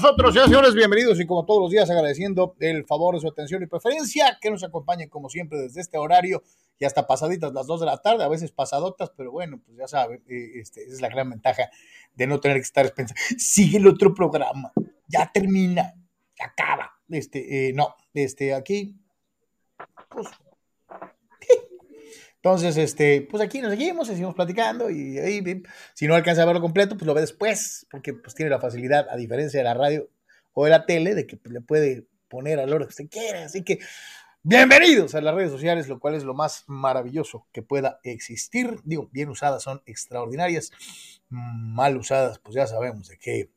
nosotros, señores, señores, bienvenidos y como todos los días agradeciendo el favor de su atención y preferencia, que nos acompañen como siempre desde este horario y hasta pasaditas las 2 de la tarde, a veces pasadotas, pero bueno, pues ya saben, eh, este, esa es la gran ventaja de no tener que estar pensando, sigue el otro programa, ya termina, acaba, este, eh, no, este, aquí, pues entonces, este, pues aquí nos seguimos, seguimos platicando y ahí, si no alcanza a verlo completo, pues lo ve después, porque pues tiene la facilidad, a diferencia de la radio o de la tele, de que pues, le puede poner a la que usted quiera. Así que, bienvenidos a las redes sociales, lo cual es lo más maravilloso que pueda existir. Digo, bien usadas son extraordinarias, mal usadas, pues ya sabemos de qué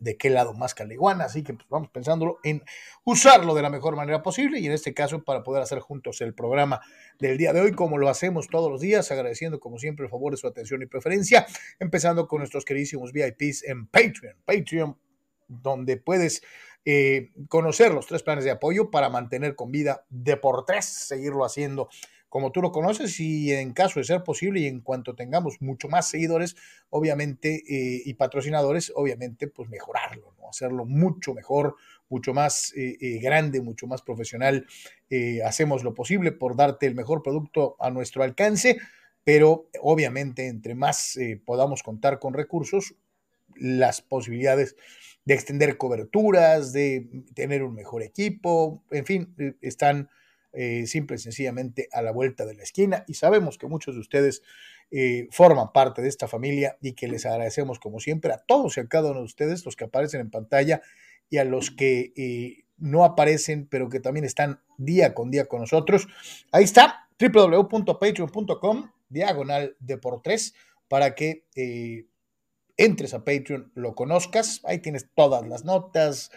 de qué lado más caliguana, así que pues, vamos pensándolo en usarlo de la mejor manera posible y en este caso para poder hacer juntos el programa del día de hoy, como lo hacemos todos los días, agradeciendo como siempre el favor de su atención y preferencia, empezando con nuestros queridísimos VIPs en Patreon, Patreon, donde puedes eh, conocer los tres planes de apoyo para mantener con vida de por tres, seguirlo haciendo como tú lo conoces y en caso de ser posible y en cuanto tengamos mucho más seguidores, obviamente, eh, y patrocinadores, obviamente, pues mejorarlo, ¿no? hacerlo mucho mejor, mucho más eh, eh, grande, mucho más profesional. hacemos lo posible por darte el mejor producto a nuestro alcance, pero obviamente entre más podamos contar con recursos, las posibilidades de extender coberturas, de tener un mejor equipo, en fin, están eh, simple y sencillamente a la vuelta de la esquina. Y sabemos que muchos de ustedes eh, forman parte de esta familia y que les agradecemos como siempre a todos y a cada uno de ustedes, los que aparecen en pantalla y a los que eh, no aparecen, pero que también están día con día con nosotros. Ahí está, www.patreon.com, diagonal de por tres, para que entres a Patreon, lo conozcas. Ahí tienes todas las notas,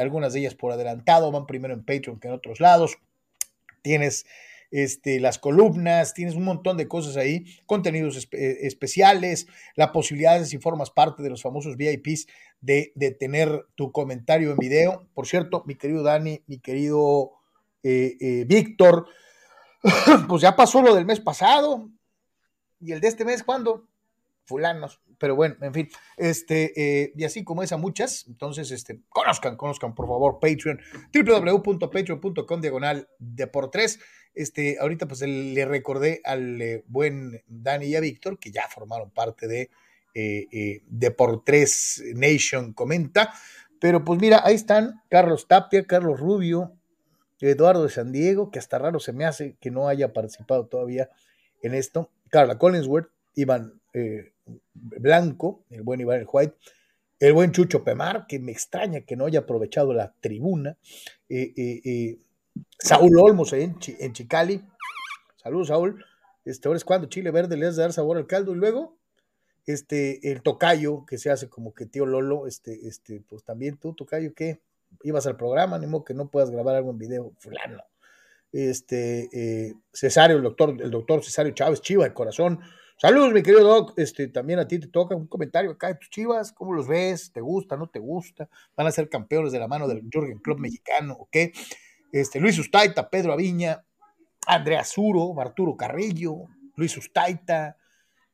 algunas de ellas por adelantado, van primero en Patreon que en otros lados tienes este, las columnas, tienes un montón de cosas ahí, contenidos eh, especiales, la posibilidad de si formas parte de los famosos VIPs de, tener tu comentario en video. Por cierto, mi querido Dani, mi querido eh, eh, Víctor, pues ya pasó lo del mes pasado y el de este mes, ¿cuándo? Fulanos pero bueno, en fin, este, eh, y así como esa muchas, entonces, este, conozcan, conozcan, por favor, Patreon, www.patreon.com diagonal de por tres. Este, ahorita pues le recordé al eh, buen Dani y a Víctor que ya formaron parte de eh, de por tres Nation Comenta, pero pues mira, ahí están Carlos Tapia, Carlos Rubio, Eduardo de San Diego, que hasta raro se me hace que no haya participado todavía en esto, Carla Collinsworth, Iván Blanco, el buen Iván White, el buen Chucho Pemar, que me extraña que no haya aprovechado la tribuna, eh, eh, eh, Saúl Olmos en, en, Chicali, saludos Saúl, este, ahora es cuando Chile Verde le has de dar sabor al caldo, y luego este, el tocayo, que se hace como que tío Lolo, este, este, pues también tú, tocayo, ¿qué? Ibas al programa, ni modo que no puedas grabar algo en video, fulano. Este, Cesario, el doctor, el doctor Cesario Chávez, Chiva de corazón, Saludos, mi querido Doc. Este, también a ti te toca un comentario acá de tus chivas. ¿Cómo los ves? ¿Te gusta? ¿No te gusta? ¿Van a ser campeones de la mano del Jürgen Club mexicano o qué? Este, Luis Ustaita, Pedro Aviña, Andrea Zuro, Arturo Carrillo, Luis Ustaita,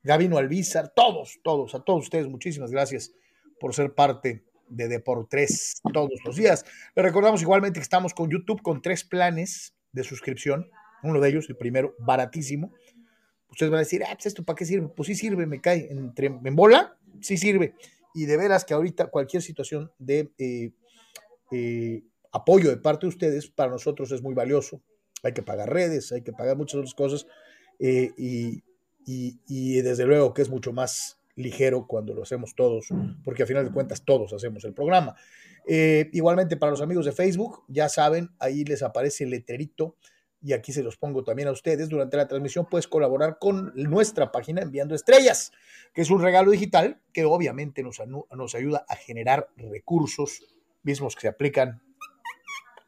Gavino Alvizar, todos, todos, a todos ustedes, muchísimas gracias por ser parte de Deportes todos los días. Les recordamos igualmente que estamos con YouTube con tres planes de suscripción. Uno de ellos, el primero, baratísimo, Ustedes van a decir, ah, pues esto para qué sirve. Pues sí sirve, me cae. Entre, en bola, sí sirve. Y de veras que ahorita cualquier situación de eh, eh, apoyo de parte de ustedes para nosotros es muy valioso. Hay que pagar redes, hay que pagar muchas otras cosas. Eh, y, desde luego que es mucho más ligero cuando lo hacemos todos, porque a final de cuentas todos hacemos el programa. igualmente para los amigos de Facebook, ya saben, ahí les aparece el letrerito y aquí se los pongo también a ustedes, durante la transmisión puedes colaborar con nuestra página enviando estrellas, que es un regalo digital que obviamente nos, nos ayuda a generar recursos mismos que se aplican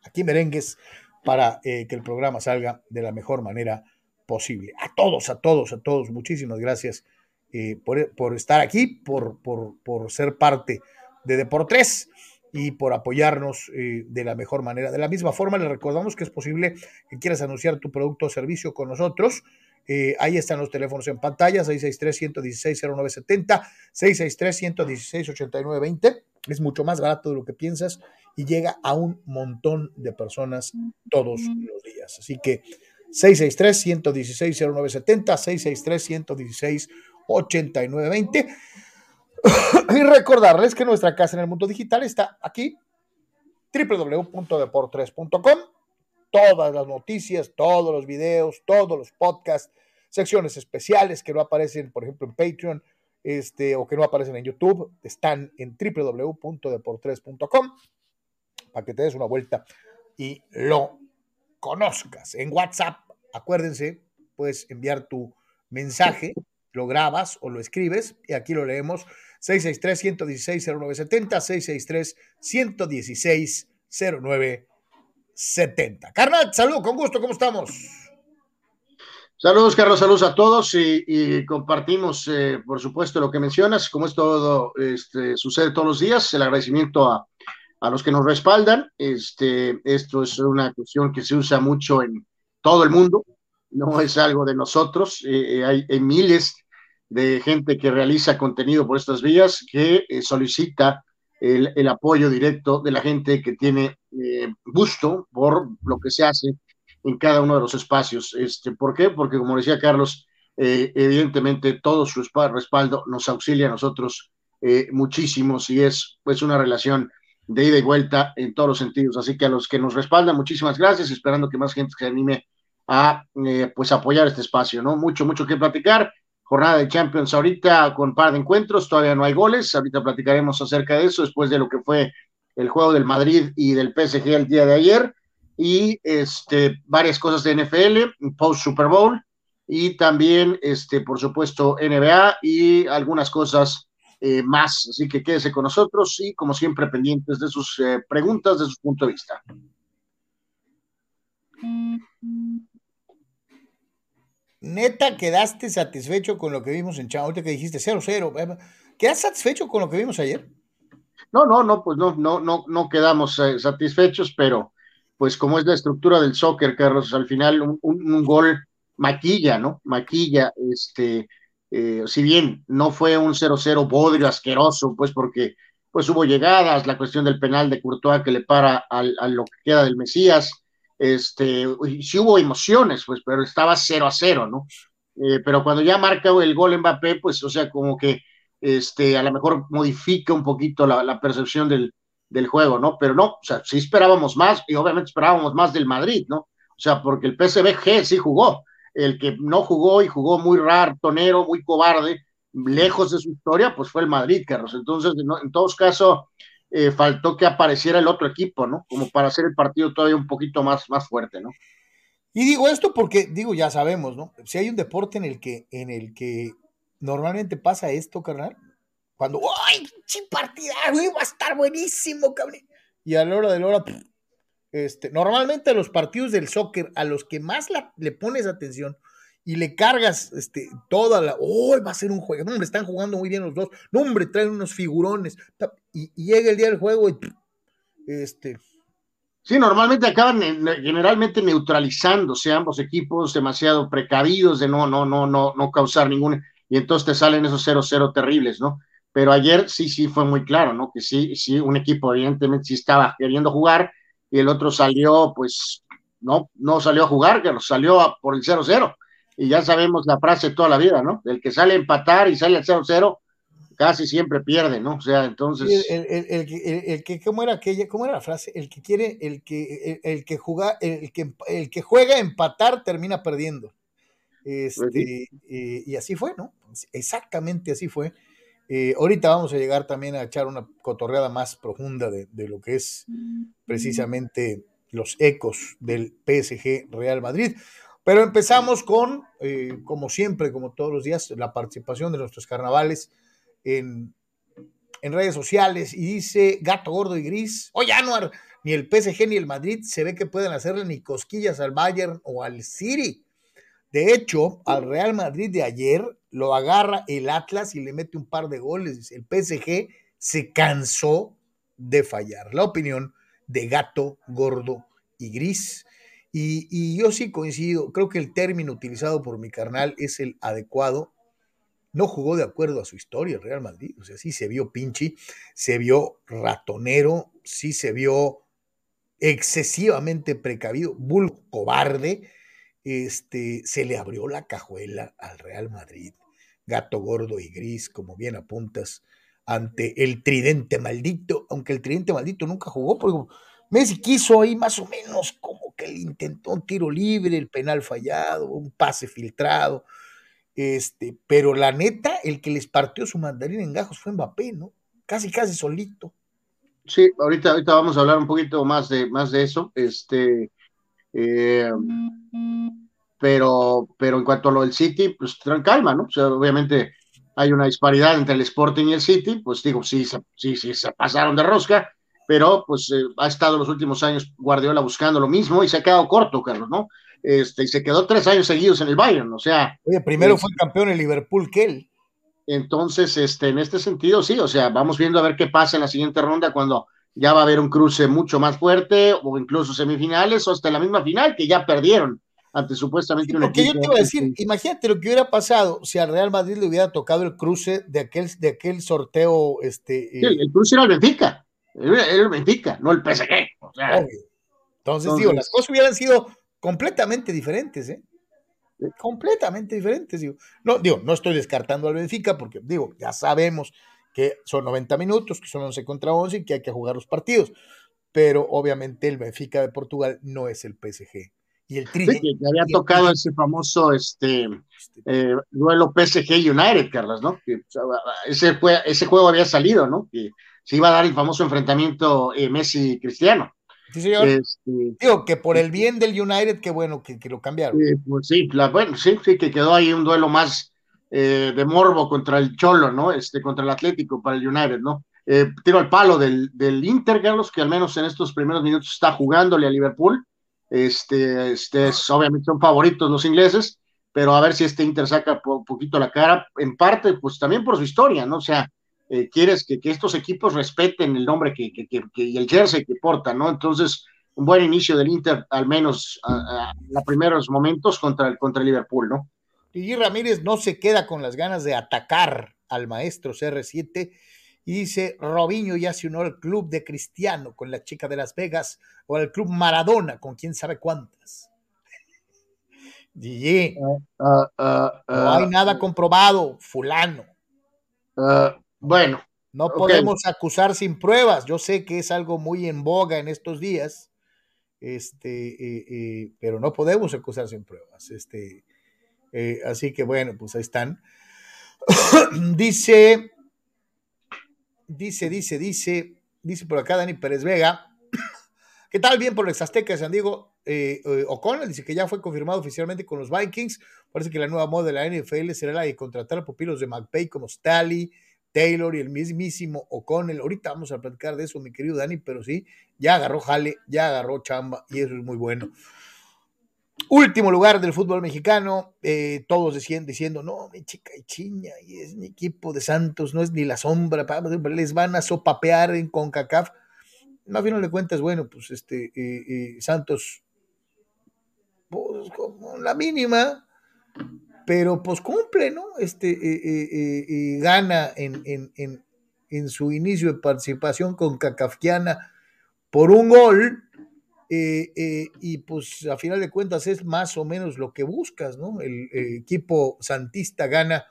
aquí merengues para eh, que el programa salga de la mejor manera posible. A todos, a todos, a todos, muchísimas gracias eh, por, estar aquí, por, por, por ser parte de Deportes y por apoyarnos eh, de la mejor manera. De la misma forma, le recordamos que es posible que quieras anunciar tu producto o servicio con nosotros. Eh, ahí están los teléfonos en pantalla, 663-116-0970, 663-116-8920. Es mucho más barato de lo que piensas y llega a un montón de personas todos los días. Así que 663-116-0970, 663-116-8920. Y recordarles que nuestra casa en el mundo digital está aquí, www.deport3.com. Todas las noticias, todos los videos, todos los podcasts, secciones especiales que no aparecen, por ejemplo, en Patreon este, o que no aparecen en YouTube, están en www.deport3.com para que te des una vuelta y lo conozcas. En WhatsApp, acuérdense, puedes enviar tu mensaje, lo grabas o lo escribes y aquí lo leemos 663-116-0970, 663-116-0970. Carnal, saludo con gusto, ¿cómo estamos? Saludos, Carlos, saludos a todos y, compartimos, eh, por supuesto, lo que mencionas, como es todo, este, sucede todos los días, el agradecimiento a, a los que nos respaldan. Este, esto es una cuestión que se usa mucho en todo el mundo, no es algo de nosotros, eh, eh, hay, miles de gente que realiza contenido por estas vías que eh, solicita el, el, apoyo directo de la gente que tiene gusto por lo que se hace en cada uno de los espacios. Este, ¿Por qué? Porque como decía Carlos, evidentemente todo su respaldo nos auxilia a nosotros muchísimo si es pues una relación de ida y vuelta en todos los sentidos. Así que a los que nos respaldan, muchísimas gracias, esperando que más gente se anime a eh, pues apoyar este espacio, ¿no? Mucho, mucho que platicar. Jornada de Champions ahorita con par de encuentros, todavía no hay goles, ahorita platicaremos acerca de eso después de lo que fue el juego del Madrid y del PSG el día de ayer y este varias cosas de NFL, post Super Bowl y también este por supuesto NBA y algunas cosas eh, más. Así que quédese con nosotros y, como siempre, pendientes de sus eh, preguntas, de su punto de vista. Neta, quedaste satisfecho con lo que vimos en Chavo, ahorita que dijiste 0-0. ¿Quedaste satisfecho con lo que vimos ayer? No, no, no, pues no, no, no, no quedamos eh, satisfechos, pero pues como es la estructura del soccer, Carlos, al final un, gol maquilla, ¿no? Maquilla, este, eh, si bien no fue un 0-0 bodrio asqueroso, pues porque pues hubo llegadas, la cuestión del penal de Courtois que le para a lo que queda del Mesías, este, sí hubo emociones, pues, pero estaba 0 a 0, ¿no? Eh, pero cuando ya marca el gol Mbappé, pues, o sea, como que este, a lo mejor modifica un poquito la, percepción del, del, juego, ¿no? Pero no, o sea, sí esperábamos más y obviamente esperábamos más del Madrid, ¿no? O sea, porque el PSV sí jugó, el que no jugó y jugó muy raro, tonero, muy cobarde, lejos de su historia, pues fue el Madrid, Carlos. Entonces, en todos casos, eh, faltó que apareciera el otro equipo, ¿no? Como para hacer el partido todavía un poquito más, más fuerte, ¿no? Y digo esto porque, digo, ya sabemos, ¿no? Si hay un deporte en el que, en el que normalmente pasa esto, carnal, cuando, ¡ay, partida! Va a estar buenísimo, cabrón. Y a la hora de la hora, este, normalmente los partidos del soccer a los que más le pones atención y le cargas este, toda la, oh, va a ser un juego, no, hombre, están jugando muy bien los dos, no, hombre, traen unos figurones, y, llega el día del juego y, este... Sí, normalmente acaban generalmente neutralizándose ambos equipos, demasiado precavidos de no, no, no, no, no causar ningún, y entonces te salen esos 0-0 terribles, ¿no? Pero ayer sí, sí fue muy claro, ¿no? Que sí, sí, un equipo evidentemente sí estaba queriendo jugar, y el otro salió, pues, no, no salió a jugar, que salió por el 0-0. Y ya sabemos la frase toda la vida, ¿no? El que sale a empatar y sale al 0-0, casi siempre pierde, ¿no? O sea, entonces. El, el, el, que, ¿cómo era aquella? ¿Cómo era la frase? El que quiere, el que, el, que juega, el que, el que juega a empatar termina perdiendo. Pues este, eh, y así fue, ¿no? Exactamente así fue. Eh, ahorita vamos a llegar también a echar una cotorreada más profunda de, lo que es precisamente los ecos del PSG Real Madrid. Pero empezamos con, eh, como siempre, como todos los días, la participación de nuestros carnavales en, redes sociales. Y dice Gato Gordo y Gris, oye Anuar, ni el PSG ni el Madrid se ve que pueden hacerle ni cosquillas al Bayern o al City. De hecho, al Real Madrid de ayer lo agarra el Atlas y le mete un par de goles. El PSG se cansó de fallar. La opinión de gato, gordo y gris. Y, yo sí coincido, creo que el término utilizado por mi carnal es el adecuado. No jugó de acuerdo a su historia el Real Madrid. O sea, sí se vio pinchi, se vio ratonero, sí se vio excesivamente precavido, vulgo cobarde. Este, se le abrió la cajuela al Real Madrid, gato gordo y gris, como bien apuntas, ante el tridente maldito, aunque el tridente maldito nunca jugó, porque Messi quiso ahí más o menos como que él intentó un tiro libre, el penal fallado, un pase filtrado, este, pero la neta, el que les partió su mandarín en gajos fue Mbappé, ¿no? Casi, casi solito. Sí, ahorita, ahorita vamos a hablar un poquito más de, más de eso. Este, eh, pero, pero en cuanto a lo del City, pues calma, ¿no? O sea, obviamente hay una disparidad entre el Sporting y el City, pues digo, sí, sí, sí, se pasaron de rosca, pero pues eh, ha estado los últimos años Guardiola buscando lo mismo y se ha quedado corto, Carlos, ¿no? Este, y se quedó tres años seguidos en el Bayern, o sea. Oye, primero fue campeón en Liverpool que él. Entonces, este, en este sentido, sí, o sea, vamos viendo a ver qué pasa en la siguiente ronda cuando ya va a haber un cruce mucho más fuerte, o incluso semifinales, o hasta la misma final, que ya perdieron ante supuestamente sí, porque yo te iba a decir, imagínate lo que hubiera pasado si al Real Madrid le hubiera tocado el cruce de aquel, de aquel sorteo. Este, sí, el cruce era el Benfica, era el Benfica, no el PSG. O sea, entonces, entonces, digo, las cosas hubieran sido completamente diferentes, ¿eh? Completamente diferentes, digo. No, digo, no estoy descartando al Benfica porque, digo, ya sabemos que son 90 minutos, que son 11 contra 11 y que hay que jugar los partidos. Pero obviamente el Benfica de Portugal no es el PSG. Y el tri que había tocado ese famoso este, este eh, duelo PSG United, Carlos, ¿no? Que, ese, ese juego había salido, ¿no? Que se iba a dar el famoso enfrentamiento eh, Messi-Cristiano. Sí, señor. Este, Digo que por el bien del United, qué bueno que, lo cambiaron. pues sí, bueno, sí, sí, que quedó ahí un duelo más eh, de morbo contra el Cholo, ¿no? Este, contra el Atlético para el United, ¿no? Eh, tiro al palo del, del Inter, Carlos, que al menos en estos primeros minutos está jugándole a Liverpool. Este, este obviamente son favoritos los ingleses, pero a ver si este Inter saca un poquito la cara, en parte, pues también por su historia, ¿no? O sea, eh, quieres que, que, estos equipos respeten el nombre que, que, y el jersey que portan, ¿no? Entonces, un buen inicio del Inter, al menos a, los primeros momentos contra el, contra el Liverpool, ¿no? Y Ramírez no se queda con las ganas de atacar al maestro CR7 y dice, Robinho ya se unió al club de Cristiano con la chica de Las Vegas o al club Maradona con quién sabe cuántas. DJ, uh, uh, uh, no hay nada comprobado, fulano. Bueno. No podemos acusar sin pruebas. Yo sé que es algo muy en boga en estos días, este, eh, eh, pero no podemos acusar sin pruebas. Este, eh, así que bueno, pues ahí están. dice, dice, dice, dice, dice por acá Dani Pérez Vega. ¿Qué tal? Bien por los Aztecas de San Diego. O'Connell dice que ya fue confirmado oficialmente con los Vikings. Parece que la nueva moda de la NFL será la de contratar a pupilos de McPay como Staley, Taylor y el mismísimo O'Connell. Ahorita vamos a platicar de eso, mi querido Dani, pero sí, ya agarró jale, ya agarró chamba y eso es muy bueno. Último lugar del fútbol mexicano, eh, todos decían, diciendo, no, mi chica y chiña, y es mi equipo de Santos, no es ni la sombra, les van a sopapear en CONCACAF. No, a final de cuentas, bueno, pues este, eh, eh, Santos, pues como la mínima, pero pues cumple, ¿no? Este, eh, eh, eh, gana en, en, en, su inicio de participación con Cacafquiana por un gol, y pues a final de cuentas es más o menos lo que buscas, ¿no? El, equipo santista gana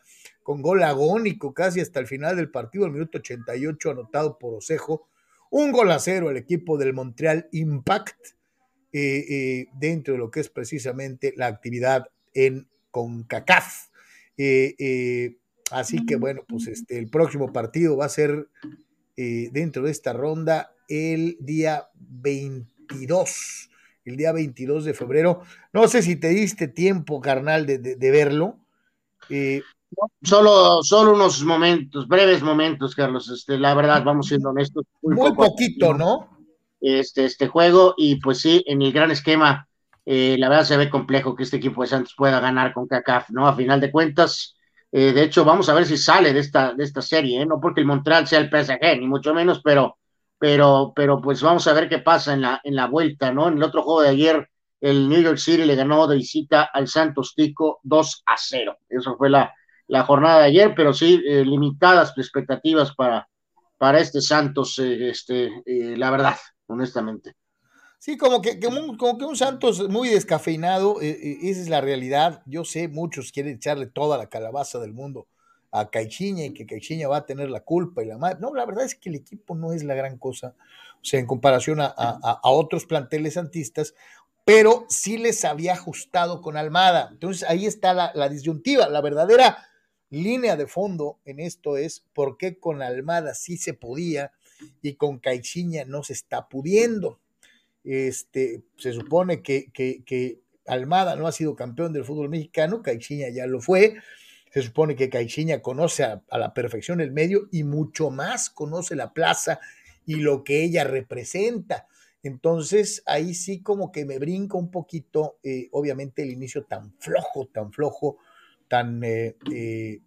con gol agónico casi hasta el final del partido, el minuto 88 anotado por Osejo, un gol a cero al equipo del Montreal Impact, dentro de lo que es precisamente la actividad en con CACAF. Eh, eh, así que bueno, pues este, el próximo partido va a ser eh, dentro de esta ronda el día 22, el día 22 de febrero. No sé si te diste tiempo, carnal, de, verlo. Solo, solo unos momentos, breves momentos, Carlos. Este, la verdad, vamos siendo honestos. Muy, poquito, ¿no? Este, este juego, y pues sí, en el gran esquema eh, la verdad se ve complejo que este equipo de Santos pueda ganar con CACAF, ¿no? A final de cuentas, eh, de hecho, vamos a ver si sale de esta, de esta serie, ¿eh? No porque el Montreal sea el PSG, ni mucho menos, pero, pero, pero pues vamos a ver qué pasa en la, en la vuelta, ¿no? En el otro juego de ayer, el New York City le ganó de visita al Santos Tico 2 a 0. Eso fue la, la jornada de ayer, pero sí eh, limitadas expectativas para, para este Santos, eh, este, la verdad, honestamente. Sí, como que, un, como que un Santos muy descafeinado, esa es la realidad. Yo sé, muchos quieren echarle toda la calabaza del mundo a Caixinha y que Caixinha va a tener la culpa y la madre. No, la verdad es que el equipo no es la gran cosa, o sea, en comparación a, a otros planteles santistas, pero sí les había ajustado con Almada. Entonces ahí está la, la disyuntiva, la verdadera línea de fondo en esto es por qué con Almada sí se podía y con Caixinha no se está pudiendo. Este, se supone que, que, Almada no ha sido campeón del fútbol mexicano, Caixinha ya lo fue. Se supone que Caixinha conoce a, a la perfección el medio y mucho más conoce la plaza y lo que ella representa. Entonces, ahí sí como que me brinca un poquito, eh, obviamente, el inicio tan flojo, tan flojo, tan eh, eh,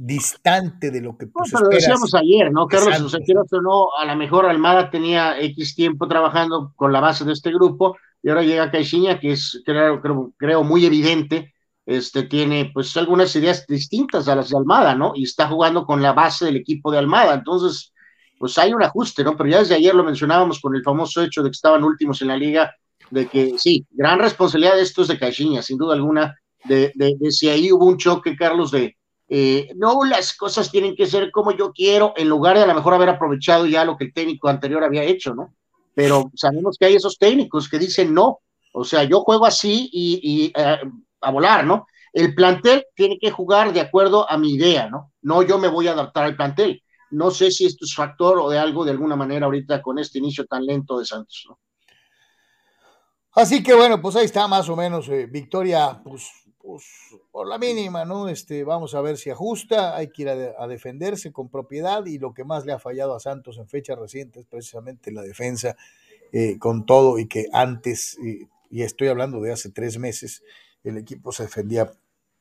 distante de lo que pues, no, pero decíamos ayer, ¿no, Carlos? O sea, quiero o no, a lo mejor Almada tenía X tiempo trabajando con la base de este grupo y ahora llega Caixinha, que es, creo, creo, creo, muy evidente, este, tiene pues algunas ideas distintas a las de Almada, ¿no? Y está jugando con la base del equipo de Almada. Entonces, pues hay un ajuste, ¿no? Pero ya desde ayer lo mencionábamos con el famoso hecho de que estaban últimos en la liga, de que sí, gran responsabilidad de estos de Caixinha, sin duda alguna, de, de, si ahí hubo un choque, Carlos, de eh, no, las cosas tienen que ser como yo quiero, en lugar de a lo mejor haber aprovechado ya lo que el técnico anterior había hecho, ¿no? Pero sabemos que hay esos técnicos que dicen no, o sea, yo juego así y, eh, a volar, ¿no? El plantel tiene que jugar de acuerdo a mi idea, ¿no? No yo me voy a adaptar al plantel. No sé si esto es factor o de algo de alguna manera ahorita con este inicio tan lento de Santos, ¿no? Así que bueno, pues ahí está más o menos eh, victoria, pues, pues, por la mínima, ¿no? Este, vamos a ver si ajusta, hay que ir a, defenderse con propiedad y lo que más le ha fallado a Santos en fecha reciente es precisamente la defensa eh, con todo y que antes, y estoy hablando de hace tres meses, el equipo se defendía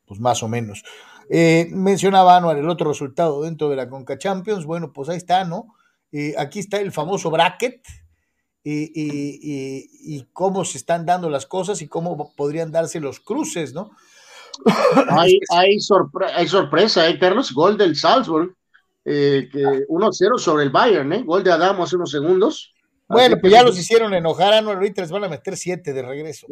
pues más o menos. Eh, mencionaba Anuar el otro resultado dentro de la Conca Champions. Bueno, pues ahí está, ¿no? Eh, aquí está el famoso bracket y, cómo se están dando las cosas y cómo podrían darse los cruces, ¿no? Hay, hay, sorpresa, ¿eh, Carlos? Gol del Salzburg, eh, que 1-0 sobre el Bayern, ¿eh? Gol de Adamo hace unos segundos. Bueno, pues ya los hicieron enojar, a ahorita les van a meter siete de regreso.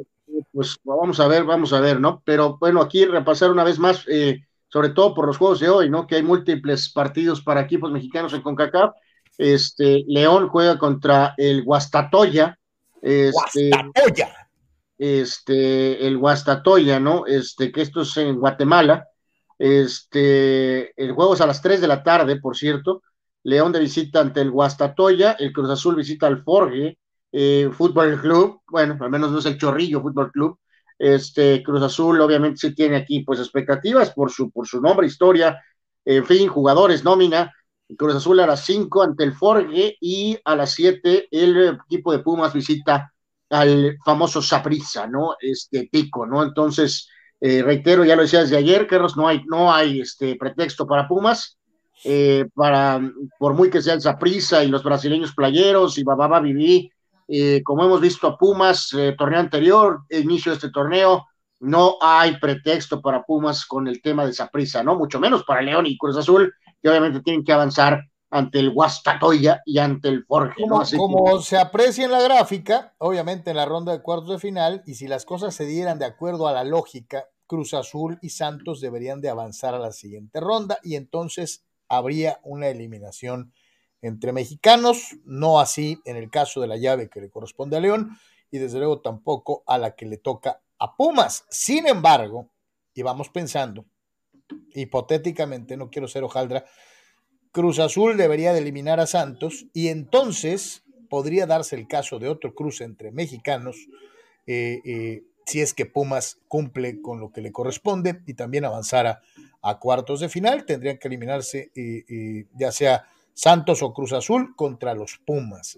Pues vamos a ver, vamos a ver, ¿no? Pero bueno, aquí repasar una vez más, eh, sobre todo por los juegos de hoy, ¿no? Que hay múltiples partidos para equipos mexicanos en CONCACAF. Este, León juega contra el Guastatoya. Este, Guastatoya. Este, el Guastatoya, ¿no? Este, que esto es en Guatemala. Este, el juego es a las 3 de la tarde, por cierto. León de visita ante el Guastatoya, el Cruz Azul visita al Forge eh, Fútbol Club, bueno, al menos no es el Chorrillo Fútbol Club, este Cruz Azul obviamente sí tiene aquí pues expectativas por su, por su nombre, historia, en fin, jugadores, nómina, Cruz Azul a las 5 ante el Forge y a las 7 el equipo de Pumas visita al famoso Saprissa, ¿no? Este pico, ¿no? Entonces, eh, reitero, ya lo decía desde ayer, Carlos, no hay, no hay este pretexto para Pumas, eh, para, por muy que sea el Saprissa y los brasileños playeros y Bababa Viví, eh, como hemos visto a Pumas, torneo anterior, inicio de este torneo, no hay pretexto para Pumas con el tema de Saprissa, ¿no? Mucho menos para León y Cruz Azul, que obviamente tienen que avanzar ante el Guastatoya y ante el Forge. Como, como se aprecia en la gráfica, obviamente en la ronda de cuartos de final, y si las cosas se dieran de acuerdo a la lógica, Cruz Azul y Santos deberían de avanzar a la siguiente ronda y entonces habría una eliminación entre mexicanos, no así en el caso de la llave que le corresponde a León y desde luego tampoco a la que le toca a Pumas. Sin embargo, y vamos pensando, hipotéticamente, no quiero ser hojaldra, Cruz Azul debería de eliminar a Santos y entonces podría darse el caso de otro cruce entre mexicanos eh, eh, si es que Pumas cumple con lo que le corresponde y también avanzara a cuartos de final. Tendrían que eliminarse eh, ya sea Santos o Cruz Azul contra los Pumas.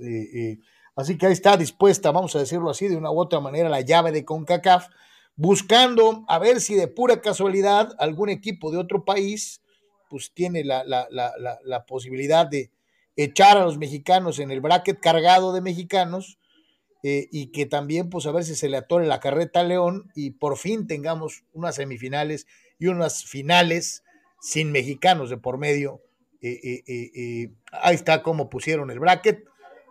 Así que ahí está dispuesta, vamos a decirlo así, de una u otra manera, la llave de CONCACAF, buscando a ver si de pura casualidad algún equipo de otro país pues tiene la, la posibilidad de echar a los mexicanos en el bracket cargado de mexicanos eh, y que también pues a ver si se le atore la carreta a León y por fin tengamos unas semifinales y unas finales sin mexicanos de por medio. ahí está como pusieron el bracket.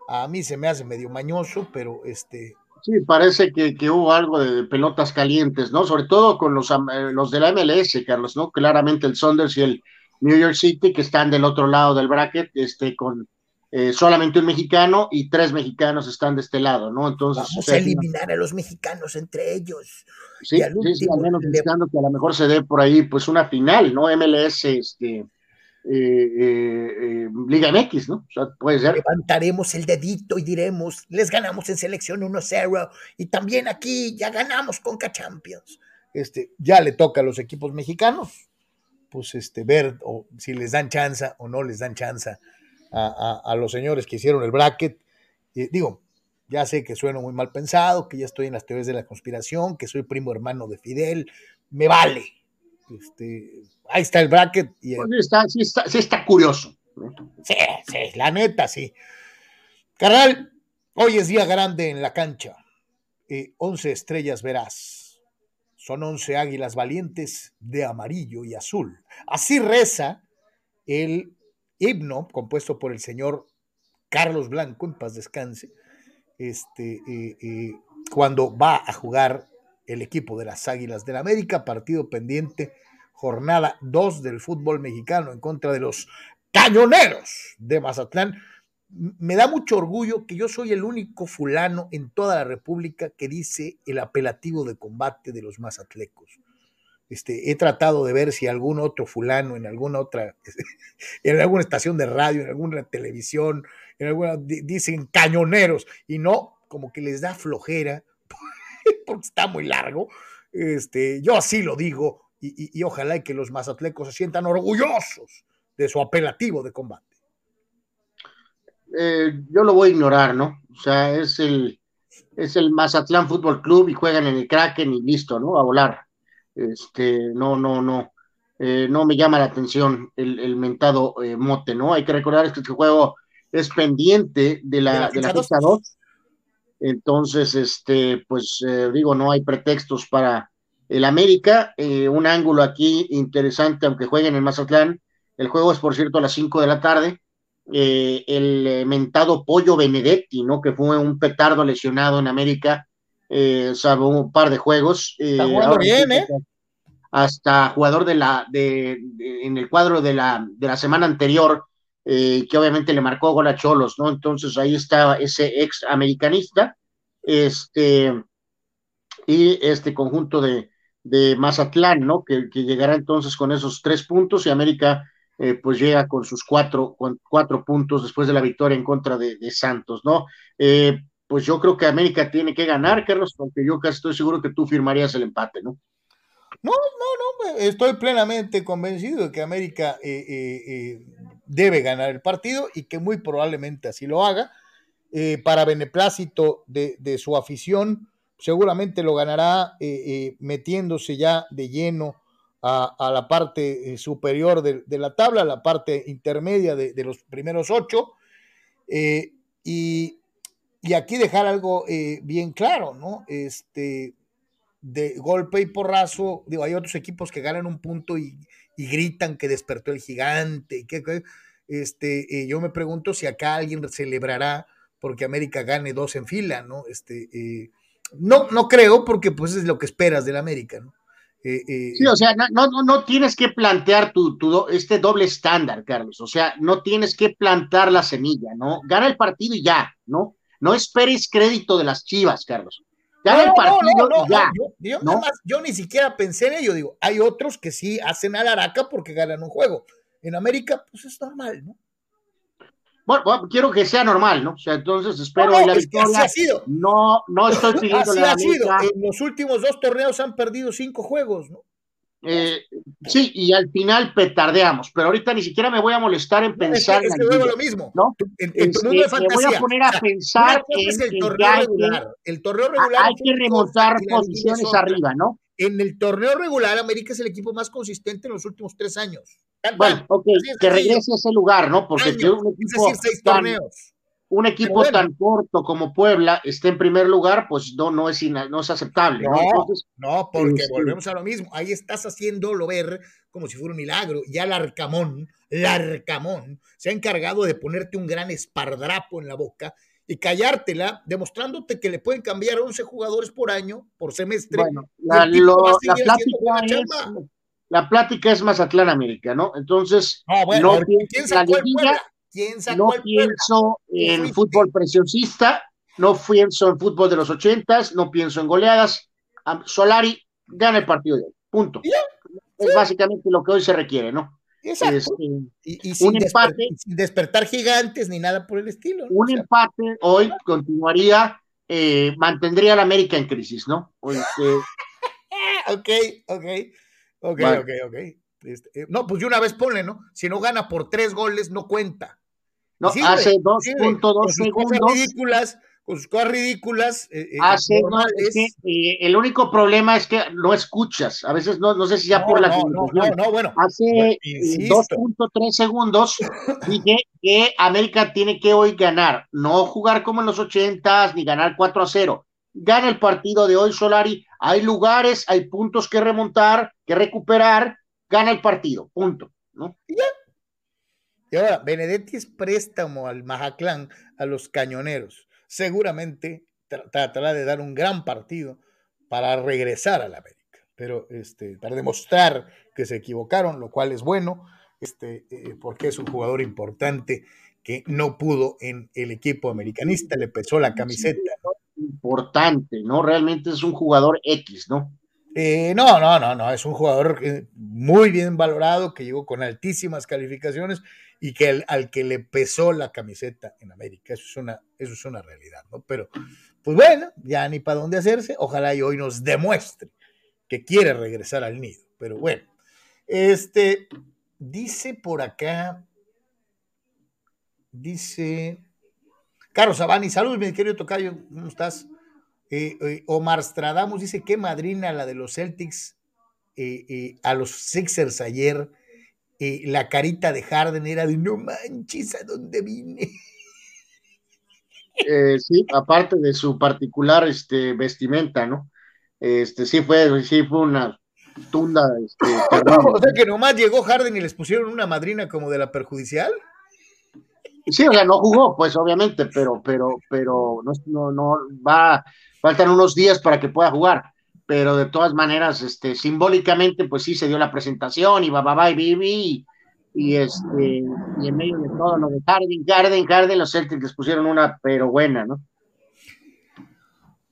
A mí se me hace medio mañoso, pero este, Sí, parece que, que, hubo algo de pelotas calientes, ¿no? Sobre todo con los, los de la MLS, Carlos, ¿no? Claramente el Saunders y el New York City, que están del otro lado del bracket, este, con eh, solamente un mexicano y tres mexicanos están de este lado, ¿no? Entonces. Vamos a eliminar a los mexicanos entre ellos. Sí, al, sí, al menos buscando que a lo mejor se dé por ahí, pues, una final, ¿no? MLS, este eh, eh, eh, Liga MX, ¿no? O sea, puede ser. Levantaremos el dedito y diremos, les ganamos en selección 1-0 y también aquí ya ganamos con Champions. Este, ya le toca a los equipos mexicanos, pues este, ver o, si les dan chance o no les dan chance a, los señores que hicieron el bracket. digo, ya sé que sueno muy mal pensado, que ya estoy en las teorías de la conspiración, que soy primo hermano de Fidel, me vale, este, ahí está el bracket. Y pues está, sí, está, sí, está, curioso. Sí, sí, la neta, sí. Carnal, hoy es día grande en la cancha. Eh, once estrellas verás. Son once águilas valientes de amarillo y azul. Así reza el himno compuesto por el señor Carlos Blanco, en paz descanse, este, eh, eh, cuando va a jugar el equipo de las Águilas del América, partido pendiente, jornada 2 del fútbol mexicano en contra de los cañoneros de Mazatlán. Me da mucho orgullo que yo soy el único fulano en toda la República que dice el apelativo de combate de los mazatlecos. Este, he tratado de ver si algún otro fulano en alguna otra, en alguna estación de radio, en alguna televisión, en alguna, dicen cañoneros y no, como que les da flojera porque está muy largo. Este, yo así lo digo y, ojalá que los mazatlecos se sientan orgullosos de su apelativo de combate. Eh, yo lo voy a ignorar, ¿no? O sea, es el, es el Mazatlán Fútbol Club y juegan en el Kraken y listo, ¿no? A volar. Este, no, no, no. Eh, no me llama la atención el, mentado eh, mote, ¿no? Hay que recordar que este juego es pendiente de la, de la, 2 entonces, este, pues eh, digo, no hay pretextos para el América. Un ángulo aquí interesante, aunque jueguen en Mazatlán. El juego es, por cierto, a las 5 de la tarde. Eh, el mentado Pollo Benedetti, ¿no? Que fue un petardo lesionado en América, salvo un par de juegos. Está jugando bien, ¿eh? Hasta jugador de la, de, en el cuadro de la, de la semana anterior, eh, que obviamente le marcó gol a Cholos, ¿no? Entonces ahí estaba ese ex americanista, este, y este conjunto de, de Mazatlán, ¿no? Que, llegará entonces con esos tres puntos y América eh, pues llega con sus cuatro, con cuatro puntos después de la victoria en contra de, Santos, ¿no? Eh, pues yo creo que América tiene que ganar, Carlos, porque yo casi estoy seguro que tú firmarías el empate, ¿no? No, no, no, estoy plenamente convencido de que América debe ganar el partido y que muy probablemente así lo haga. Eh, para beneplácito de, su afición, seguramente lo ganará eh, eh, metiéndose ya de lleno a, la parte superior de, la tabla, la parte intermedia de, los primeros ocho. Y, aquí dejar algo bien claro, ¿no? Este, de golpe y porrazo, digo, hay otros equipos que ganan un punto y, y gritan que despertó el gigante. Que, este, eh, yo me pregunto si acá alguien celebrará porque América gane dos en fila, ¿no? Este, eh, no, no creo, porque pues es lo que esperas del América, ¿no? Eh, sí, o sea, no, no, no tienes que plantear tu, tu, este doble estándar, Carlos. O sea, no tienes que plantar la semilla, ¿no? Gana el partido y ya, ¿no? No esperes crédito de las chivas, Carlos. Gana el partido y ya. Yo, yo, ni siquiera pensé en ello, digo, hay otros que sí hacen alaraca porque ganan un juego en América, pues es normal, ¿no? Bueno, quiero que sea normal, ¿no? O sea, entonces espero no, no, la victoria. ha sido. No, no estoy pidiendo así ha sido. En los últimos dos torneos han perdido cinco juegos, ¿no? Eh, sí, y al final petardeamos, pero ahorita ni siquiera me voy a molestar en pensar. Es que, es que lo mismo. ¿no? En, en tu mundo de fantasía. Me voy a poner a pensar en el torneo regular. el torneo regular. Hay que remontar posiciones arriba, ¿no? En el torneo regular, América es el equipo más consistente en los últimos tres años. Bueno, ok, que regrese a ese lugar, ¿no? Porque un equipo es decir, seis torneos. un equipo tan corto como Puebla esté en primer lugar, pues no, no, es, no es aceptable. No, no, porque este volvemos a lo mismo. Ahí estás haciéndolo ver como si fuera un milagro. Ya Larcamón, Larcamón, se ha encargado de ponerte un gran espardrapo en la boca y callártela, demostrándote que le pueden cambiar 11 jugadores por año, por semestre. Bueno, la, plática es, la, plática es, Mazatlán América, ¿no? Entonces, no, pienso en fútbol preciosista, no pienso en fútbol de los ochentas, no pienso en goleadas. Solari gana el partido de hoy, punto. Es básicamente lo que hoy se requiere, ¿no? Exacto. Este, y, sin, despertar gigantes ni nada por el estilo. Un empate hoy continuaría, eh, mantendría a la América en crisis, ¿no? Este, ok, ok, ok, ok, ok. Este, eh, no, pues de una vez ponle, ¿no? Si no gana por tres goles, no cuenta. No, hace 2.2 segundos. ridículas, con sus cosas ridículas. Eh, eh, hace, no, es que, el único problema es que no escuchas. A veces no, no sé si ya por la no, no, bueno. Hace 2.3 segundos dije que América tiene que hoy ganar, no jugar como en los 80 ni ganar 4 a 0. Gana el partido de hoy, Solari. Hay lugares, hay puntos que remontar, que recuperar gana el partido, punto. ¿no? Y, y ahora, Benedetti es préstamo al Majaclán, a los cañoneros. Seguramente tratará de dar un gran partido para regresar a la América, pero este, para demostrar que se equivocaron, lo cual es bueno, este, eh, porque es un jugador importante que no pudo en el equipo americanista, le pesó la camiseta. Importante, ¿no? Realmente es un jugador X, ¿no? Eh, no, no, no, no, es un jugador eh, muy bien valorado, que llegó con altísimas calificaciones y que al que le pesó la camiseta en América. Eso es una, eso es una realidad, ¿no? Pero, pues bueno, ya ni para dónde hacerse. Ojalá y hoy nos demuestre que quiere regresar al nido. Pero bueno, este, dice por acá, dice Carlos Sabani, saludos, mi querido Tocayo, ¿cómo estás? Eh, eh, Omar Stradamus dice que madrina la de los Celtics eh, a los Sixers ayer. la carita de Harden era de no manches a dónde vine. sí, aparte de su particular este, vestimenta, ¿no? Este, sí fue, sí fue una tunda. Este, o sea que nomás llegó Harden y les pusieron una madrina como de la perjudicial. Sí, o sea, no jugó, pues obviamente, pero, pero, pero no, no, no va, faltan unos días para que pueda jugar, pero de todas maneras, este, simbólicamente, pues sí se dio la presentación y va, va, va, y vivi, y, este, y en medio de todo lo de Garden, Garden, Garden, los Celtics les pusieron una, pero buena, ¿no?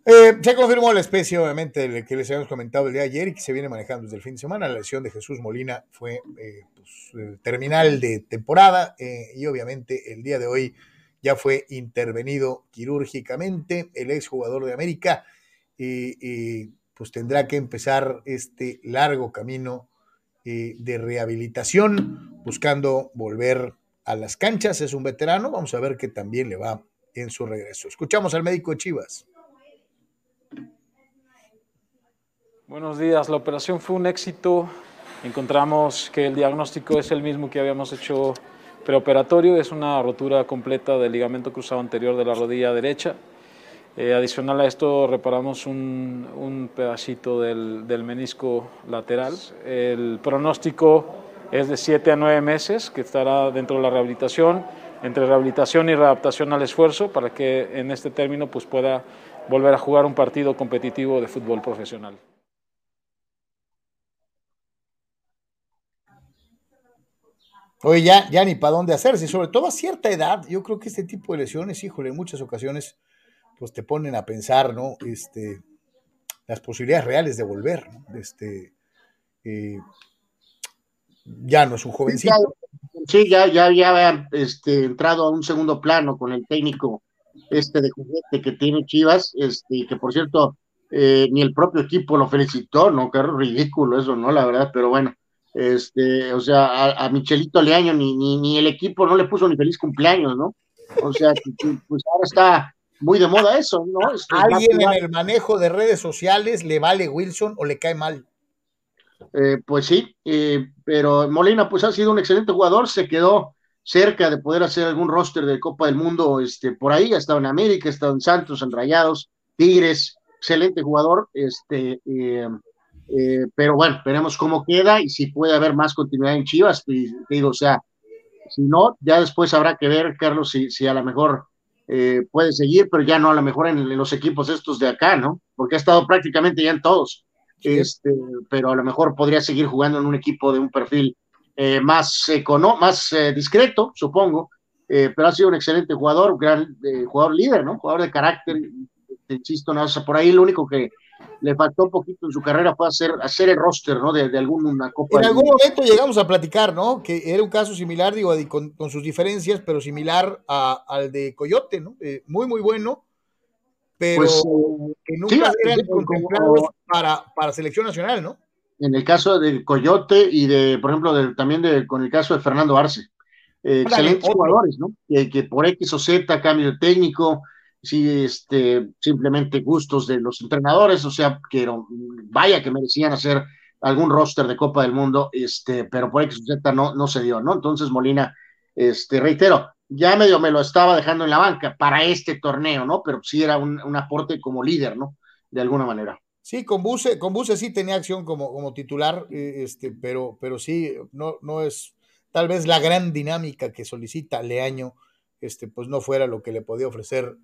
Eh, se confirmó la especie, obviamente, que les habíamos comentado el día de ayer y que se viene manejando desde el fin de semana. La lesión de Jesús Molina fue eh, pues, terminal de temporada eh, y obviamente el día de hoy ya fue intervenido quirúrgicamente el exjugador de América y, pues tendrá que empezar este largo camino de rehabilitación buscando volver a las canchas. Es un veterano, vamos a ver que también le va en su regreso. Escuchamos al médico Chivas. Buenos días, la operación fue un éxito. Encontramos que el diagnóstico es el mismo que habíamos hecho preoperatorio, es una rotura completa del ligamento cruzado anterior de la rodilla derecha. Eh, adicional a esto, reparamos un, pedacito del, del, menisco lateral. El pronóstico es de 7 a 9 meses, que estará dentro de la rehabilitación, entre rehabilitación y readaptación al esfuerzo, para que en este término pues, pueda volver a jugar un partido competitivo de fútbol profesional. Oye, ya, ya ni para dónde hacerse, sobre todo a cierta edad, yo creo que este tipo de lesiones, híjole, en muchas ocasiones, pues te ponen a pensar, ¿no? Este, las posibilidades reales de volver, ¿no? Este, eh, ya no es un jovencito. Sí, ya, ya, ya había este, entrado a un segundo plano con el técnico este de juguete que tiene Chivas, este, que por cierto, eh, ni el propio equipo lo felicitó, ¿no? Qué ridículo eso, ¿no? La verdad, pero bueno este, o sea, a, Michelito Leaño ni, ni, ni, el equipo no le puso ni feliz cumpleaños, ¿no? O sea, pues ahora está muy de moda eso, ¿no? Este, ¿Alguien en el manejo de redes sociales le vale Wilson o le cae mal? Eh, pues sí, eh, pero Molina pues ha sido un excelente jugador, se quedó cerca de poder hacer algún roster de Copa del Mundo este, por ahí, ha estado en América, ha estado en Santos, en Rayados, Tigres, excelente jugador, este, eh, eh, pero bueno, veremos cómo queda y si puede haber más continuidad en Chivas, y, digo, o sea, si no, ya después habrá que ver, Carlos, si, si a lo mejor eh, puede seguir, pero ya no a lo mejor en, los equipos estos de acá, ¿no? Porque ha estado prácticamente ya en todos, este, pero a lo mejor podría seguir jugando en un equipo de un perfil eh, más, econo más eh, discreto, supongo, eh, pero ha sido un excelente jugador, gran jugador líder, ¿no? Jugador de carácter, insisto, no, por ahí lo único que le faltó un poquito en su carrera fue hacer, hacer el roster, ¿no? De, de alguna copa. En algún momento llegamos a platicar, ¿no? Que era un caso similar, digo, con, con sus diferencias, pero similar a, al de Coyote, ¿no? muy, muy bueno, pero pues, que nunca eran contemplados para, para selección nacional, ¿no? en el caso del Coyote y de, por ejemplo, también de, con el caso de Fernando Arce. Eh, excelentes jugadores, ¿no? Que, por X o Z, cambio de técnico, sí, este, simplemente gustos de los entrenadores, o sea, que vaya que merecían hacer algún roster de Copa del Mundo, este, pero por X Z no, no se dio, ¿no? Entonces Molina, este, reitero, ya medio me lo estaba dejando en la banca para este torneo, ¿no? Pero sí era un, un aporte como líder, ¿no? De alguna manera. Sí, con Buse, con Buse sí tenía acción como, como titular, eh, este, pero, pero sí, no, no es tal vez la gran dinámica que solicita Leaño, este, pues no fuera lo que le podía ofrecer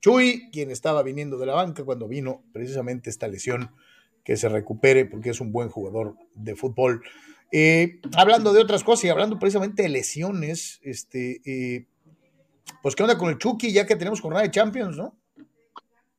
Chuy, quien estaba viniendo de la banca cuando vino precisamente esta lesión, que se recupere porque es un buen jugador de fútbol. Eh, hablando de otras cosas y hablando precisamente de lesiones, este, eh, pues qué onda con el Chucky, ya que tenemos jornada de Champions, ¿no?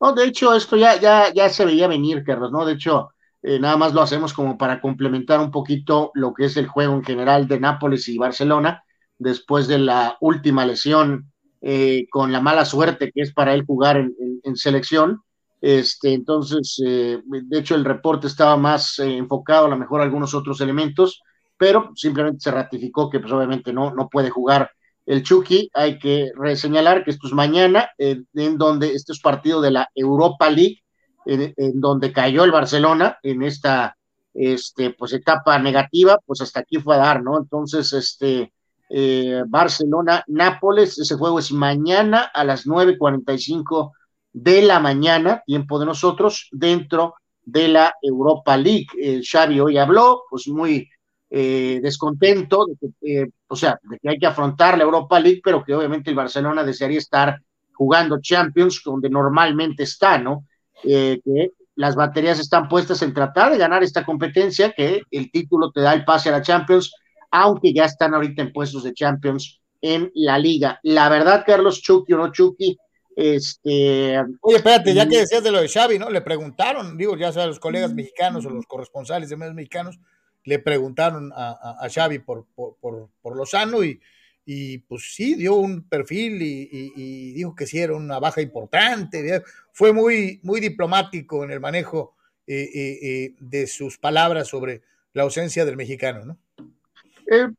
No, de hecho, esto ya, ya, ya se veía venir, Carlos, ¿no? De hecho, eh, nada más lo hacemos como para complementar un poquito lo que es el juego en general de Nápoles y Barcelona, después de la última lesión, eh, con la mala suerte que es para él jugar en, selección. Este, entonces, eh, de hecho, el reporte estaba más enfocado a lo mejor a algunos otros elementos, pero simplemente se ratificó que pues obviamente no, no puede jugar el Chucky, hay que reseñalar que esto es mañana, en donde este es partido de la Europa League, en, donde cayó el Barcelona en esta este, pues, etapa negativa, pues hasta aquí fue a dar, ¿no? Entonces, este, eh, Barcelona-Nápoles, ese juego es mañana a las 9.45 de la mañana, tiempo de nosotros, dentro de la Europa League. Eh, Xavi hoy habló, pues muy eh, descontento, de que, eh, o sea, de que hay que afrontar la Europa League, pero que obviamente el Barcelona desearía estar jugando Champions, donde normalmente está, ¿no? Que las baterías están puestas en tratar de ganar esta competencia, que el título te da el pase a la Champions, aunque ya están ahorita en puestos de Champions en la liga. La verdad, Carlos Chucky o no Chucky, este. Oye, espérate, ya que decías de lo de Xavi, ¿no? Le preguntaron, digo, ya sea los colegas mexicanos o los corresponsales de medios mexicanos, le preguntaron a, Xavi por, por, por, Lozano y, y, pues sí, dio un perfil y, dijo que sí era una baja importante. Fue muy, muy diplomático en el manejo eh, eh, eh, de sus palabras sobre la ausencia del mexicano, ¿no?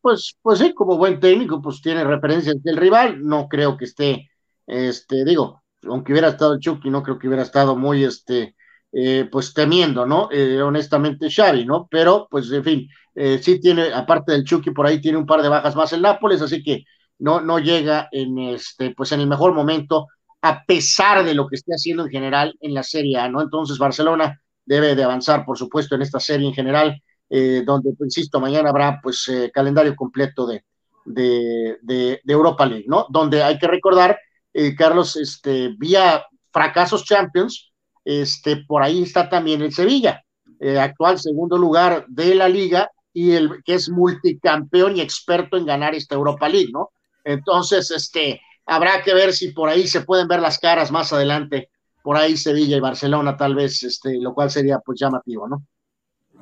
Pues, pues sí, como buen técnico, pues tiene referencias del rival. No creo que esté, este, digo, aunque hubiera estado el Chucky, no creo que hubiera estado muy, este, eh, pues temiendo, ¿no? Eh, honestamente Xavi, ¿no? Pero, pues, en fin, eh, sí tiene, aparte del Chucky, por ahí tiene un par de bajas más el Nápoles, así que no, no llega en este, pues en el mejor momento, a pesar de lo que esté haciendo en general en la Serie A, ¿no? Entonces Barcelona debe de avanzar, por supuesto, en esta serie en general, donde, pues, insisto, mañana habrá, pues, calendario completo de, de, de, Europa League, ¿no? Donde hay que recordar, Carlos, este, vía fracasos Champions, este, por ahí está también el Sevilla, eh, actual segundo lugar de la liga y el que es multicampeón y experto en ganar esta Europa League, ¿no? Entonces, este, habrá que ver si por ahí se pueden ver las caras más adelante, por ahí Sevilla y Barcelona tal vez, este, lo cual sería pues llamativo, ¿no?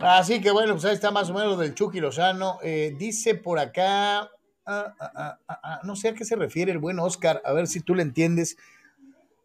Así que bueno, pues ahí está más o menos del Chucky Lozano. Eh, dice por acá, ah, ah, ah, no sé a qué se refiere el buen Oscar, a ver si tú le entiendes.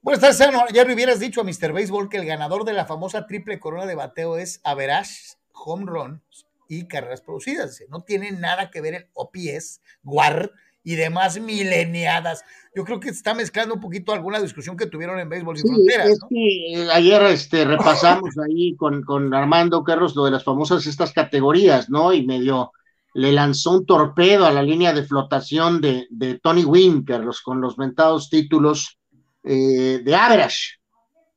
Buenas tardes, Ya me hubieras dicho a Mr. Baseball que el ganador de la famosa triple corona de bateo es average, home runs y carreras producidas. No tiene nada que ver el OPS, WAR y demás mileniadas. Yo creo que está mezclando un poquito alguna discusión que tuvieron en Béisbol Sin Fronteras. Eh, ayer este, repasamos ahí con, con Armando Carlos lo de las famosas estas categorías, ¿no? Y medio le lanzó un torpedo a la línea de flotación de, Tony Winker, con los mentados títulos eh, de average.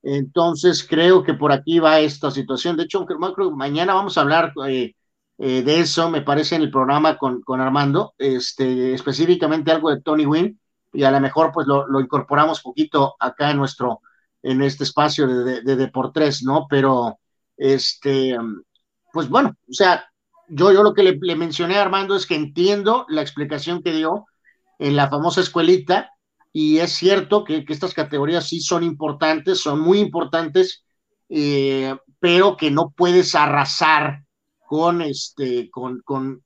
Entonces creo que por aquí va esta situación. De hecho, creo que mañana vamos a hablar eh, eh, de eso, me parece, en el programa con, con, Armando, este, específicamente algo de Tony Wynn, y a lo mejor pues lo, lo incorporamos poquito acá en nuestro, en este espacio de, de, de, por tres, ¿no? Pero, este, pues bueno, o sea, yo, yo lo que le, mencioné a Armando es que entiendo la explicación que dio en la famosa escuelita, y es cierto que, que estas categorías sí son importantes, son muy importantes, eh, pero que no puedes arrasar con, este, con, con,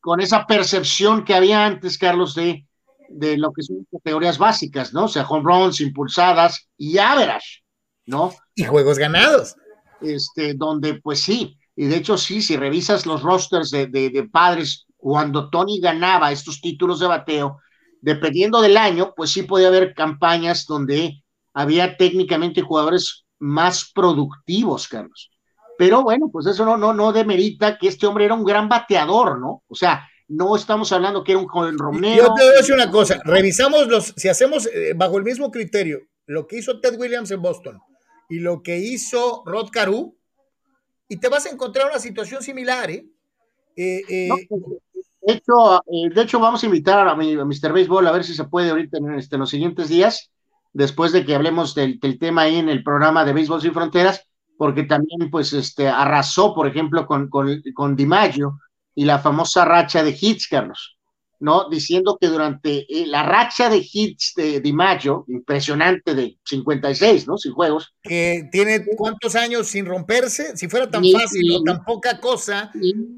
con esa percepción que había antes, Carlos, de, de lo que son categorías básicas, ¿no? O sea, home runs, impulsadas y average, ¿no? Y juegos ganados. Este, donde, pues sí, y de hecho sí, si revisas los rosters de, de, de padres, cuando Tony ganaba estos títulos de bateo, dependiendo del año, pues sí podía haber campañas donde había técnicamente jugadores más productivos, Carlos. Pero bueno, pues eso no, no, no demerita que este hombre era un gran bateador, ¿no? O sea, no estamos hablando que era un joven Romero. Yo te voy a decir una cosa, revisamos los, si hacemos eh, bajo el mismo criterio, lo que hizo Ted Williams en Boston y lo que hizo Rod Carew, y te vas a encontrar una situación similar, ¿eh? eh, eh pues, de, hecho, de hecho, vamos a invitar a, mi, a Mr. Baseball a ver si se puede ahorita en, este, en los siguientes días, después de que hablemos del, del tema ahí en el programa de Béisbol Sin Fronteras, porque también pues este, arrasó, por ejemplo, con, con, con DiMaggio y la famosa racha de hits, Carlos, ¿no? Diciendo que durante eh, la racha de hits de DiMaggio, impresionante de 56, ¿no? Sin juegos. Que tiene cuántos años sin romperse, si fuera tan fácil o tan poca cosa,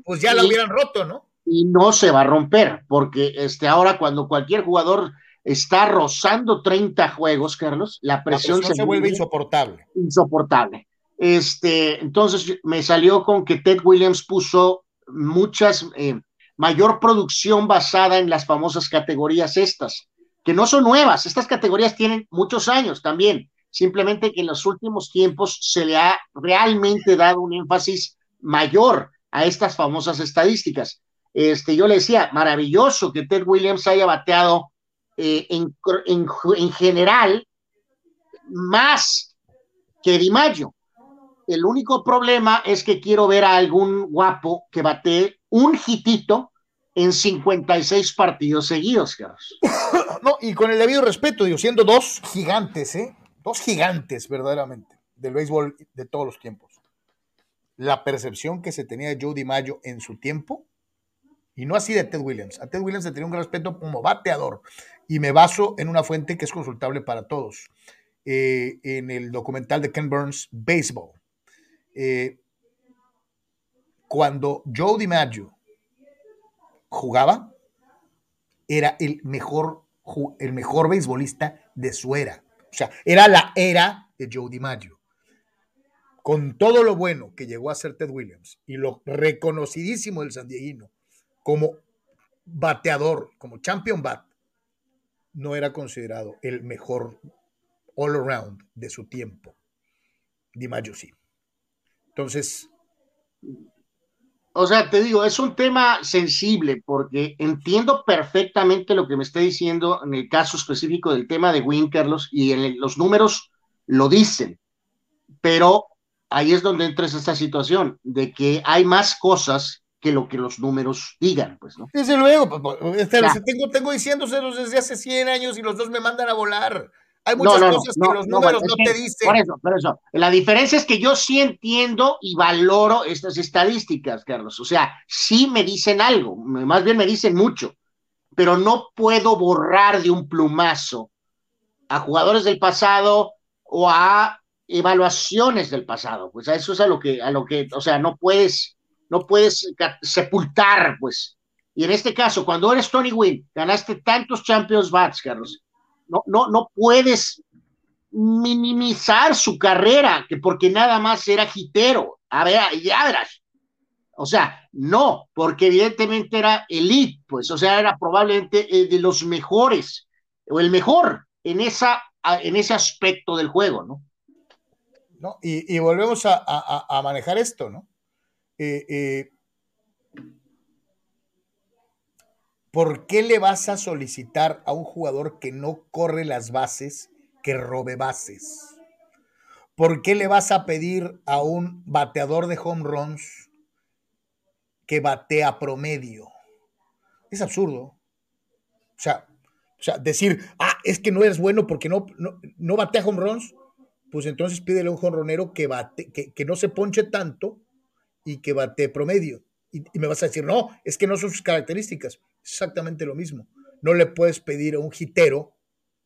pues ya la hubieran roto, ¿no? Y no se va a romper, porque este, ahora cuando cualquier jugador está rozando 30 juegos, Carlos, la presión, se, se vuelve insoportable. Insoportable. Este, entonces me salió con que Ted Williams puso muchas, eh, mayor producción basada en las famosas categorías estas, que no son nuevas, estas categorías tienen muchos años también, simplemente que en los últimos tiempos se le ha realmente dado un énfasis mayor a estas famosas estadísticas. Este, yo le decía, maravilloso que Ted Williams haya bateado eh, en, en, en, general más que DiMaggio. El único problema es que quiero ver a algún guapo que bate un hitito en 56 partidos seguidos, Carlos. No, y con el debido respeto, digo, siendo dos gigantes, ¿eh? Dos gigantes, verdaderamente, del béisbol de todos los tiempos. La percepción que se tenía de Joe DiMaggio en su tiempo, y no así de Ted Williams. A Ted Williams se tenía un respeto como bateador, y me baso en una fuente que es consultable para todos. Eh, en el documental de Ken Burns, Baseball. Eh, cuando Joe DiMaggio jugaba, era el mejor, el mejor beisbolista de su era. O sea, era la era de Joe DiMaggio. Con todo lo bueno que llegó a ser Ted Williams y lo reconocidísimo del San Diego como bateador, como champion bat, no era considerado el mejor all around de su tiempo. DiMaggio sí. Entonces... O sea, te digo, es un tema sensible porque entiendo perfectamente lo que me está diciendo en el caso específico del tema de Win, Carlos, y en los números lo dicen, pero ahí es donde entra esta situación de que hay más cosas que lo que los números digan, pues, ¿no? Desde luego, pues, pues, este, tengo, tengo diciéndoselos desde hace 100 años y los dos me mandan a volar. Hay muchas cosas que los números no, te dicen. Por eso, por eso. La diferencia es que yo sí entiendo y valoro estas estadísticas, Carlos. O sea, sí me dicen algo, más bien me dicen mucho, pero no puedo borrar de un plumazo a jugadores del pasado o a evaluaciones del pasado. Pues a eso es a lo que, a lo que, o sea, no puedes, no puedes sepultar, pues. Y en este caso, cuando eres Tony Wynn, ganaste tantos Champions Bats, Carlos, no, no, no puedes minimizar su carrera, que porque nada más era gitero, a ver, ya verás. O sea, no, porque evidentemente era elite, pues, o sea, era probablemente de los mejores, o el mejor en, esa, en ese aspecto del juego, ¿no? ¿No? Y, volvemos a, manejar esto, ¿no? Eh, eh, ¿por qué le vas a solicitar a un jugador que no corre las bases que robe bases? ¿Por qué le vas a pedir a un bateador de home runs que batea promedio? Es absurdo. O sea, o sea, decir, ah, es que no eres bueno porque no, no, batea home runs, pues entonces pídele a un jonronero que, bate, que, no se ponche tanto y que bate promedio. Y, me vas a decir, no, es que no son sus características. Exactamente lo mismo. No le puedes pedir a un hitero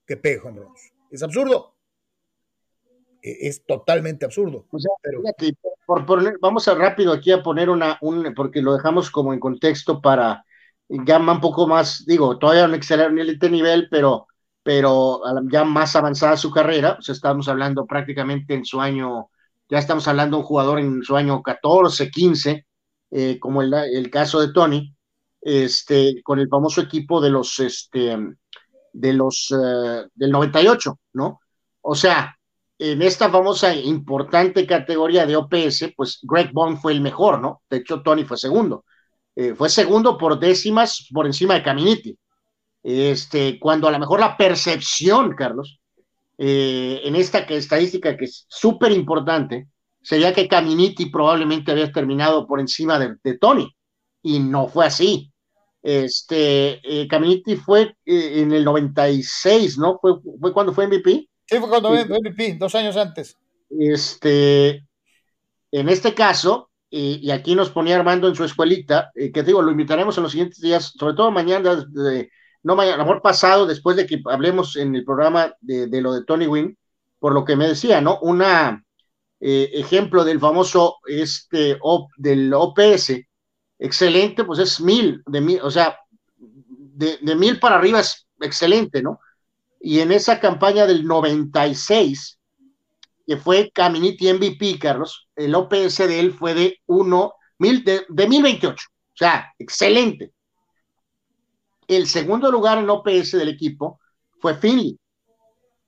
que pegue home runs. Es absurdo. E, es totalmente absurdo. vamos a rápido aquí a poner una, un, porque lo dejamos como en contexto para ya un poco más, digo, todavía no excelente nivel, pero, pero ya más avanzada su carrera, o sea, estamos hablando prácticamente en su año, ya estamos hablando de un jugador en su año 14, 15, eh, como el, el, caso de Tony, este, con el famoso equipo de los, este, de los, uh, del 98, ¿no? O sea, en esta famosa importante categoría de OPS, pues Greg Bond fue el mejor, ¿no? De hecho, Tony fue segundo. Eh, fue segundo por décimas por encima de Caminiti. Este, cuando a lo mejor la percepción, Carlos, eh, en esta estadística que es súper importante, sería que Caminiti probablemente había terminado por encima de, Tony, y no fue así. Este, eh, Caminiti fue en el 96, ¿no? ¿Fue, fue cuando fue MVP? Sí, fue cuando fue MVP, dos años antes. Este, en este caso, y, aquí nos ponía Armando en su escuelita, eh, que digo, lo invitaremos en los siguientes días, sobre todo mañana, no mañana, a lo mejor pasado, después de que hablemos en el programa de, lo de Tony Wynn, por lo que me decía, ¿no? Una eh, ejemplo del famoso este del OPS, excelente, pues es mil, de mil, o sea, de, mil para arriba es excelente, ¿no? y en esa campaña del 96, que fue Caminiti MVP, Carlos, el OPS de él fue de 1, de, de 1028, o sea, excelente. El segundo lugar en OPS del equipo fue Finley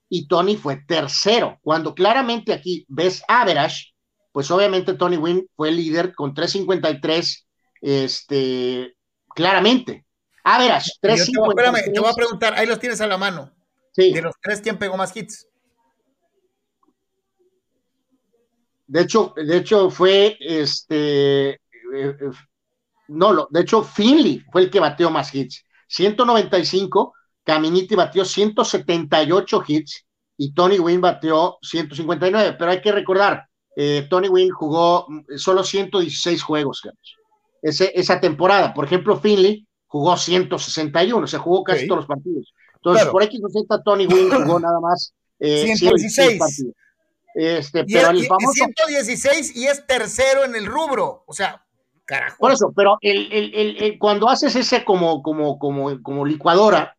y Tony fue tercero. Cuando claramente aquí ves average, pues obviamente Tony Wynn fue el líder con 353, este, claramente. Average, 353. te voy a preguntar, ahí los tienes a la mano. De los tres, ¿quién pegó más hits? De hecho, de hecho fue este. Eh, eh, no, de hecho, Finley fue el que bateó más hits. 195, Caminiti batió 178 hits y Tony Wynn bateó 159. Pero hay que recordar, eh, Tony Wynn jugó solo 116 juegos, esa temporada. Por ejemplo, Finley jugó 161, o sea, jugó casi todos los partidos. Entonces, por X o Z, Tony Wynn jugó nada más eh, 116. partidos. Este, pero el famoso... 116 y es tercero en el rubro. O sea, carajo. Por eso, pero el, el, el, cuando haces ese como, como, como, como licuadora,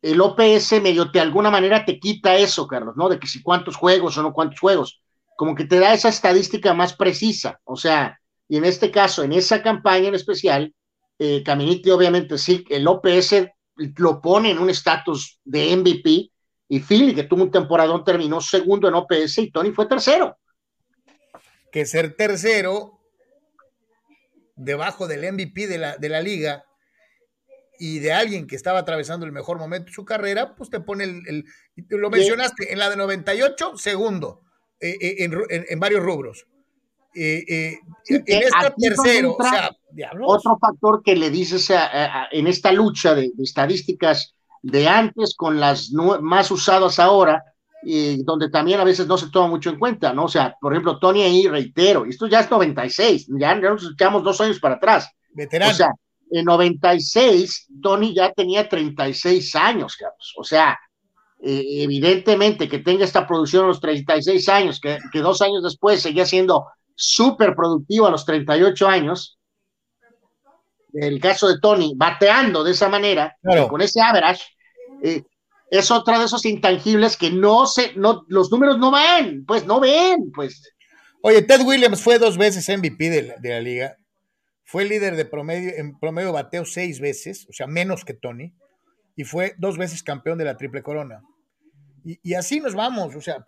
el OPS medio de alguna manera te quita eso, Carlos, ¿no? De que si cuántos juegos o no cuántos juegos. Como que te da esa estadística más precisa. O sea, y en este caso, en esa campaña en especial, eh, Caminiti obviamente sí, el OPS lo pone en un estatus de MVP y Philly, que tuvo un temporadón, terminó segundo en OPS y Tony fue tercero. Que ser tercero debajo del MVP de la, de la liga y de alguien que estaba atravesando el mejor momento de su carrera, pues te pone el, lo mencionaste, en la de 98, segundo, eh, eh, en, varios rubros. Eh, en esta tercero, o sea, otro factor que le dices en esta lucha de, estadísticas de antes con las más usadas ahora, y donde también a veces no se toma mucho en cuenta, ¿no? O sea, por ejemplo, Tony ahí, reitero, esto ya es 96, ya, nos echamos dos años para atrás. Veterano. O sea, en 96, Tony ya tenía 36 años, Carlos. O sea, eh, evidentemente que tenga esta producción a los 36 años, que, que dos años después seguía siendo súper productivo a los 38 años, el caso de Tony, bateando de esa manera, con ese average, eh, es otra de esos intangibles que no se, no, los números no ven, pues no ven, pues. Oye, Ted Williams fue dos veces MVP de la, liga, fue líder de promedio, en promedio bateo seis veces, o sea, menos que Tony, y fue dos veces campeón de la triple corona. Y, así nos vamos, o sea,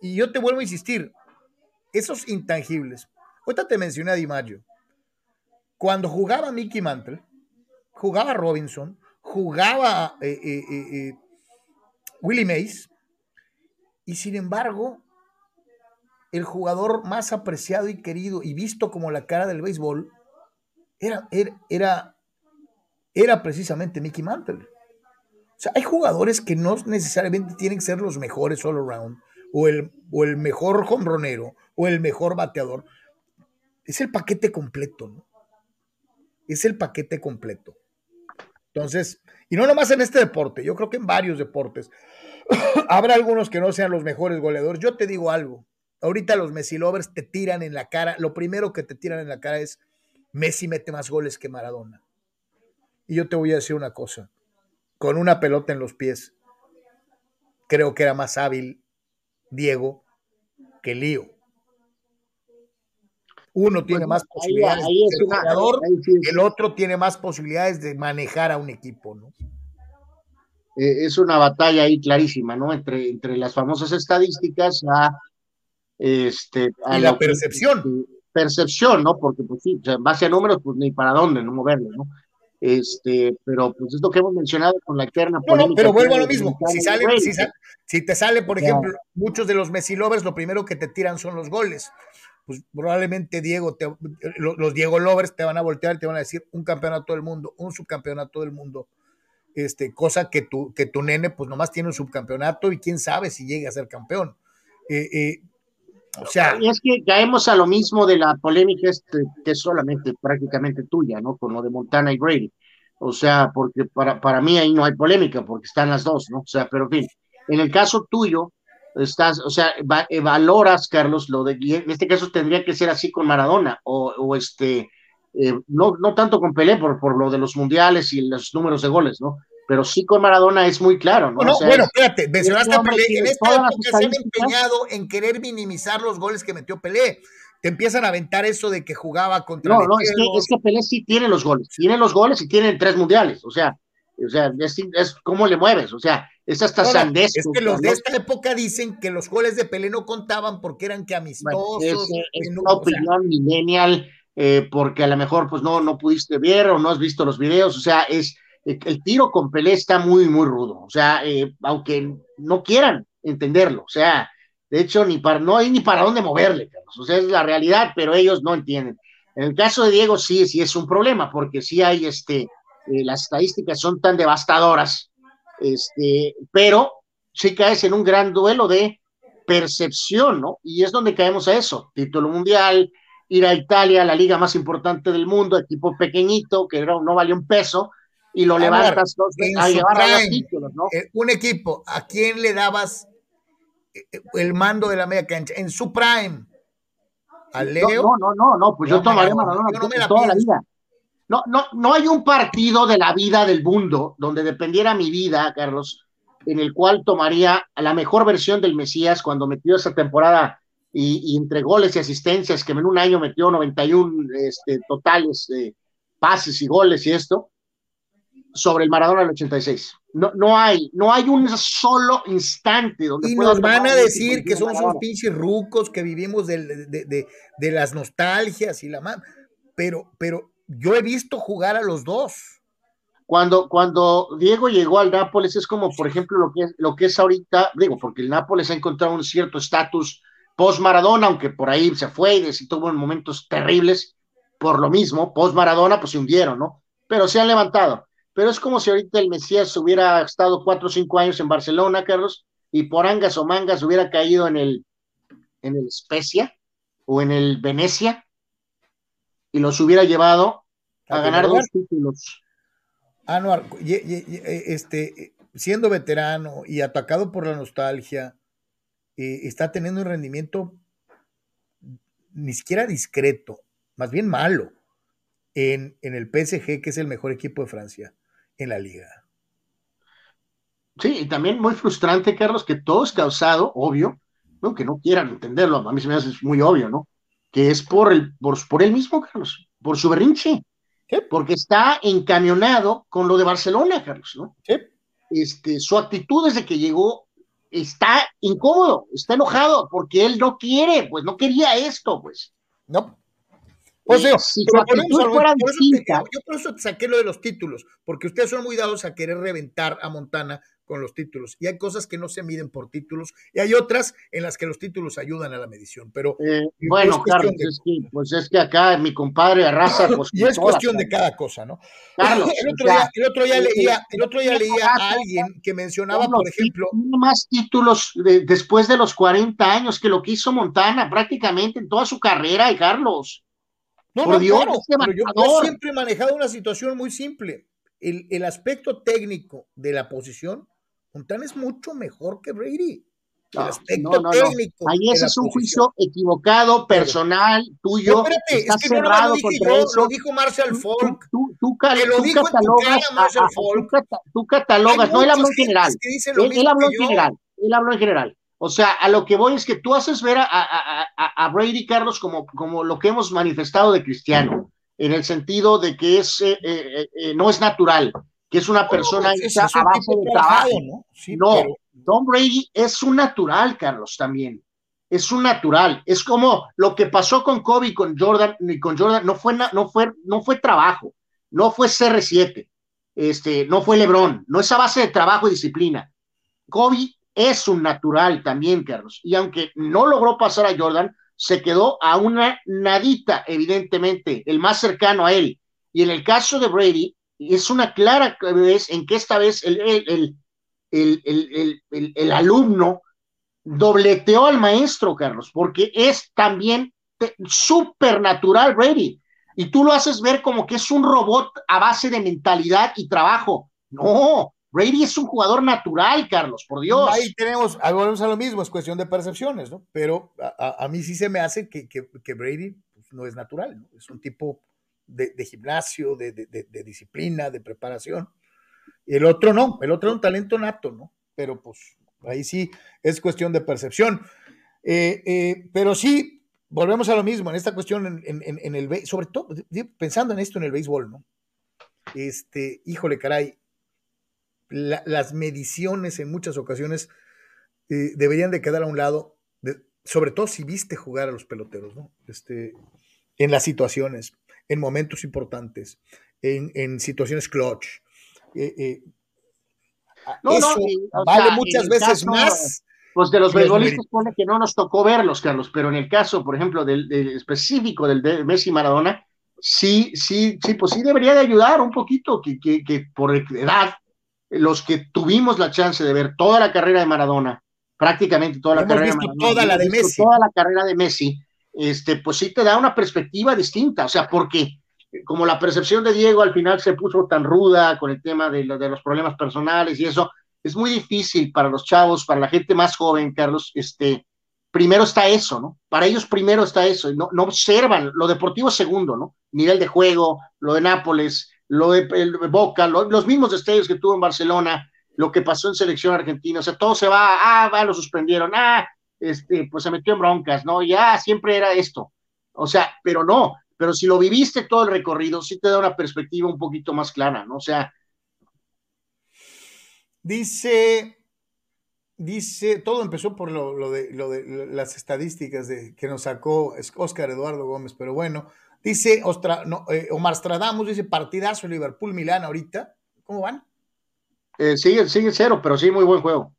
y yo te vuelvo a insistir, esos intangibles. Ahorita te mencioné a DiMaggio. Cuando jugaba Mickey Mantle, jugaba Robinson, jugaba eh, eh, eh, Willie Mays y sin embargo el jugador más apreciado y querido y visto como la cara del béisbol era, era, era, precisamente Mickey Mantle. O sea, hay jugadores que no necesariamente tienen que ser los mejores all around, o el, o el mejor hombronero, o el mejor bateador. Es el paquete completo, ¿no? Es el paquete completo. Entonces, y no nomás en este deporte, yo creo que en varios deportes. Habrá algunos que no sean los mejores goleadores. Yo te digo algo, ahorita los Messi lovers te tiran en la cara, lo primero que te tiran en la cara es Messi mete más goles que Maradona. Y yo te voy a decir una cosa, con una pelota en los pies, creo que era más hábil Diego que Lío. Uno tiene más posibilidades de jugador, el otro tiene más posibilidades de manejar a un equipo, ¿no? Eh, es una batalla ahí clarísima, ¿no? Entre, entre las famosas estadísticas a este a y la, percepción. percepción, ¿no? Porque pues sí, en base a números, pues ni para dónde, no moverlo, ¿no? Este, pero pues es lo que hemos mencionado con la eterna no, pero vuelvo a lo mismo. Si, sale, si, te sale, por ejemplo, muchos de los Messi lovers, lo primero que te tiran son los goles pues probablemente Diego, los, Diego Lovers te van a voltear y te van a decir un campeonato del mundo, un subcampeonato del mundo, este, cosa que tu, que tu nene pues nomás tiene un subcampeonato y quién sabe si llegue a ser campeón. Eh, eh, o sea, es que caemos a lo mismo de la polémica este, que es solamente prácticamente tuya, ¿no? Con lo de Montana y Brady. O sea, porque para, para mí ahí no hay polémica, porque están las dos, ¿no? O sea, pero en fin, en el caso tuyo, estás, o sea, eh, valoras, Carlos, lo de, en este caso tendría que ser así con Maradona, o, este, eh, no, no tanto con Pelé por, por lo de los mundiales y los números de goles, ¿no? Pero sí con Maradona es muy claro, ¿no? bueno, espérate, mencionaste a Pelé, en esta época se han empeñado en querer minimizar los goles que metió Pelé. Te empiezan a aventar eso de que jugaba contra. No, no, es que, es que Pelé sí tiene los goles, tiene los goles y tiene tres mundiales, o sea, o sea, es, es cómo le mueves, o sea, es hasta sandés. Es que los de esta época dicen que los goles de Pelé no contaban porque eran que amistosos. es, una opinión millennial, eh, porque a lo mejor pues no, no pudiste ver o no has visto los videos, o sea, es el tiro con Pelé está muy, muy rudo, o sea, eh, aunque no quieran entenderlo, o sea, de hecho, ni para, no hay ni para dónde moverle, Carlos, o sea, es la realidad, pero ellos no entienden. En el caso de Diego, sí, sí es un problema, porque sí hay este, eh, las estadísticas son tan devastadoras, este, pero sí caes en un gran duelo de percepción, ¿no? Y es donde caemos a eso, título mundial, ir a Italia, la liga más importante del mundo, equipo pequeñito, que no, vale un peso, y lo levantas a llevar a los títulos, ¿no? Eh, un equipo, ¿a quién le dabas eh, el mando de la media cancha? En su prime. ¿A Leo? No, no, no, no, pues yo tomaré Maradona toda la vida. No, no, no hay un partido de la vida del mundo donde dependiera mi vida, Carlos, en el cual tomaría la mejor versión del Mesías cuando metió esa temporada y, entre goles y asistencias, que en un año metió 91 este, totales de pases y goles y esto, sobre el Maradona del 86. No, no hay, no hay un solo instante donde. Y nos van a decir que somos unos pinches rucos que vivimos de, de, de, las nostalgias y la más. Pero, pero yo he visto jugar a los dos. Cuando, cuando Diego llegó al Nápoles es como, por ejemplo, lo que es, lo que es ahorita, digo, porque el Nápoles ha encontrado un cierto estatus post-Maradona, aunque por ahí se fue y tuvo momentos terribles por lo mismo, post-Maradona pues se hundieron, ¿no? Pero se han levantado. Pero es como si ahorita el Mesías hubiera estado cuatro o cinco años en Barcelona, Carlos, y por angas o mangas hubiera caído en el, en el Especia o en el Venecia, y los hubiera llevado a, ganar dos títulos. Anuar, este, siendo veterano y atacado por la nostalgia, eh, está teniendo un rendimiento ni siquiera discreto, más bien malo, en, en, el PSG, que es el mejor equipo de Francia en la liga. Sí, y también muy frustrante, Carlos, que todo es causado, obvio, ¿no? que no quieran entenderlo, a mí se me hace muy obvio, ¿no? que es por el, por, por él mismo, Carlos, por su berrinche, porque está encamionado con lo de Barcelona, Carlos, ¿no? Este, su actitud desde que llegó está incómodo, está enojado, porque él no quiere, pues no quería esto, pues. No. Pues si por yo por eso saqué lo de los títulos, porque ustedes son muy dados a querer reventar a Montana con los títulos. Y hay cosas que no se miden por títulos y hay otras en las que los títulos ayudan a la medición. Pero eh, bueno, Carlos, es que, pues es que acá mi compadre arrasa. Pues, y es cuestión de cada cosa, ¿no? Carlos, el otro, día, el otro día leía, el otro día leía a alguien que mencionaba, por ejemplo, más títulos después de los 40 años que lo que hizo Montana prácticamente en toda su carrera, y Carlos. No, por Dios, yo, siempre he manejado una situación muy simple. El, el aspecto técnico de la posición Montana es mucho mejor que Brady. El aspecto técnico. Ahí ese es un juicio equivocado, personal, tuyo. No, espérate, es que cerrado no lo, dije yo, lo dijo Marshall Falk. Tú, tú, lo dijo catalogas, Marshall Falk. Tú, catalogas, no, él habló en general. Él, habló en general. Él habló en general. O sea, a lo que voy es que tú haces ver a, a, a, a Brady, Carlos, como, como lo que hemos manifestado de Cristiano, en el sentido de que es, eh, eh, eh, no es natural que es una persona a base de trabajo. ¿no? Tom Brady es un natural, Carlos, también. Es un natural. Es como lo que pasó con Kobe y con Jordan, y con Jordan no fue, no fue, no fue trabajo, no fue CR7, este, no fue LeBron, no es a base de trabajo y disciplina. Kobe es un natural también, Carlos. Y aunque no logró pasar a Jordan, se quedó a una nadita, evidentemente, el más cercano a él. Y en el caso de Brady, es una clara vez en que esta vez el, el, el, el, alumno dobleteó al maestro, Carlos, porque es también supernatural Brady. Y tú lo haces ver como que es un robot a base de mentalidad y trabajo. No, Brady es un jugador natural, Carlos, por Dios. Ahí tenemos, volvemos a lo mismo, es cuestión de percepciones, ¿no? Pero a, mí sí se me hace que, que, Brady pues, no es natural, ¿no? Es un tipo de, gimnasio, de, disciplina, de preparación. Y el otro no, el otro es un talento nato, ¿no? Pero pues ahí sí es cuestión de percepción. Eh, eh, pero sí, volvemos a lo mismo, en esta cuestión, en, el, sobre todo pensando en esto en el béisbol, ¿no? Este, híjole, caray, las mediciones en muchas ocasiones eh, deberían de quedar a un lado, sobre todo si viste jugar a los peloteros, ¿no? Este, en las situaciones en momentos importantes, en, situaciones clutch. Eh, eh, eso vale muchas veces más. Pues de los beisbolistas pone que no nos tocó verlos, Carlos, pero en el caso, por ejemplo, del, específico del de Messi Maradona, sí, sí, sí, pues sí debería de ayudar un poquito, que, que, por edad, los que tuvimos la chance de ver toda la carrera de Maradona, prácticamente toda la carrera de Maradona, toda la de Messi. Toda la carrera de Messi, este, pues sí te da una perspectiva distinta, o sea, porque como la percepción de Diego al final se puso tan ruda con el tema de, los problemas personales y eso, es muy difícil para los chavos, para la gente más joven, Carlos, este, primero está eso, ¿no? Para ellos primero está eso, no, no observan, lo deportivo segundo, ¿no? Nivel de juego, lo de Nápoles, lo de Boca, los mismos destellos que tuvo en Barcelona, lo que pasó en selección argentina, o sea, todo se va, ah, va, lo suspendieron, ah, este, pues se metió en broncas, ¿no? Ya siempre era esto. O sea, pero no, pero si lo viviste todo el recorrido, sí te da una perspectiva un poquito más clara, ¿no? O sea. Dice, dice, todo empezó por lo, de, lo de, las estadísticas de, que nos sacó Oscar Eduardo Gómez, pero bueno, dice Ostra, no, eh, Omar Stradamus, dice partidazo Liverpool-Milán ahorita. ¿Cómo van? Eh, sigue, sigue cero, pero sí, muy buen juego.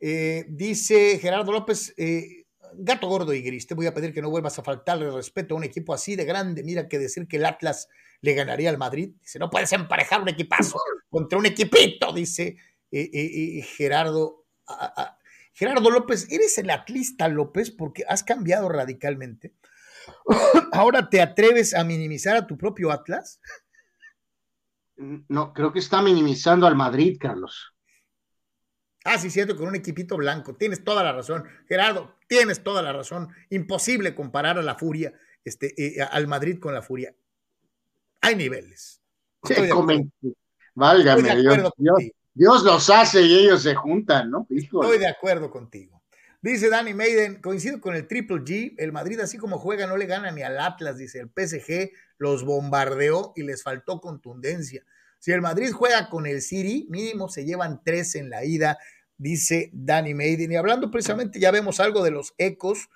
Eh, dice Gerardo López, eh, gato gordo y gris, te voy a pedir que no vuelvas a faltarle respeto a un equipo así de grande. Mira que decir que el Atlas le ganaría al Madrid. Dice, no puedes emparejar un equipazo contra un equipito, dice Gerardo. Gerardo López, ¿eres el atlista López? Porque has cambiado radicalmente. Ahora te atreves a minimizar a tu propio Atlas. No, creo que está minimizando al Madrid, Carlos. Ah, sí, cierto, con un equipito blanco. Tienes toda la razón. Gerardo, tienes toda la razón. Imposible comparar a la Furia, este, eh, al Madrid con la Furia. Hay niveles. Válgame, Dios, Dios, los hace y ellos se juntan, ¿no? Estoy de acuerdo contigo. Dice Danny Maiden, coincido con el Triple G, el Madrid así como juega no le gana ni al Atlas, dice el PSG, los bombardeó y les faltó contundencia. Si el Madrid juega con el City, mínimo se llevan tres en la ida, dice Danny Maiden. Y hablando precisamente, ya vemos algo de los ecos.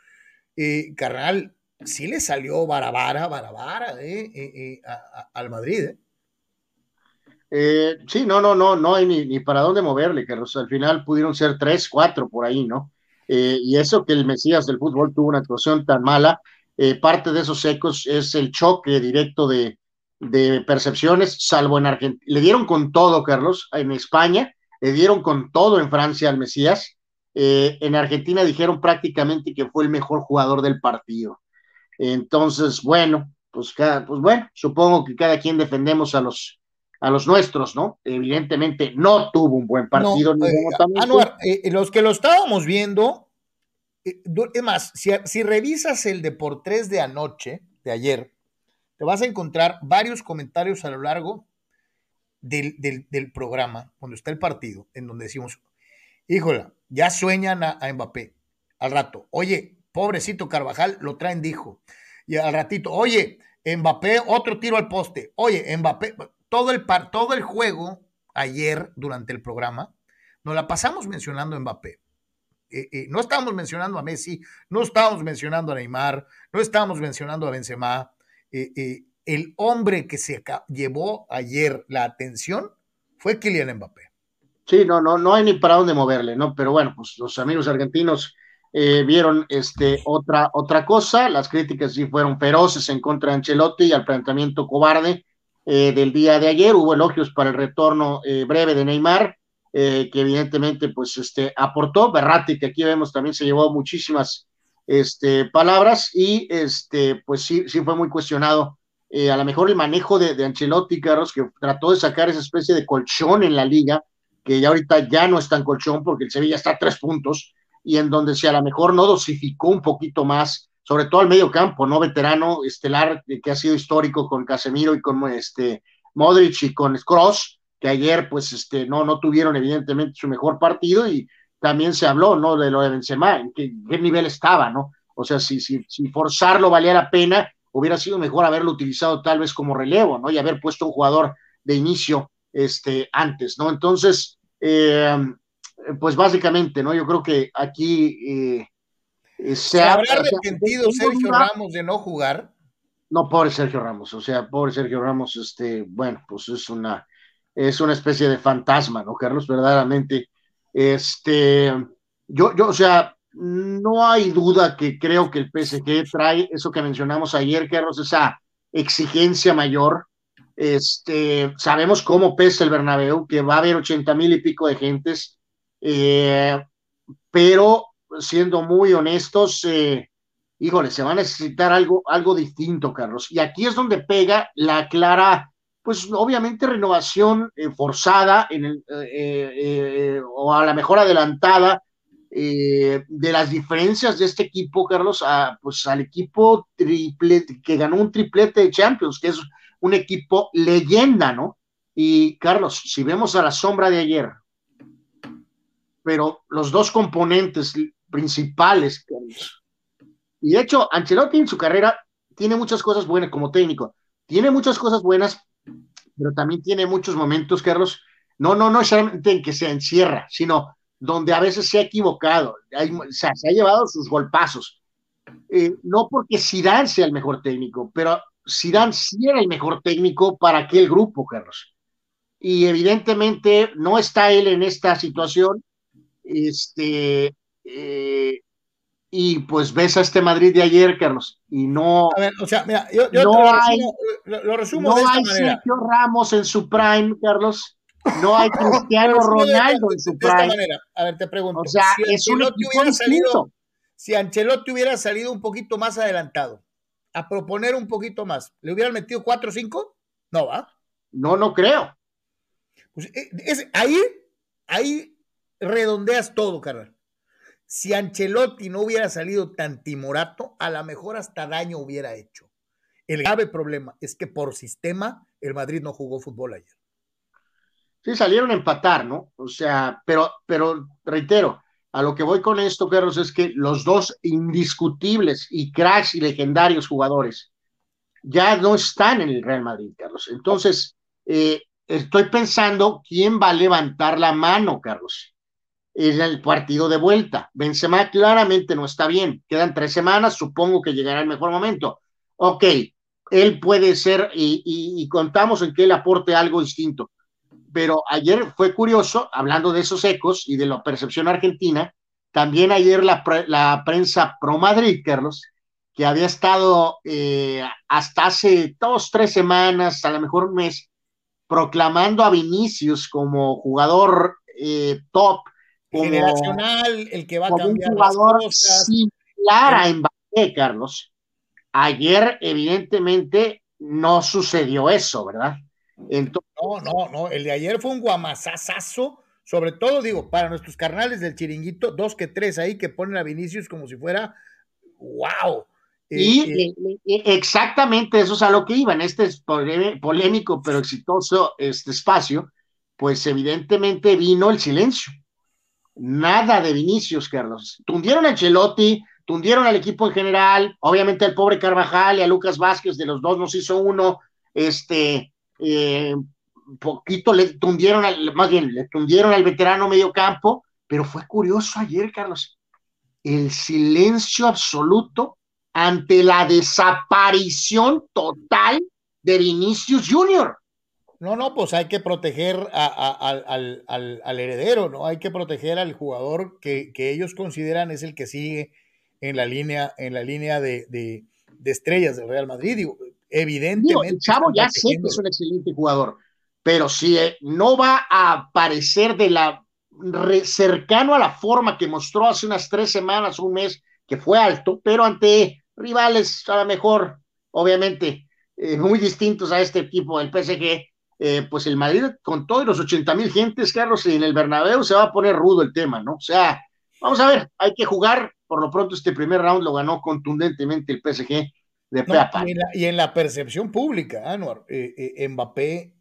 Eh, carnal, sí le salió barabara, barabara eh, eh, eh al Madrid. Eh. sí, no, no, no, no hay ni, para dónde moverle, Carlos. Al final pudieron ser tres, cuatro por ahí, ¿no? Y eso que el Mesías del fútbol tuvo una actuación tan mala, parte de esos ecos es el choque directo de, de percepciones, salvo en Argentina. Le dieron con todo, Carlos, en España, le dieron con todo en Francia al Mesías. en Argentina dijeron prácticamente que fue el mejor jugador del partido. Entonces, bueno, pues, cada, pues bueno, supongo que cada quien defendemos a los, a los nuestros, ¿no? Evidentemente no tuvo un buen partido. No, eh, eh, los que lo estábamos viendo, eh, es más, si, si, revisas el de por tres de anoche, de ayer, te vas a encontrar varios comentarios a lo largo del, del, programa, cuando está el partido, en donde decimos, híjola, ya sueñan a, a Mbappé al rato. Oye, pobrecito Carvajal, lo traen, dijo. Y al ratito, oye, Mbappé, otro tiro al poste. Oye, Mbappé, todo el, par, todo el juego ayer durante el programa, nos la pasamos mencionando a Mbappé. Eh, eh, no estábamos mencionando a Messi, no estábamos mencionando a Neymar, no estábamos mencionando a Benzema. Eh, el hombre que se llevó ayer la atención fue Kylian Mbappé. Sí, no, no, no hay ni para dónde moverle, ¿no? Pero bueno, pues los amigos argentinos vieron este, otra, otra cosa, las críticas sí fueron feroces en contra de Ancelotti y al planteamiento cobarde eh, del día de ayer, hubo elogios para el retorno eh, breve de Neymar, que evidentemente pues este, aportó, Berratti, que aquí vemos también se llevó muchísimas este, palabras y este, pues sí, sí fue muy cuestionado. a lo mejor el manejo de, de Ancelotti, Carlos, que trató de sacar esa especie de colchón en la liga, que ya ahorita ya no está en colchón porque el Sevilla está a tres puntos, y en donde si a lo mejor no dosificó un poquito más, sobre todo al medio campo, ¿no? Veterano estelar eh, que ha sido histórico con Casemiro y con este Modric y con Cross, que ayer pues este no, no tuvieron evidentemente su mejor partido y también se habló, ¿no? De lo de Benzema, en qué, nivel estaba, ¿no? O sea, si, si, si forzarlo valía la pena, hubiera sido mejor haberlo utilizado tal vez como relevo, ¿no? Y haber puesto un jugador de inicio este, antes, ¿no? Entonces, eh, pues básicamente, ¿no? Yo creo que aquí eh, se, habrá arrepentido Sergio Ramos de no jugar. No, pobre Sergio Ramos, o sea, pobre Sergio Ramos, este, bueno, pues es una, es una especie de fantasma, ¿no, Carlos? Verdaderamente, este, yo, yo, o sea, no hay duda que creo que el PSG trae eso que mencionamos ayer, Carlos, esa exigencia mayor. Este, sabemos cómo pesa el Bernabéu, que va a haber ochenta mil y pico de gentes eh, pero siendo muy honestos, eh, híjole, se va a necesitar algo, algo distinto, Carlos. Y aquí es donde pega la clara, pues obviamente renovación eh, forzada en el, eh, o a la mejor adelantada de las diferencias de este equipo, Carlos, a, pues al equipo triple, que ganó un triplete de Champions, que es un equipo leyenda, ¿no? Y Carlos, si vemos a la sombra de ayer, pero los dos componentes principales, y de hecho, Ancelotti en su carrera tiene muchas cosas buenas como técnico, tiene muchas cosas buenas, pero también tiene muchos momentos, Carlos, no, no, no solamente en que se encierra, sino donde a veces se ha equivocado, o sea, se ha llevado sus golpazos. Eh, no porque Zidane sea el mejor técnico, pero Zidane sí era el mejor técnico para aquel grupo, Carlos. Y evidentemente no está él en esta situación. Este, eh, y pues ves a este Madrid de ayer, Carlos, y no. A ver, o sea, mira, yo, no lo, hay, resumo, lo, resumo no de esta hay Sergio Ramos en su prime, Carlos. No hay Cristiano Ronaldo en su prime. manera. A ver, te pregunto. O sea, si es Ancelotti hubiera salido, si Ancelotti hubiera salido un poquito más adelantado, a proponer un poquito más, ¿le hubieran metido 4 o 5? No, ¿va? No, no creo. Pues, eh, es, ahí, ahí redondeas todo, carnal. Si Ancelotti no hubiera salido tan timorato, a lo mejor hasta daño hubiera hecho. El grave problema es que por sistema el Madrid no jugó fútbol ayer. Sí, salieron a empatar, ¿no? O sea, pero, pero reitero, a lo que voy con esto, Carlos, es que los dos indiscutibles y cracks y legendarios jugadores ya no están en el Real Madrid, Carlos. Entonces, eh, estoy pensando quién va a levantar la mano, Carlos en el partido de vuelta. Benzema claramente no está bien. Quedan tres semanas, supongo que llegará el mejor momento. Ok, él puede ser y, contamos en que él aporte algo distinto. Pero ayer fue curioso, hablando de esos ecos y de la percepción argentina, también ayer la, la prensa pro Madrid, Carlos, que había estado eh, hasta hace dos, tres semanas, a lo mejor un mes, proclamando a Vinicius como jugador eh, top. Generacional, el que va a cambiar un jugador a Mbappé, Carlos. Ayer, evidentemente, no sucedió eso, ¿verdad? no, no, no. El de ayer fue un guamazazazo. Sobre todo, digo, para nuestros carnales del chiringuito, dos que tres ahí que ponen a Vinicius como si fuera wow. Y eh, eh, exactamente eso es a lo que iba en este polémico pero exitoso este espacio, pues evidentemente vino el silencio. Nada de Vinicius, Carlos. Tundieron a Chelotti, tundieron al equipo en general, obviamente al pobre Carvajal y a Lucas Vázquez, de los dos nos hizo uno, este, eh, poquito le tundieron, al, más bien, le tundieron al veterano medio campo, pero fue curioso ayer, Carlos, el silencio absoluto ante la desaparición total de Vinicius Junior. No, no, pues hay que proteger al, heredero, ¿no? Hay que proteger al jugador que, ellos consideran es el que sigue en la línea, en la línea de, estrellas del Real Madrid. Digo, evidentemente. el chavo ya sé que es un excelente jugador, pero si eh, no va a aparecer de la cercano a la forma que mostró hace unas tres semanas, un mes, que fue alto, pero ante rivales a lo mejor, obviamente, eh, muy distintos a este equipo del PSG, eh, pues el Madrid con todos los 80 mil gentes, Carlos, en el Bernabéu se va a poner rudo el tema, ¿no? O sea, vamos a ver, hay que jugar, por lo pronto este primer round lo ganó contundentemente el PSG de no, y, en la, percepción pública, Anuar, eh, Mbappé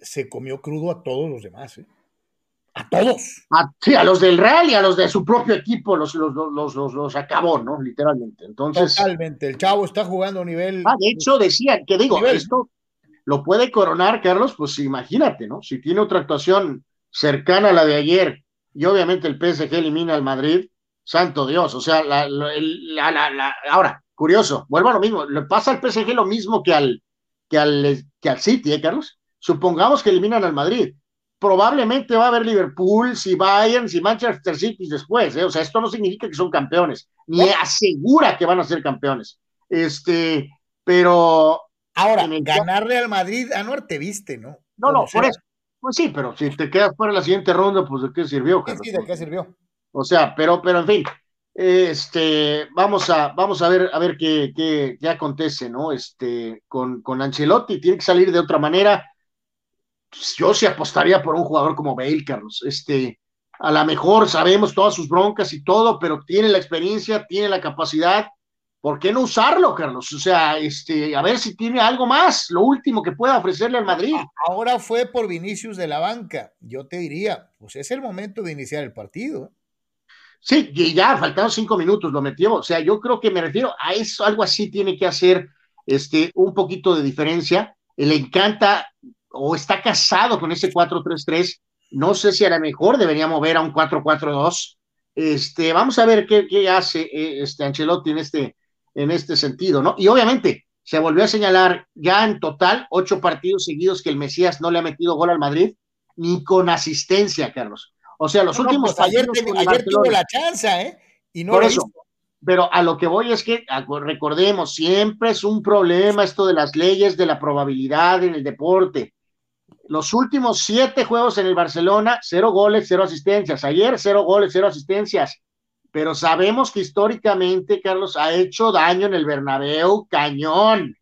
se comió crudo a todos los demás, ¿eh? a todos. A, sí, a los del Real y a los de su propio equipo los, los, los, los, acabó, ¿no? Literalmente. Entonces. Totalmente. El chavo está jugando a nivel. Ah, de hecho, decía que digo, esto lo puede coronar, Carlos, pues imagínate, ¿no? Si tiene otra actuación cercana a la de ayer y obviamente el PSG elimina al Madrid, santo Dios, o sea, la, ahora, curioso, vuelvo a lo mismo, le pasa al PSG lo mismo que al, que al, que al City, ¿eh, Carlos? Supongamos que eliminan al Madrid probablemente va a haber Liverpool, si Bayern, si Manchester City después, ¿eh? o sea, esto no significa que son campeones, ni asegura que van a ser campeones. Este, pero. Ahora, ganarle al Madrid, a te viste, ¿no? No, no, por eso. Pues sí, pero si te quedas fuera de la siguiente ronda, pues ¿de qué sirvió? Sí, ¿de qué sirvió? O sea, pero, pero en fin, este, vamos a, vamos a ver, a ver qué, qué, qué acontece, ¿no? Este, con, con Ancelotti, tiene que salir de otra manera pues, yo sí apostaría por un jugador como Bale, Carlos. Este, a lo mejor sabemos todas sus broncas y todo, pero tiene la experiencia, tiene la capacidad. ¿Por qué no usarlo, Carlos? O sea, este, a ver si tiene algo más, lo último que pueda ofrecerle al Madrid. Ahora fue por Vinicius de la banca. Yo te diría, pues es el momento de iniciar el partido. Sí, y ya faltaron cinco minutos, lo metió. O sea, yo creo que me refiero a eso, algo así tiene que hacer este, un poquito de diferencia. Le encanta o está casado con ese 4-3-3. No sé si a lo mejor debería mover a un 4-4-2. Este, vamos a ver qué, hace eh, este Ancelotti en este, en este sentido, ¿no? Y obviamente se volvió a señalar ya en total ocho partidos seguidos que el Mesías no le ha metido gol al Madrid, ni con asistencia, Carlos. O sea, los últimos pues ayer, tuvo la chance, ¿eh? Y no Por eso, pero a lo que voy es que, recordemos, siempre es un problema esto de las leyes de la probabilidad en el deporte. Los últimos siete juegos en el Barcelona, cero goles, cero asistencias. Ayer, cero goles, cero asistencias. Pero sabemos que históricamente, Carlos, ha hecho daño en el Bernabéu cañón.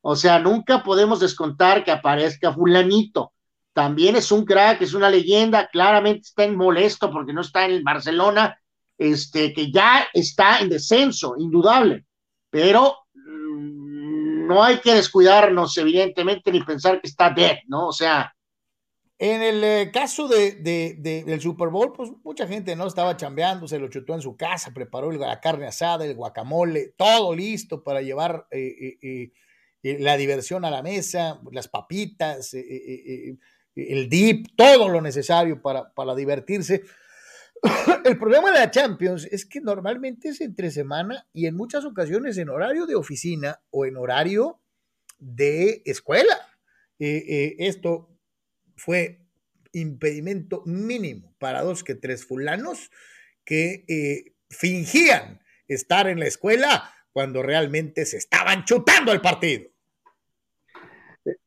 O sea, nunca podemos descontar que aparezca fulanito. También es un crack, es una leyenda, claramente está en molesto porque no está en el Barcelona, este, que ya está en descenso, indudable. Pero no hay que descuidarnos, evidentemente, ni pensar que está dead, ¿no? O sea. En el eh, caso de, del Super Bowl, pues mucha gente no estaba chambeando, se lo chutó en su casa, preparó la carne asada, el guacamole, todo listo para llevar eh, eh, la diversión a la mesa, las papitas, el dip, todo lo necesario para, para divertirse. El problema de la Champions es que normalmente es entre semana y en muchas ocasiones en horario de oficina o en horario de escuela. Esto fue impedimento mínimo para dos que tres fulanos que eh, fingían estar en la escuela cuando realmente se estaban chutando el partido.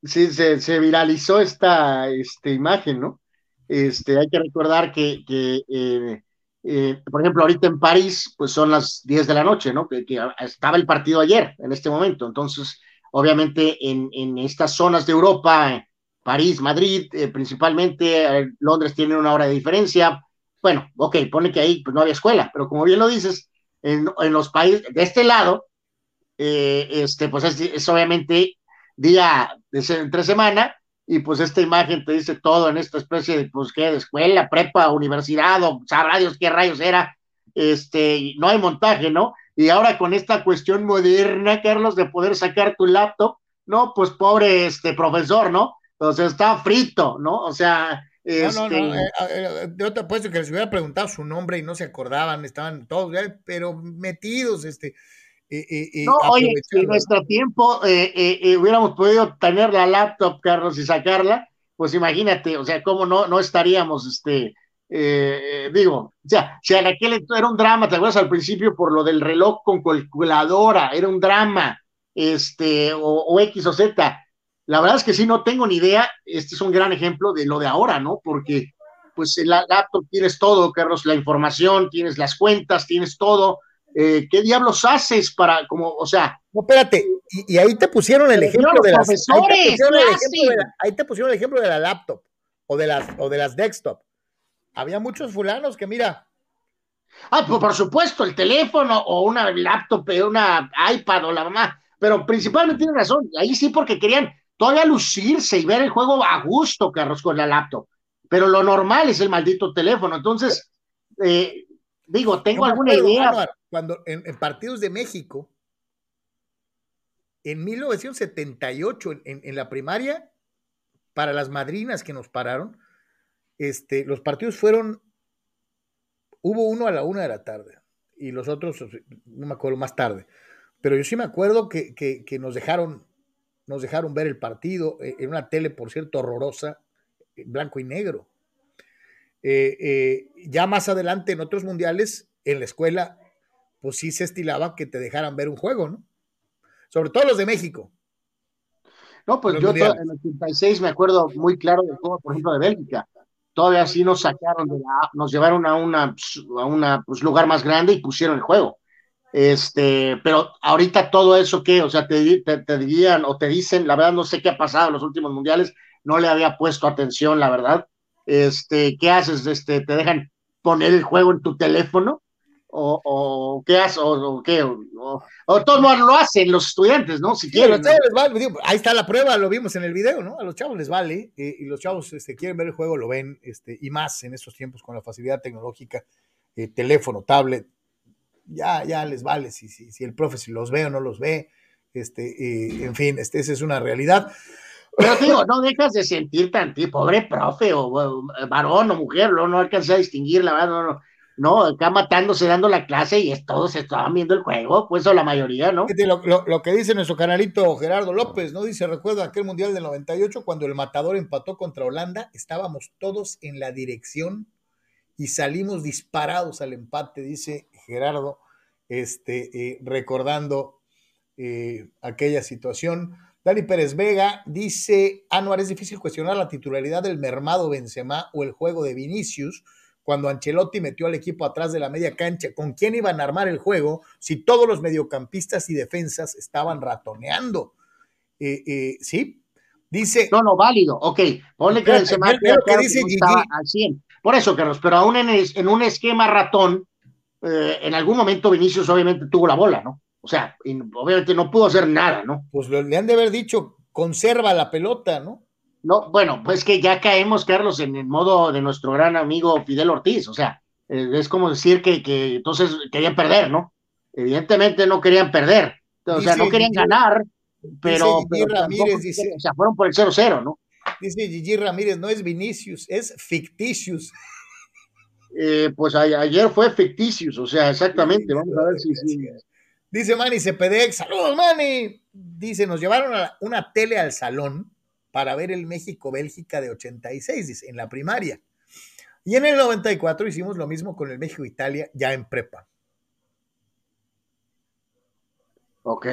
Sí, se, viralizó esta, esta, imagen, ¿no? Este, hay que recordar que, eh, eh, por ejemplo, ahorita en París, pues son las 10 de la noche, ¿no? Que, estaba el partido ayer, en este momento. Entonces, obviamente, en, en estas zonas de Europa, París, Madrid, eh, principalmente, Londres tiene una hora de diferencia. Bueno, ok, pone que ahí pues, no había escuela, pero como bien lo dices, en, los países de este lado, este, pues es, es obviamente día de entre semana, y pues esta imagen te dice todo en esta especie de, pues, ¿qué? De escuela, prepa, universidad, o sabrá Dios qué rayos era, este, no hay montaje, ¿no? Y ahora con esta cuestión moderna, Carlos, de poder sacar tu laptop, no, pues pobre este profesor, ¿no? O sea, está frito, ¿no? O sea, este... No, no, no. Eh, eh, yo te apuesto que les hubiera preguntado su nombre y no se acordaban, estaban todos, pero metidos, este, no, oye, si en nuestro tiempo eh, eh, eh, hubiéramos podido tener la laptop, Carlos, y sacarla, pues imagínate, o sea, cómo no, no estaríamos, este, digo, o sea, si en aquel era un drama, te acuerdas al principio por lo del reloj con calculadora, era un drama, este, o, X o Z. La verdad es que sí, no tengo ni idea, este es un gran ejemplo de lo de ahora, ¿no? Porque, pues, en la laptop tienes todo, Carlos, la información, tienes las cuentas, tienes todo, eh, ¿qué diablos haces para, como, o sea? No, espérate, y, ahí te pusieron el ejemplo de las. Ahí te, pusieron el ejemplo de la laptop o de las, o de las desktop. Había muchos fulanos que, mira. Ah, pues por supuesto, el teléfono o una laptop, eh, una iPad o la mamá, pero principalmente tiene razón, ahí sí porque querían todavía lucirse y ver el juego a gusto, Carlos, con la laptop. Pero lo normal es el maldito teléfono. Entonces, eh, digo, tengo alguna idea cuando en, partidos de México, en 1978, en, la primaria, para las madrinas que nos pararon, este, los partidos fueron, hubo uno a la una de la tarde y los otros, no me acuerdo, más tarde. Pero yo sí me acuerdo que, nos, dejaron, nos dejaron ver el partido eh, en una tele, por cierto, horrorosa, blanco y negro. Eh, eh, ya más adelante en otros mundiales, en la escuela, pues sí se estilaba que te dejaran ver un juego, ¿no? Sobre todo los de México. No, pues yo en el 86 me acuerdo muy claro del juego, por ejemplo, de Bélgica. Todavía sí nos sacaron de la, nos llevaron a una, a una pues, lugar más grande y pusieron el juego. Este, pero ahorita todo eso que, o sea, te, te, te dirían o te dicen, la verdad no sé qué ha pasado en los últimos mundiales, no le había puesto atención, la verdad. Este, ¿qué haces? Este, te dejan poner el juego en tu teléfono o, o qué hace, o, qué, o, o todos lo hacen los estudiantes, ¿no? Si quieren. ahí está la prueba, lo vimos en el video, ¿no? A los chavos les vale, eh, y los chavos este, quieren ver el juego, lo ven, este, y más en estos tiempos con la facilidad tecnológica, eh, teléfono, tablet, ya, ya les vale si, si, si el profe si los ve o no los ve, este, en fin, este, esa es una realidad. Pero digo, no dejas de sentir tan pobre profe o, varón o mujer, no, no alcanza a distinguir, la verdad, no, no ¿no? Acá matándose, dando la clase y todos estaban viendo el juego, pues o la mayoría, ¿no? Lo, que dice nuestro canalito Gerardo López, ¿no? Dice, recuerda aquel Mundial del 98 cuando el matador empató contra Holanda, estábamos todos en la dirección y salimos disparados al empate, dice Gerardo, este, eh, recordando eh, aquella situación. Dani Pérez Vega dice, Anuar, es difícil cuestionar la titularidad del mermado Benzema o el juego de Vinicius, cuando Ancelotti metió al equipo atrás de la media cancha, ¿con quién iban a armar el juego si todos los mediocampistas y defensas estaban ratoneando? Eh, eh, ¿Sí? Dice. No, no, válido. Ok, ponle que que dice al 100. Por eso, Carlos, pero aún en, un esquema ratón, eh, en algún momento Vinicius obviamente tuvo la bola, ¿no? O sea, obviamente no pudo hacer nada, ¿no? Pues le han de haber dicho, conserva la pelota, ¿no? No, bueno, pues que ya caemos, Carlos, en el modo de nuestro gran amigo Fidel Ortiz, o sea, eh, es como decir que, que, entonces querían perder, ¿no? Evidentemente no querían perder, o sea, no querían ganar, pero, Ramírez dice, o sea, fueron por el 0-0, ¿no? Dice Gigi Ramírez, no es Vinicius, es ficticius. Eh, pues ayer fue ficticios, o sea, exactamente. Vamos a ver si. Dice Manny Cepedec, saludos Manny. Dice, nos llevaron a una tele al salón para ver el México-Bélgica de 86, dice, en la primaria. Y en el 94 hicimos lo mismo con el México-Italia ya en prepa. Ok.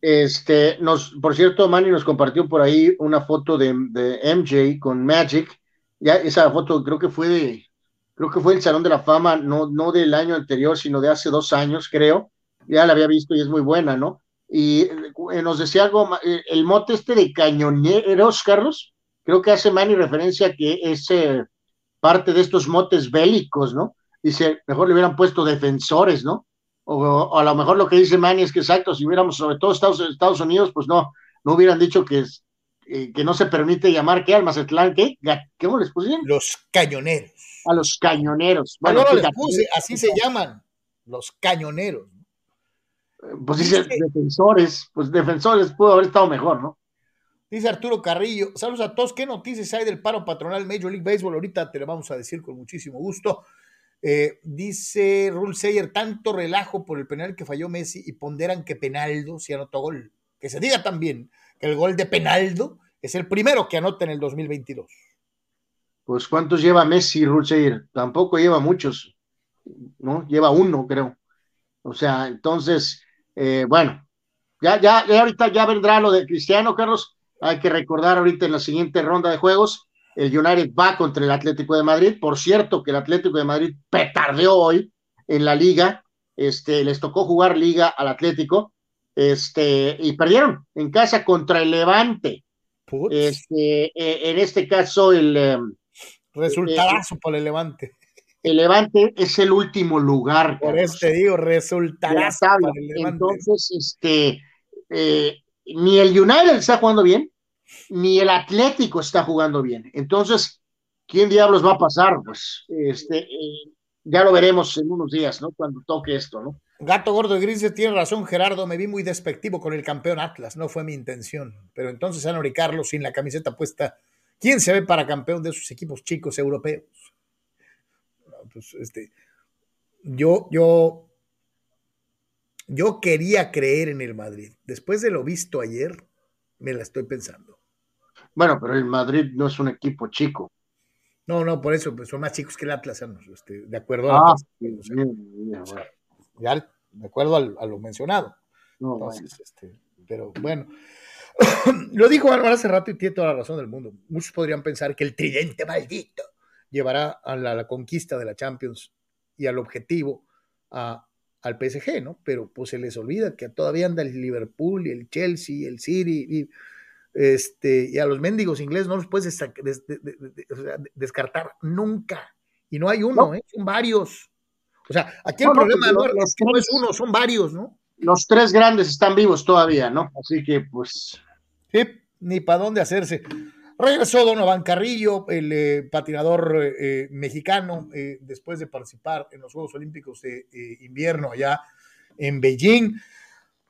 Este, nos, por cierto, Manny nos compartió por ahí una foto de, MJ con Magic. Ya esa foto creo que fue de, creo que fue el Salón de la Fama, no, no del año anterior, sino de hace dos años, creo. Ya la había visto y es muy buena, ¿no? Y eh, nos decía algo, eh, el mote este de cañoneros, Carlos, creo que hace Manny referencia que es parte de estos motes bélicos, ¿no? Dice, mejor le hubieran puesto defensores, ¿no? O, a lo mejor lo que dice Manny es que exacto, si hubiéramos sobre todo Estados, Estados Unidos, pues no, no hubieran dicho que, eh, que no se permite llamar, ¿qué? Al Mazatlán, ¿qué? ¿Cómo les pusieron? Los cañoneros. A los cañoneros. Bueno, les puse, así se llaman, los cañoneros. Pues dice defensores, pues defensores pudo haber estado mejor, ¿no? Dice Arturo Carrillo, saludos a todos, ¿qué noticias hay del paro patronal Major League Baseball? Ahorita te lo vamos a decir con muchísimo gusto. Eh, dice Rule Sayer, tanto relajo por el penal que falló Messi y ponderan que Penaldo si anotó gol. Que se diga también que el gol de Penaldo es el primero que anota en el 2022. Pues ¿cuántos lleva Messi, Sayer? Tampoco lleva muchos, ¿no? Lleva uno, creo. O sea, entonces, eh, bueno, ya, ya, ya ahorita ya vendrá lo de Cristiano, Carlos. Hay que recordar ahorita en la siguiente ronda de juegos el United va contra el Atlético de Madrid. Por cierto, que el Atlético de Madrid petardeó hoy en la liga. Este, les tocó jugar liga al Atlético. Este, y perdieron en casa contra el Levante. Este, eh, en este caso, el em, resultadazo por el Levante. El Levante es el último lugar. Por eso te digo, resultadazo el Levante. Entonces, este, eh, ni el United está jugando bien, ni el Atlético está jugando bien. Entonces, ¿quién diablos va a pasar? Pues este, eh, ya lo veremos en unos días, ¿no? Cuando toque esto, ¿no? Gato Gordo y Gris tiene razón, Gerardo. Me vi muy despectivo con el campeón Atlas, no fue mi intención. Pero entonces, Ana Carlos, sin la camiseta puesta, ¿quién se ve para campeón de esos equipos chicos europeos? pues, este, yo, yo, yo quería creer en el Madrid. Después de lo visto ayer, me la estoy pensando. Bueno, pero el Madrid no es un equipo chico. No, no, por eso, pues son más chicos que el Atlas, este, de acuerdo a, ah, ya, de acuerdo a, lo mencionado. Entonces, este, pero bueno, lo dijo Álvaro hace rato y tiene toda la razón del mundo. Muchos podrían pensar que el tridente maldito llevará a la, conquista de la Champions y al objetivo al PSG, ¿no? Pero pues se les olvida que todavía anda el Liverpool y el Chelsea, el City, y este, y a los mendigos ingleses no los puedes descartar nunca. Y no hay uno, ¿eh? son varios. O sea, aquí el problema no, es uno, son varios, ¿no? Los tres grandes están vivos todavía, ¿no? Así que, pues. Sí, ni para dónde hacerse. Regresó Donovan Carrillo, el eh, patinador eh, mexicano, después de participar en los Juegos Olímpicos de invierno allá en Beijing.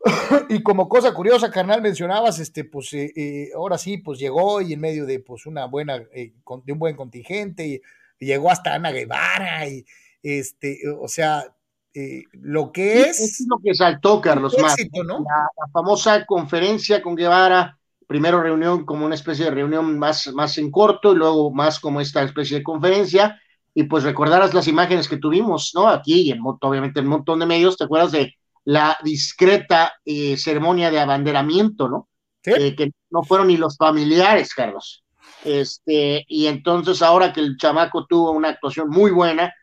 y como cosa curiosa, carnal, mencionabas, este, pues eh, eh, ahora sí, pues llegó y en medio de pues una buena, eh, de un buen contingente, y, llegó hasta Ana Guevara, y este, o sea, lo que es. Es lo que saltó, Carlos la, famosa conferencia con Guevara, primero reunión como una especie de reunión más, más en corto, y luego más como esta especie de conferencia, y pues recordarás las imágenes que tuvimos, ¿no? Aquí y en, obviamente en un montón de medios, ¿te acuerdas de la discreta eh, ceremonia de abanderamiento, ¿no? Eh, que no fueron ni los familiares, Carlos. Este, y entonces ahora que el chamaco tuvo una actuación muy buena,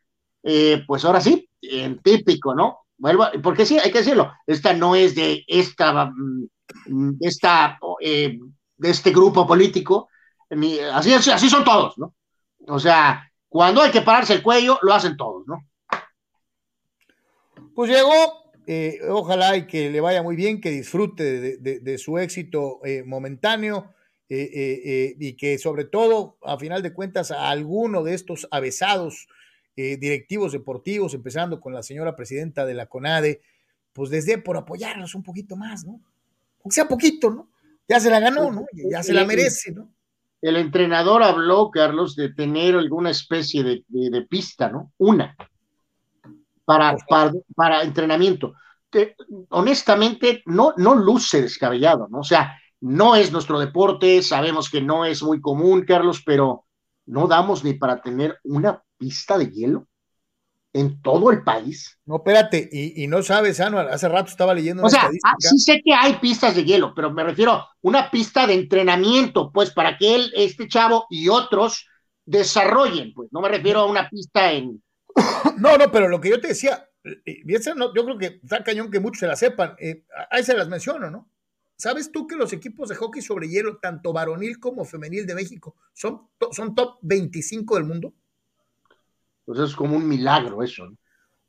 eh, pues ahora sí, en típico, ¿no? Vuelvo, porque sí, hay que decirlo, esta no es de esta, mm, esta de este grupo político, así, así son todos, ¿no? O sea, cuando hay que pararse el cuello, lo hacen todos, ¿no? Pues llegó eh, ojalá y que le vaya muy bien, que disfrute de, su éxito eh, momentáneo eh, y que sobre todo, a final de cuentas, a alguno de estos avesados directivos deportivos, empezando con la señora presidenta de la CONADE, pues desde por apoyarnos un poquito más, ¿no? Aunque sea poquito, ¿no? Ya se la ganó, ¿no? Ya se la merece, ¿no? el entrenador habló, Carlos, de tener alguna especie de, pista, ¿no? Una, para, para, entrenamiento. honestamente, no, no luce descabellado, ¿no? O sea, no es nuestro deporte, sabemos que no es muy común, Carlos, pero no damos ni para tener una pista de hielo en todo el país. No, espérate, y, no sabes, Anual, hace rato estaba leyendo. o sea, ah, sí sé que hay pistas de hielo, pero me refiero a una pista de entrenamiento, pues para que él, este chavo y otros desarrollen, pues no me refiero a una pista en. No, no, pero lo que yo te decía, no, yo creo que está cañón que muchos se la sepan, eh, ahí se las menciono, ¿no? ¿Sabes tú que los equipos de hockey sobre hielo, tanto varonil como femenil de México, son, son top 25 del mundo? Pues es como un milagro eso.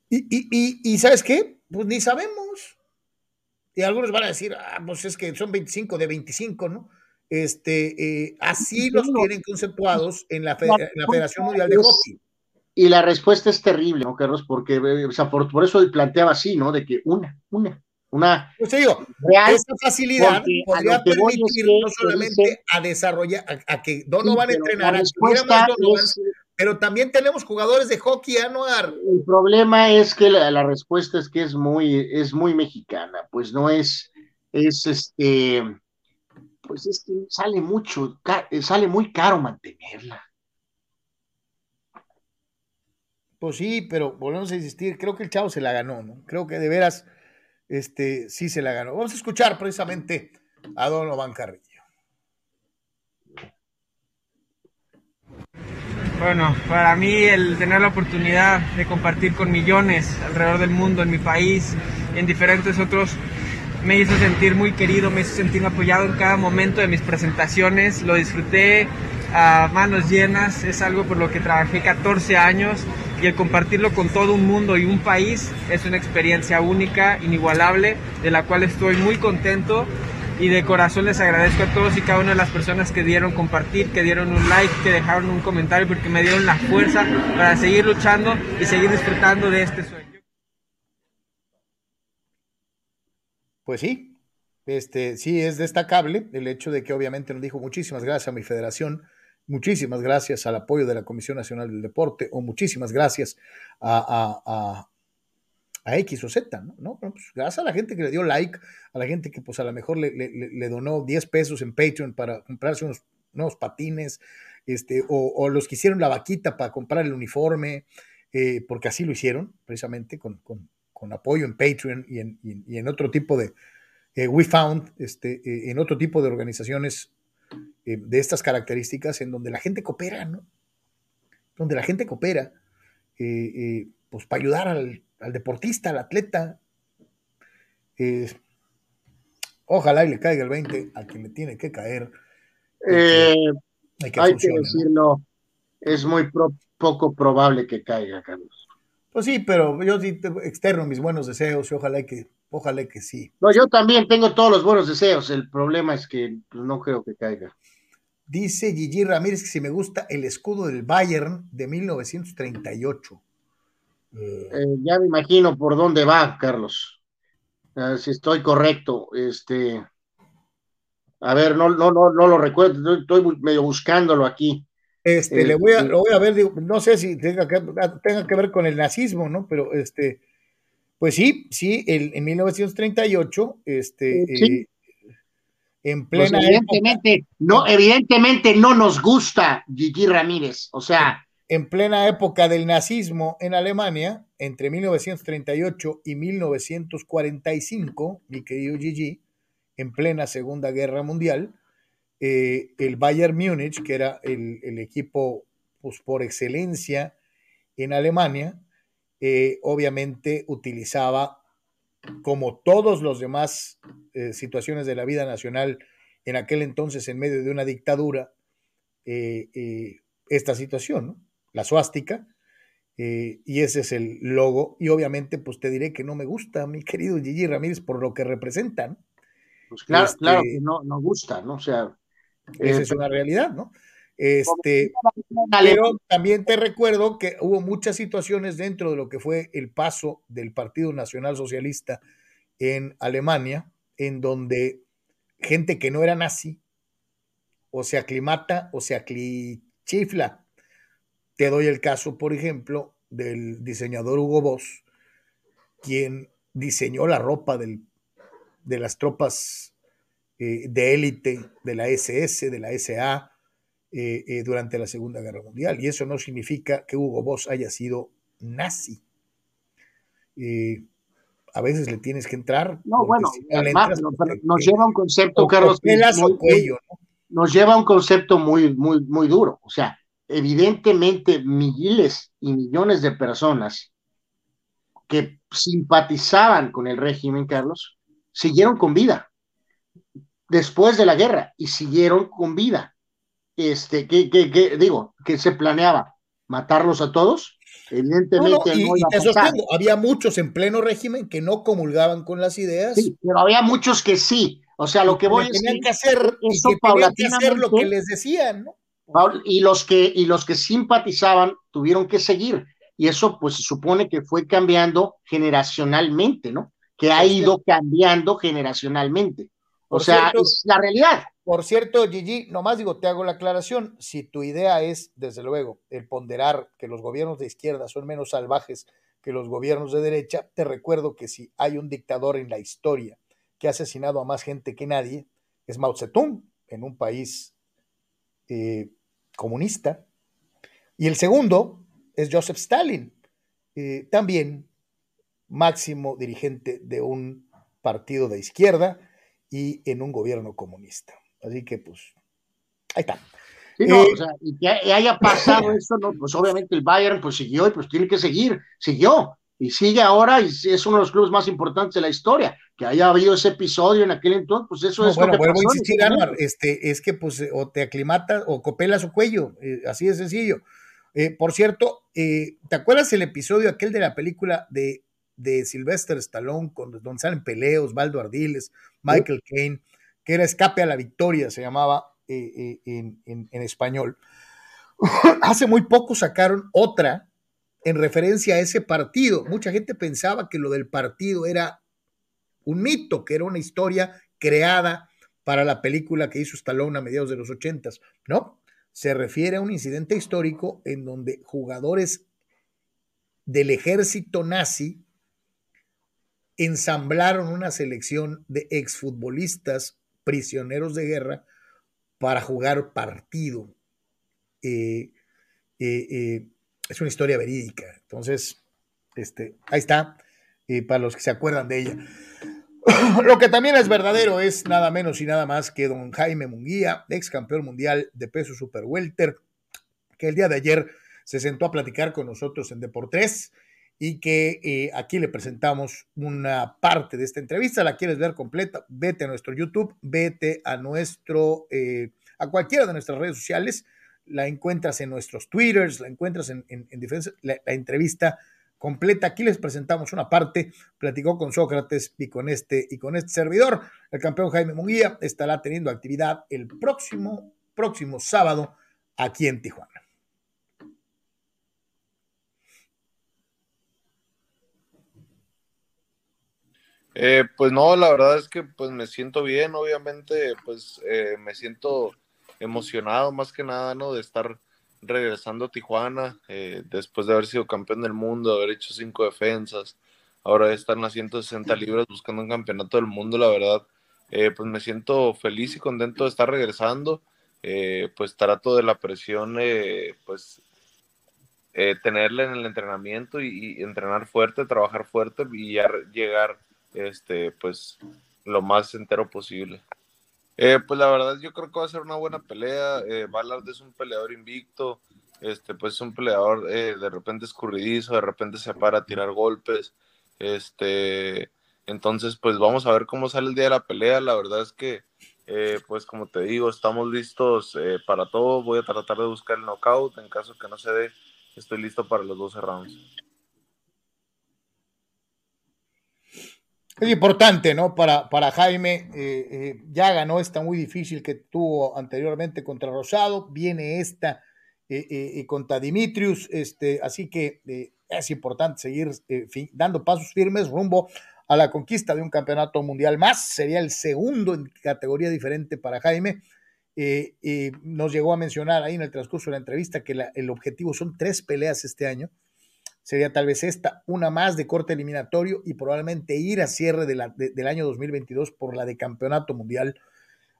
Y, ¿sabes qué? Pues ni sabemos. Y algunos van a decir, ah, pues es que son 25 de 25, ¿no? Este, eh, así los tienen conceptuados en la, Federación Mundial de Hockey. Y la respuesta es terrible, ¿no, Carlos? Porque, o sea, por, eso planteaba así, ¿no? De que una, una, una. Pues digo, esa facilidad podría permitir no solamente a desarrollar, a, que Donovan sí, entrenara, pero también tenemos jugadores de hockey, Anuar. El problema es que la, respuesta es que es muy, es muy mexicana, pues no es, es este, pues es que sale mucho, sale muy caro mantenerla. Pues sí, pero volvemos a insistir, creo que el chavo se la ganó, ¿no? Creo que de veras, este, sí se la ganó. Vamos a escuchar precisamente a Donovan Carrillo. Bueno, para mí el tener la oportunidad de compartir con millones alrededor del mundo, en mi país, en diferentes otros, me hizo sentir muy querido, me hizo sentir apoyado en cada momento de mis presentaciones, lo disfruté a manos llenas, es algo por lo que trabajé 14 años y el compartirlo con todo un mundo y un país es una experiencia única, inigualable, de la cual estoy muy contento y de corazón les agradezco a todos y cada una de las personas que dieron compartir, que dieron un like, que dejaron un comentario porque me dieron la fuerza para seguir luchando y seguir disfrutando de este sueño. Pues sí, este sí es destacable el hecho de que obviamente nos dijo muchísimas gracias a mi federación, muchísimas gracias al apoyo de la Comisión Nacional del Deporte o muchísimas gracias a a X o Z, ¿no? Pues, gracias a la gente que le dio like, a la gente que pues a lo mejor le, donó 10 pesos en Patreon para comprarse unos nuevos patines, este, o, los que hicieron la vaquita para comprar el uniforme, eh, porque así lo hicieron, precisamente con, apoyo en Patreon y en, otro tipo de, eh, We Found, este, eh, en otro tipo de organizaciones de estas características, en donde la gente coopera, ¿no? Donde la gente coopera, pues para ayudar al, al deportista, al atleta. ojalá y le caiga el 20 a quien le tiene que caer. Eh, hay que, decirlo, es muy poco probable que caiga, Carlos. Pues sí, pero yo sí externo mis buenos deseos y ojalá que, ojalá que sí. No, yo también tengo todos los buenos deseos. El problema es que pues, no creo que caiga. Dice Gigi Ramírez que si me gusta el escudo del Bayern de 1938. Eh, ya me imagino por dónde va, Carlos. si estoy correcto, este. A ver, no, no, no, no lo recuerdo, estoy medio buscándolo aquí. Este, le voy a, lo voy a ver, no sé si tenga que, tenga que ver con el nazismo, ¿no? Pero este, pues sí, sí, en 1938, este, eh, en pues plena. evidentemente, no, evidentemente no nos gusta Gigi Ramírez, o sea, en plena época del nazismo en Alemania, entre 1938 y 1945, mi querido Gigi, en plena Segunda Guerra Mundial, eh, el Bayern Múnich, que era el, equipo pues, por excelencia en Alemania, eh, obviamente utilizaba, como todos los demás eh, situaciones de la vida nacional en aquel entonces en medio de una dictadura, esta situación, ¿no? La suástica, eh, y ese es el logo. Y obviamente, pues te diré que no me gusta, mi querido Gigi Ramírez, por lo que representan. Pues claro, este, claro que no, no gusta, ¿no? O sea. Esa es una realidad, ¿no? Este, pero también te recuerdo que hubo muchas situaciones dentro de lo que fue el paso del Partido Nacional Socialista en Alemania, en donde gente que no era nazi o se aclimata o se aclichifla. Te doy el caso, por ejemplo, del diseñador Hugo Boss, quien diseñó la ropa del, de las tropas eh, de élite de la SS, de la SA, eh, eh, durante la Segunda Guerra Mundial. Y eso no significa que Hugo Boss haya sido nazi. a veces le tienes que entrar. No, bueno, nos lleva un concepto, Carlos. Nos lleva un concepto muy, muy, muy duro. O sea, evidentemente miles y millones de personas que simpatizaban con el régimen, Carlos, siguieron con vida después de la guerra y siguieron con vida. Este, ¿qué, digo? que se planeaba? ¿Matarlos a todos? Evidentemente no, había muchos en pleno régimen que no comulgaban con las ideas. Sí, pero había muchos que sí. O sea, lo que voy a decir que hacer, eso que hacer lo que les decían, ¿no? Y los que, y los que simpatizaban tuvieron que seguir. Y eso, pues, se supone que fue cambiando generacionalmente, ¿no? Que ha ido cambiando generacionalmente. O sea, es la realidad. Por cierto, Gigi, nomás digo, te hago la aclaración. Si tu idea es, desde luego, el ponderar que los gobiernos de izquierda son menos salvajes que los gobiernos de derecha, te recuerdo que si hay un dictador en la historia que ha asesinado a más gente que nadie, es Mao Zedong, en un país eh, comunista. Y el segundo es Joseph Stalin, eh, también máximo dirigente de un partido de izquierda y en un gobierno comunista. Así que, pues, ahí está. Sí, no, eh, o sea, y que haya pasado eso, no, pues obviamente el Bayern pues siguió y pues tiene que seguir, siguió y sigue ahora y es uno de los clubes más importantes de la historia. Que haya habido ese episodio en aquel entonces, pues eso es bueno, lo que vuelvo a insistir, este, es que pues o te aclimatas o copelas su cuello, eh, así de sencillo. Eh, por cierto, ¿te acuerdas el episodio aquel de la película de, de Sylvester Stallone con donde salen peleos, Osvaldo Ardiles, Michael Caine, que era Escape a la Victoria, se llamaba eh, eh, en, español. Hace muy poco sacaron otra en referencia a ese partido. Mucha gente pensaba que lo del partido era un mito, que era una historia creada para la película que hizo Stallone a mediados de los ochentas. No, se refiere a un incidente histórico en donde jugadores del ejército nazi ensamblaron una selección de exfutbolistas prisioneros de guerra para jugar partido. Eh, eh, eh, es una historia verídica. Entonces, este, ahí está, para los que se acuerdan de ella. Lo que también es verdadero es nada menos y nada más que don Jaime Munguía, ex campeón mundial de peso super welter, que el día de ayer se sentó a platicar con nosotros en Deportes y que eh, aquí le presentamos una parte de esta entrevista. La quieres ver completa, vete a nuestro YouTube, vete a nuestro, eh, a cualquiera de nuestras redes sociales, la encuentras en nuestros Twitters, la encuentras en, en, la, entrevista completa. Aquí les presentamos una parte, platicó con Sócrates y con este y con este servidor. El campeón Jaime Munguía estará teniendo actividad el próximo, próximo sábado aquí en Tijuana. Eh, pues no, la verdad es que pues me siento bien, obviamente, pues eh, me siento emocionado más que nada, ¿no? De estar regresando a Tijuana, eh, después de haber sido campeón del mundo, haber hecho cinco defensas, ahora estar en las 160 libras buscando un campeonato del mundo, la verdad, pues me siento feliz y contento de estar regresando, pues trato de la presión, pues tenerla en el entrenamiento y, y, entrenar fuerte, trabajar fuerte y ya llegar este, pues lo más entero posible. Eh, pues la verdad yo creo que va a ser una buena pelea. Eh, Ballard es un peleador invicto, este, pues es un peleador eh, de repente escurridizo, de repente se para a tirar golpes. Este, entonces, pues vamos a ver cómo sale el día de la pelea. La verdad es que, eh, pues como te digo, estamos listos para todo. Voy a tratar de buscar el knockout. En caso que no se dé, estoy listo para los 12 rounds. Es importante, ¿no? Para, para Jaime, eh, eh, ya ganó esta muy difícil que tuvo anteriormente contra Rosado, viene esta eh, contra Dimitrius, este, así que es importante seguir dando pasos firmes rumbo a la conquista de un campeonato mundial más, sería el segundo en categoría diferente para Jaime, eh, nos llegó a mencionar ahí en el transcurso de la entrevista que el objetivo son tres peleas este año. Sería tal vez esta, una más de corte eliminatorio y probablemente ir a cierre del año 2022 por la de campeonato mundial.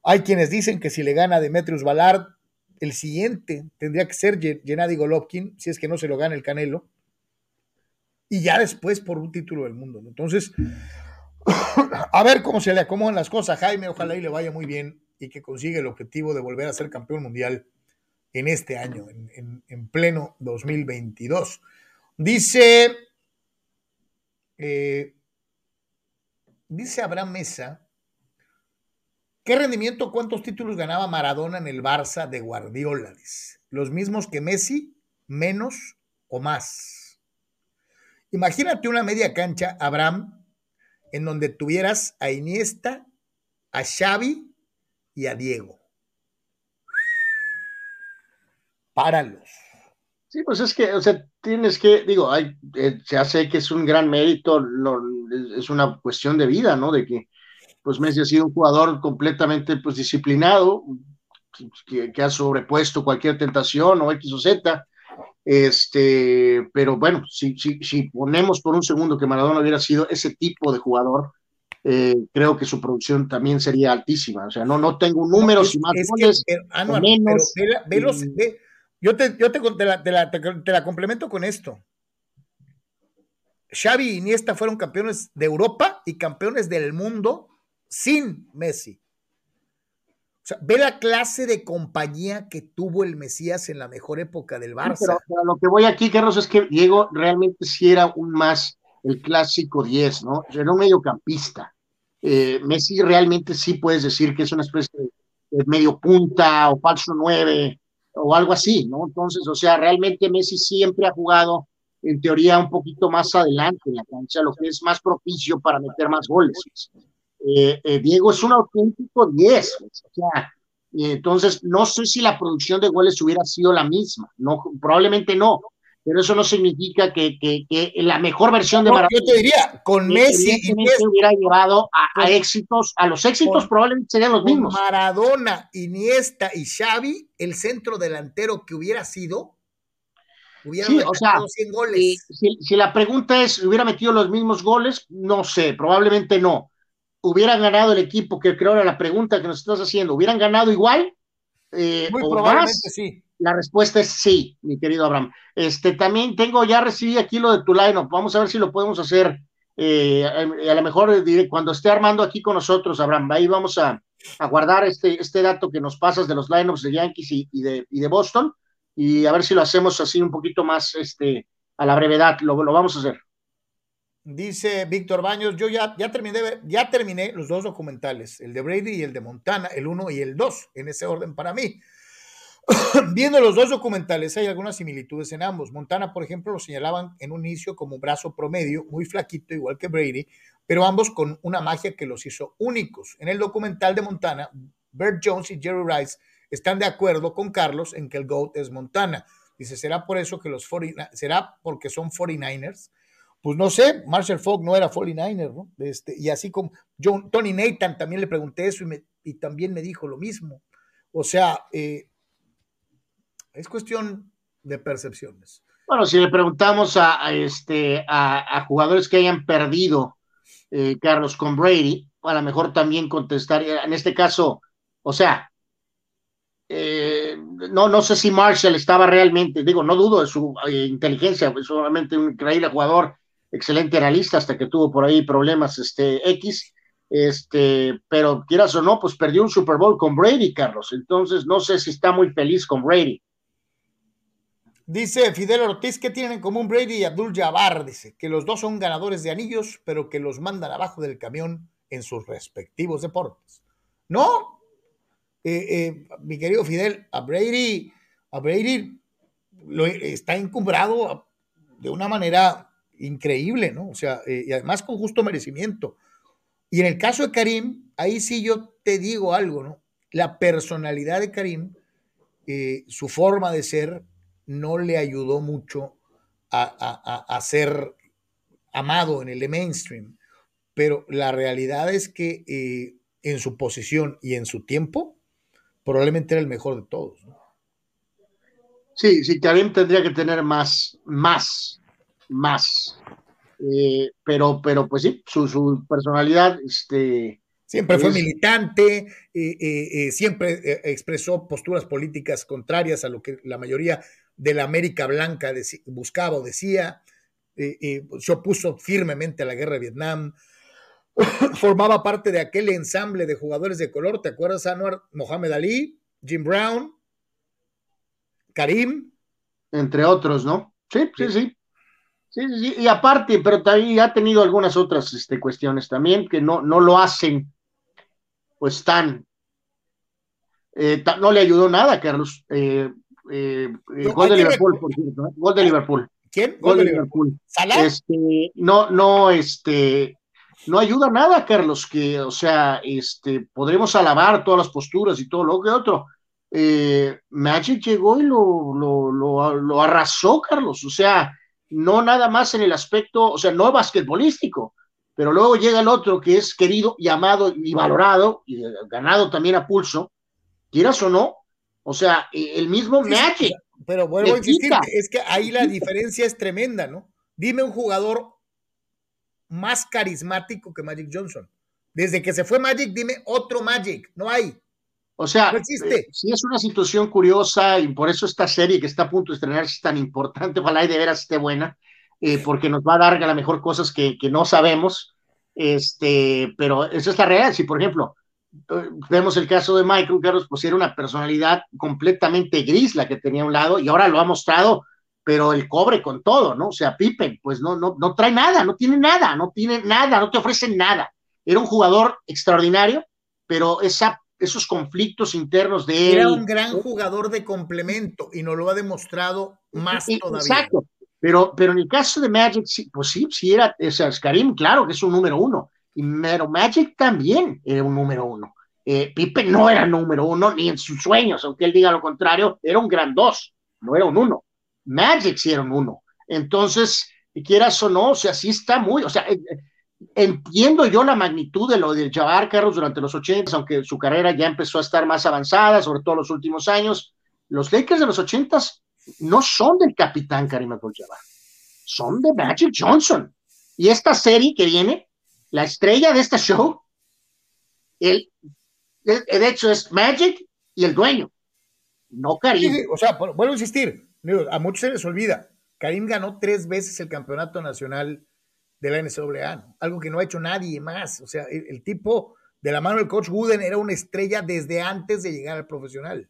Hay quienes dicen que si le gana Demetrius Ballard, el siguiente tendría que ser Gennady Golovkin, si es que no se lo gana el Canelo, y ya después por un título del mundo. Entonces, a ver cómo se le acomodan las cosas. Jaime, ojalá y le vaya muy bien y que consiga el objetivo de volver a ser campeón mundial en este año, en, pleno 2022. Dice, eh, dice Abraham Mesa, ¿qué rendimiento, cuántos títulos ganaba Maradona en el Barça de Guardiola? Los mismos que Messi, menos o más. Imagínate una media cancha, Abraham, en donde tuvieras a Iniesta, a Xavi y a Diego. Páralos. Sí, pues es que, o sea, tienes que, digo, hay, eh, se hace que es un gran mérito, es una cuestión de vida, ¿no? De que, pues Messi ha sido un jugador completamente, pues, disciplinado, que, que ha sobrepuesto cualquier tentación o X o Z, este, pero bueno, si, si, si ponemos por un segundo que Maradona hubiera sido ese tipo de jugador, eh, creo que su producción también sería altísima. O sea, no, no tengo números y más goles, menos. Yo te, yo te, la, te, la, te, la, complemento con esto. Xavi y Iniesta fueron campeones de Europa y campeones del mundo sin Messi. O sea, ve la clase de compañía que tuvo el Mesías en la mejor época del Barça. pero, lo que voy aquí, Carlos, es que Diego realmente sí era un más el clásico 10, ¿no? Era un mediocampista. Eh, Messi realmente sí puedes decir que es una especie de, medio punta o falso 9 o algo así, ¿no? Entonces, o sea, realmente Messi siempre ha jugado en teoría un poquito más adelante en la cancha, lo que es más propicio para meter más goles. Eh, eh, Diego es un auténtico 10, o sea, entonces no sé si la producción de goles hubiera sido la misma, no, probablemente no, pero eso no significa que, la mejor versión de Maradona. Yo te diría, con Messi Iniesta, hubiera llevado a, éxitos, a los éxitos probablemente serían los mismos. Maradona, Iniesta y Xavi, el centro delantero que hubiera sido, hubiera sí, o sea, 100 goles. Si, si, la pregunta es, ¿hubiera metido los mismos goles? No sé, probablemente no. ¿Hubiera ganado el equipo? Que creo era la pregunta que nos estás haciendo. ¿Hubieran ganado igual? Eh, Muy probablemente sí. La respuesta es sí, mi querido Abraham. Este, también tengo, ya recibí aquí lo de tu line Vamos a ver si lo podemos hacer. Eh, a, lo mejor diré, cuando esté armando aquí con nosotros, Abraham, ahí vamos a, guardar este, este dato que nos pasas de los lineups de Yankees y, de, de, Boston y a ver si lo hacemos así un poquito más este, a la brevedad. Lo, lo vamos a hacer. Dice Víctor Baños, yo ya, ya, terminé, ya terminé los dos documentales, el de Brady y el de Montana, el uno y el dos, en ese orden para mí. Viendo los dos documentales, hay algunas similitudes en ambos. Montana, por ejemplo, lo señalaban en un inicio como brazo promedio, muy flaquito, igual que Brady, pero ambos con una magia que los hizo únicos. En el documental de Montana, Bert Jones y Jerry Rice están de acuerdo con Carlos en que el GOAT es Montana. Dice, ¿será por eso que los 40, será porque son 49ers? Pues no sé, Marshall Falk no era 49er, ¿no? Este, y así como Tony Nathan también le pregunté eso y, y también me dijo lo mismo. O sea, eh, es cuestión de percepciones. Bueno, si le preguntamos a, este, a, jugadores que hayan perdido, eh, Carlos, con Brady, a lo mejor también contestaría, en este caso, o sea, eh, no, no sé si Marshall estaba realmente, digo, no dudo de su eh, inteligencia, es solamente un increíble jugador, excelente analista, hasta que tuvo por ahí problemas este, X, este, pero quieras o no, pues perdió un Super Bowl con Brady, Carlos, entonces no sé si está muy feliz con Brady. Dice Fidel Ortiz, ¿qué tienen en común Brady y Abdul Jabbar? Dice que los dos son ganadores de anillos, pero que los mandan abajo del camión en sus respectivos deportes. No, eh, eh, mi querido Fidel, a Brady, a Brady lo, está encumbrado de una manera increíble, ¿no? O sea, eh, y además con justo merecimiento. Y en el caso de Karim, ahí sí yo te digo algo, ¿no? La personalidad de Karim, su forma de ser, no le ayudó mucho a, ser amado en el mainstream. Pero la realidad es que eh, en su posición y en su tiempo, probablemente era el mejor de todos. ¿no? Sí, sí, Karim tendría que tener más, más, más. Eh, pero, pero pues sí, su, su personalidad, este, Siempre fue militante, eh, eh, siempre expresó posturas políticas contrarias a lo que la mayoría de la América Blanca buscaba o decía. se opuso firmemente a la guerra de Vietnam. Formaba parte de aquel ensamble de jugadores de color. ¿Te acuerdas, Anwar? Mohamed Ali, Jim Brown, Karim. Entre otros, ¿no? Sí, sí, sí. Sí, sí, y aparte, pero también ha tenido algunas otras este, cuestiones también que no, no lo hacen pues tan, eh, no le ayudó nada, Carlos. Eh, eh, gol de Liverpool, por cierto, gol de Liverpool. ¿Quién? Gol de Liverpool. Este, no, no, este, no ayuda nada, Carlos, que, o sea, este, podremos alabar todas las posturas y todo lo que otro. Magic llegó y lo, lo, lo, lo arrasó, Carlos, o sea, no nada más en el aspecto, o sea, no basquetbolístico, pero luego llega el otro que es querido y amado y valorado y ganado también a pulso, quieras o no, o sea, e, el mismo Magic. Pero vuelvo a insistir, es que ahí la diferencia es tremenda, ¿no? Dime un jugador más carismático que Magic Johnson. Desde que se fue Magic, dime otro Magic, no hay. O sea, no existe. sí es una situación curiosa y por eso esta serie que está a punto de estrenarse es tan importante, ojalá y de veras esté buena, eh, porque nos va a dar a lo mejor cosas que, que, no sabemos, este, pero esa es la realidad. Si, por ejemplo, eh, vemos el caso de Michael Carlos, pues era una personalidad completamente gris la que tenía a un lado y ahora lo ha mostrado, pero el cobre con todo, ¿no? O sea, Pippen, pues no, no, no trae nada, no tiene nada, no tiene nada, no te ofrece nada. Era un jugador extraordinario, pero esa esos conflictos internos de él. Era un gran jugador de complemento y nos lo ha demostrado más todavía. Exacto, pero, pero en el caso de Magic, pues sí, sí era, o sea, Karim, claro que es un número uno, y pero Magic también era un número uno. Eh, Pipe no era número uno ni en sus sueños, aunque él diga lo contrario, era un gran dos, no era un uno. Magic sí era un uno. Entonces, quieras o no, o sea, sí está muy, o sea, eh, entiendo yo la magnitud de lo de Jabbar Carlos durante los 80, aunque su carrera ya empezó a estar más avanzada, sobre todo los últimos años. Los Lakers de los 80 no son del capitán Karim Abdul-Jabbar, son de Magic Johnson. Y esta serie que viene, la estrella de este show, el, hecho es Magic y el dueño, no Karim. o sea, vuelvo a insistir, a muchos se les olvida, Karim ganó tres veces el campeonato nacional de la NCAA, algo que no ha hecho nadie más. O sea, el, tipo de la mano del coach Wooden era una estrella desde antes de llegar al profesional.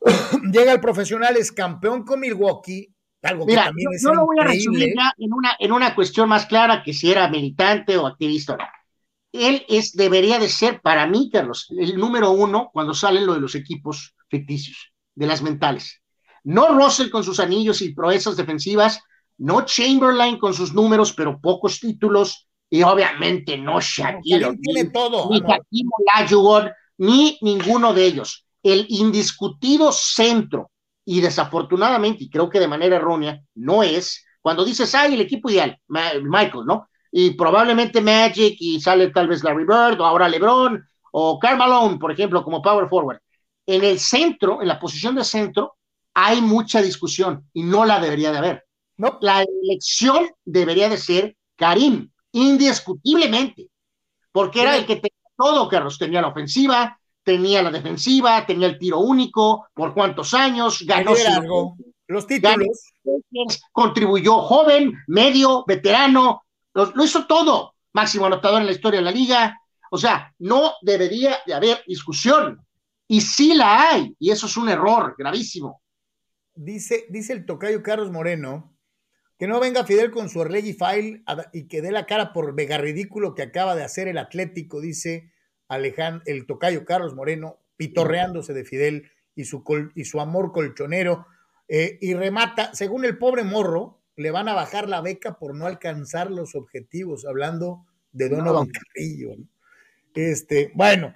llega al profesional, es campeón con Milwaukee, algo que también es yo lo voy a resumir en una, en una cuestión más clara que si era militante o activista. Él es, debería de ser, para mí, Carlos, el número uno cuando salen lo de los equipos ficticios, de las mentales. No Russell con sus anillos y proezas defensivas, no Chamberlain con sus números, pero pocos títulos, y obviamente no Shaquille, ni, todo, ni Hakim ni ninguno de ellos el indiscutido centro, y desafortunadamente, y creo que de manera errónea, no es, cuando dices, ay, el equipo ideal, Michael, ¿no? Y probablemente Magic, y sale tal vez Larry Bird, o ahora LeBron, o Carl por ejemplo, como power forward. En el centro, en la posición de centro, hay mucha discusión, y no la debería de haber. No. La elección debería de ser Karim, indiscutiblemente, porque era el que tenía todo, Carlos, tenía la ofensiva, tenía la defensiva, tenía el tiro único, por cuántos años, ganó los títulos. contribuyó joven, medio, veterano, lo, hizo todo, máximo anotador en la historia de la liga. O sea, no debería de haber discusión. Y sí la hay, y eso es un error gravísimo. Dice, dice el tocayo Carlos Moreno que no venga Fidel con su Orlegui File y que dé la cara por mega ridículo que acaba de hacer el Atlético, dice Alejandro, el tocayo Carlos Moreno, pitorreándose de Fidel y su, y su amor colchonero, eh, y remata, según el pobre morro, le van a bajar la beca por no alcanzar los objetivos, hablando de Donovan Carrillo. Este, bueno,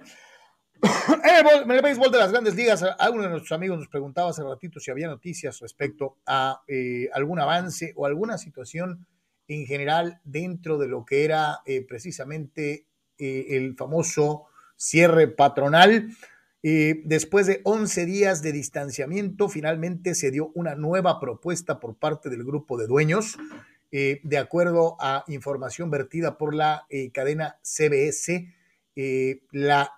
en el béisbol de las grandes ligas, alguno de nuestros amigos nos preguntaba hace ratito si había noticias respecto a eh, algún avance o alguna situación en general dentro de lo que era eh, precisamente eh, el famoso cierre patronal. Eh, después de 11 días de distanciamiento, finalmente se dio una nueva propuesta por parte del grupo de dueños. Eh, de acuerdo a información vertida por la eh, cadena CBS, la,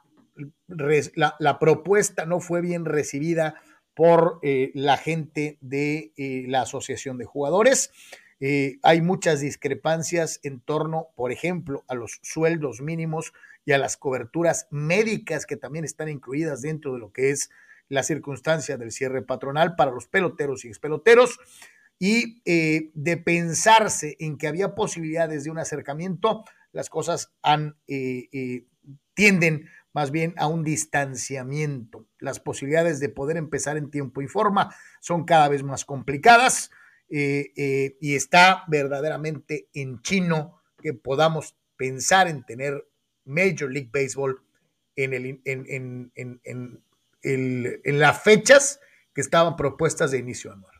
la, la, propuesta no fue bien recibida por la gente de la Asociación de Jugadores. Hay muchas discrepancias en torno, por ejemplo, a los sueldos mínimos y a las coberturas médicas que también están incluidas dentro de lo que es la circunstancia del cierre patronal para los peloteros y expeloteros. Y eh, de pensarse en que había posibilidades de un acercamiento, las cosas han, eh, eh, tienden más bien a un distanciamiento. Las posibilidades de poder empezar en tiempo y forma son cada vez más complicadas y está verdaderamente en chino que podamos pensar en tener Major League Baseball en, el, en, en, en, en las fechas que estaban propuestas de inicio anual.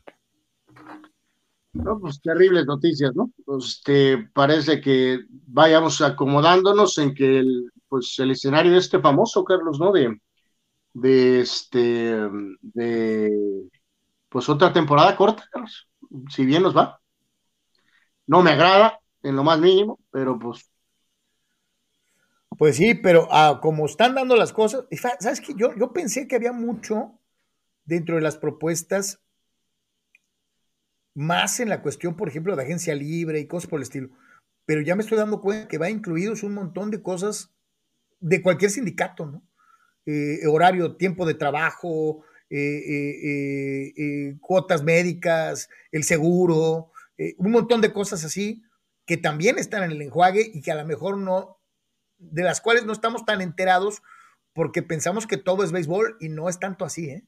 No, pues terribles noticias, ¿no? Pues este, parece que vayamos acomodándonos en que el, pues, el escenario de este famoso, Carlos, ¿no? De, de este, de, pues otra temporada corta, Carlos, si bien nos va. No me agrada en lo más mínimo, pero pues pues sí, pero ah, como están dando las cosas, ¿sabes qué? Yo, yo pensé que había mucho dentro de las propuestas, más en la cuestión, por ejemplo, de agencia libre y cosas por el estilo. Pero ya me estoy dando cuenta que va incluidos un montón de cosas de cualquier sindicato, ¿no? Eh, horario, tiempo de trabajo, eh, eh, cuotas médicas, el seguro, un montón de cosas así que también están en el enjuague y que a lo mejor no, de las cuales no estamos tan enterados porque pensamos que todo es béisbol y no es tanto así, ¿eh?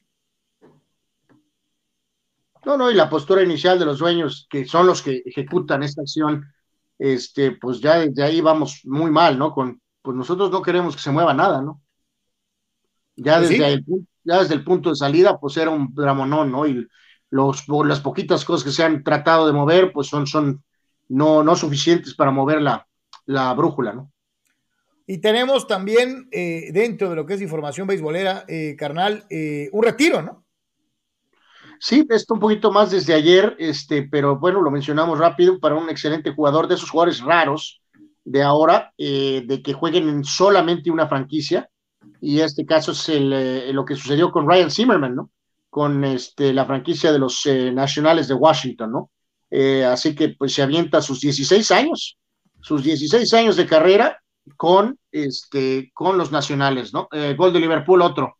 No, no, y la postura inicial de los dueños, que son los que ejecutan esta acción, este, pues ya desde ahí vamos muy mal, ¿no? Con, pues nosotros no queremos que se mueva nada, ¿no? Ya pues desde, el, ya desde el punto de salida, pues era un dramonón, ¿no? Y los, las poquitas cosas que se han tratado de mover, pues son, son no, no suficientes para mover la, la brújula, ¿no? Y tenemos también eh, dentro de lo que es información beisbolera, eh, carnal, eh, un retiro, ¿no? Sí, esto un poquito más desde ayer, este, pero bueno, lo mencionamos rápido para un excelente jugador de esos jugadores raros de ahora, de que jueguen en solamente una franquicia. Y este caso es el, lo que sucedió con Ryan Zimmerman, ¿no? Con este, la franquicia de los Nacionales de Washington, ¿no? así que pues se avienta sus 16 años, sus 16 años de carrera con, este, con los nacionales, ¿no? Eh, gol de Liverpool, otro.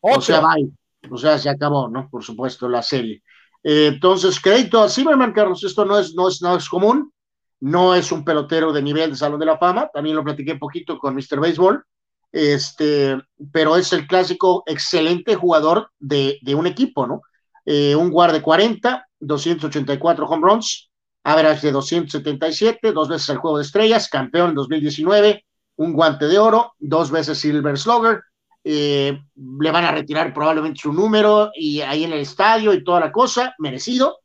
O sea, bye. O sea, se acabó, ¿no? Por supuesto, la serie. Eh, entonces, crédito a Zimmerman, Carlos, esto no es, no, es, no es común, no es un pelotero de nivel de Salón de la Fama, también lo platiqué poquito con Mr. Baseball, este, pero es el clásico excelente jugador de, un equipo, ¿no? Eh, un guard de 40, 284 home runs, average de 277, dos veces el juego de estrellas, campeón en 2019, un guante de oro, dos veces Silver Slugger, eh, le van a retirar probablemente su número y ahí en el estadio y toda la cosa, merecido,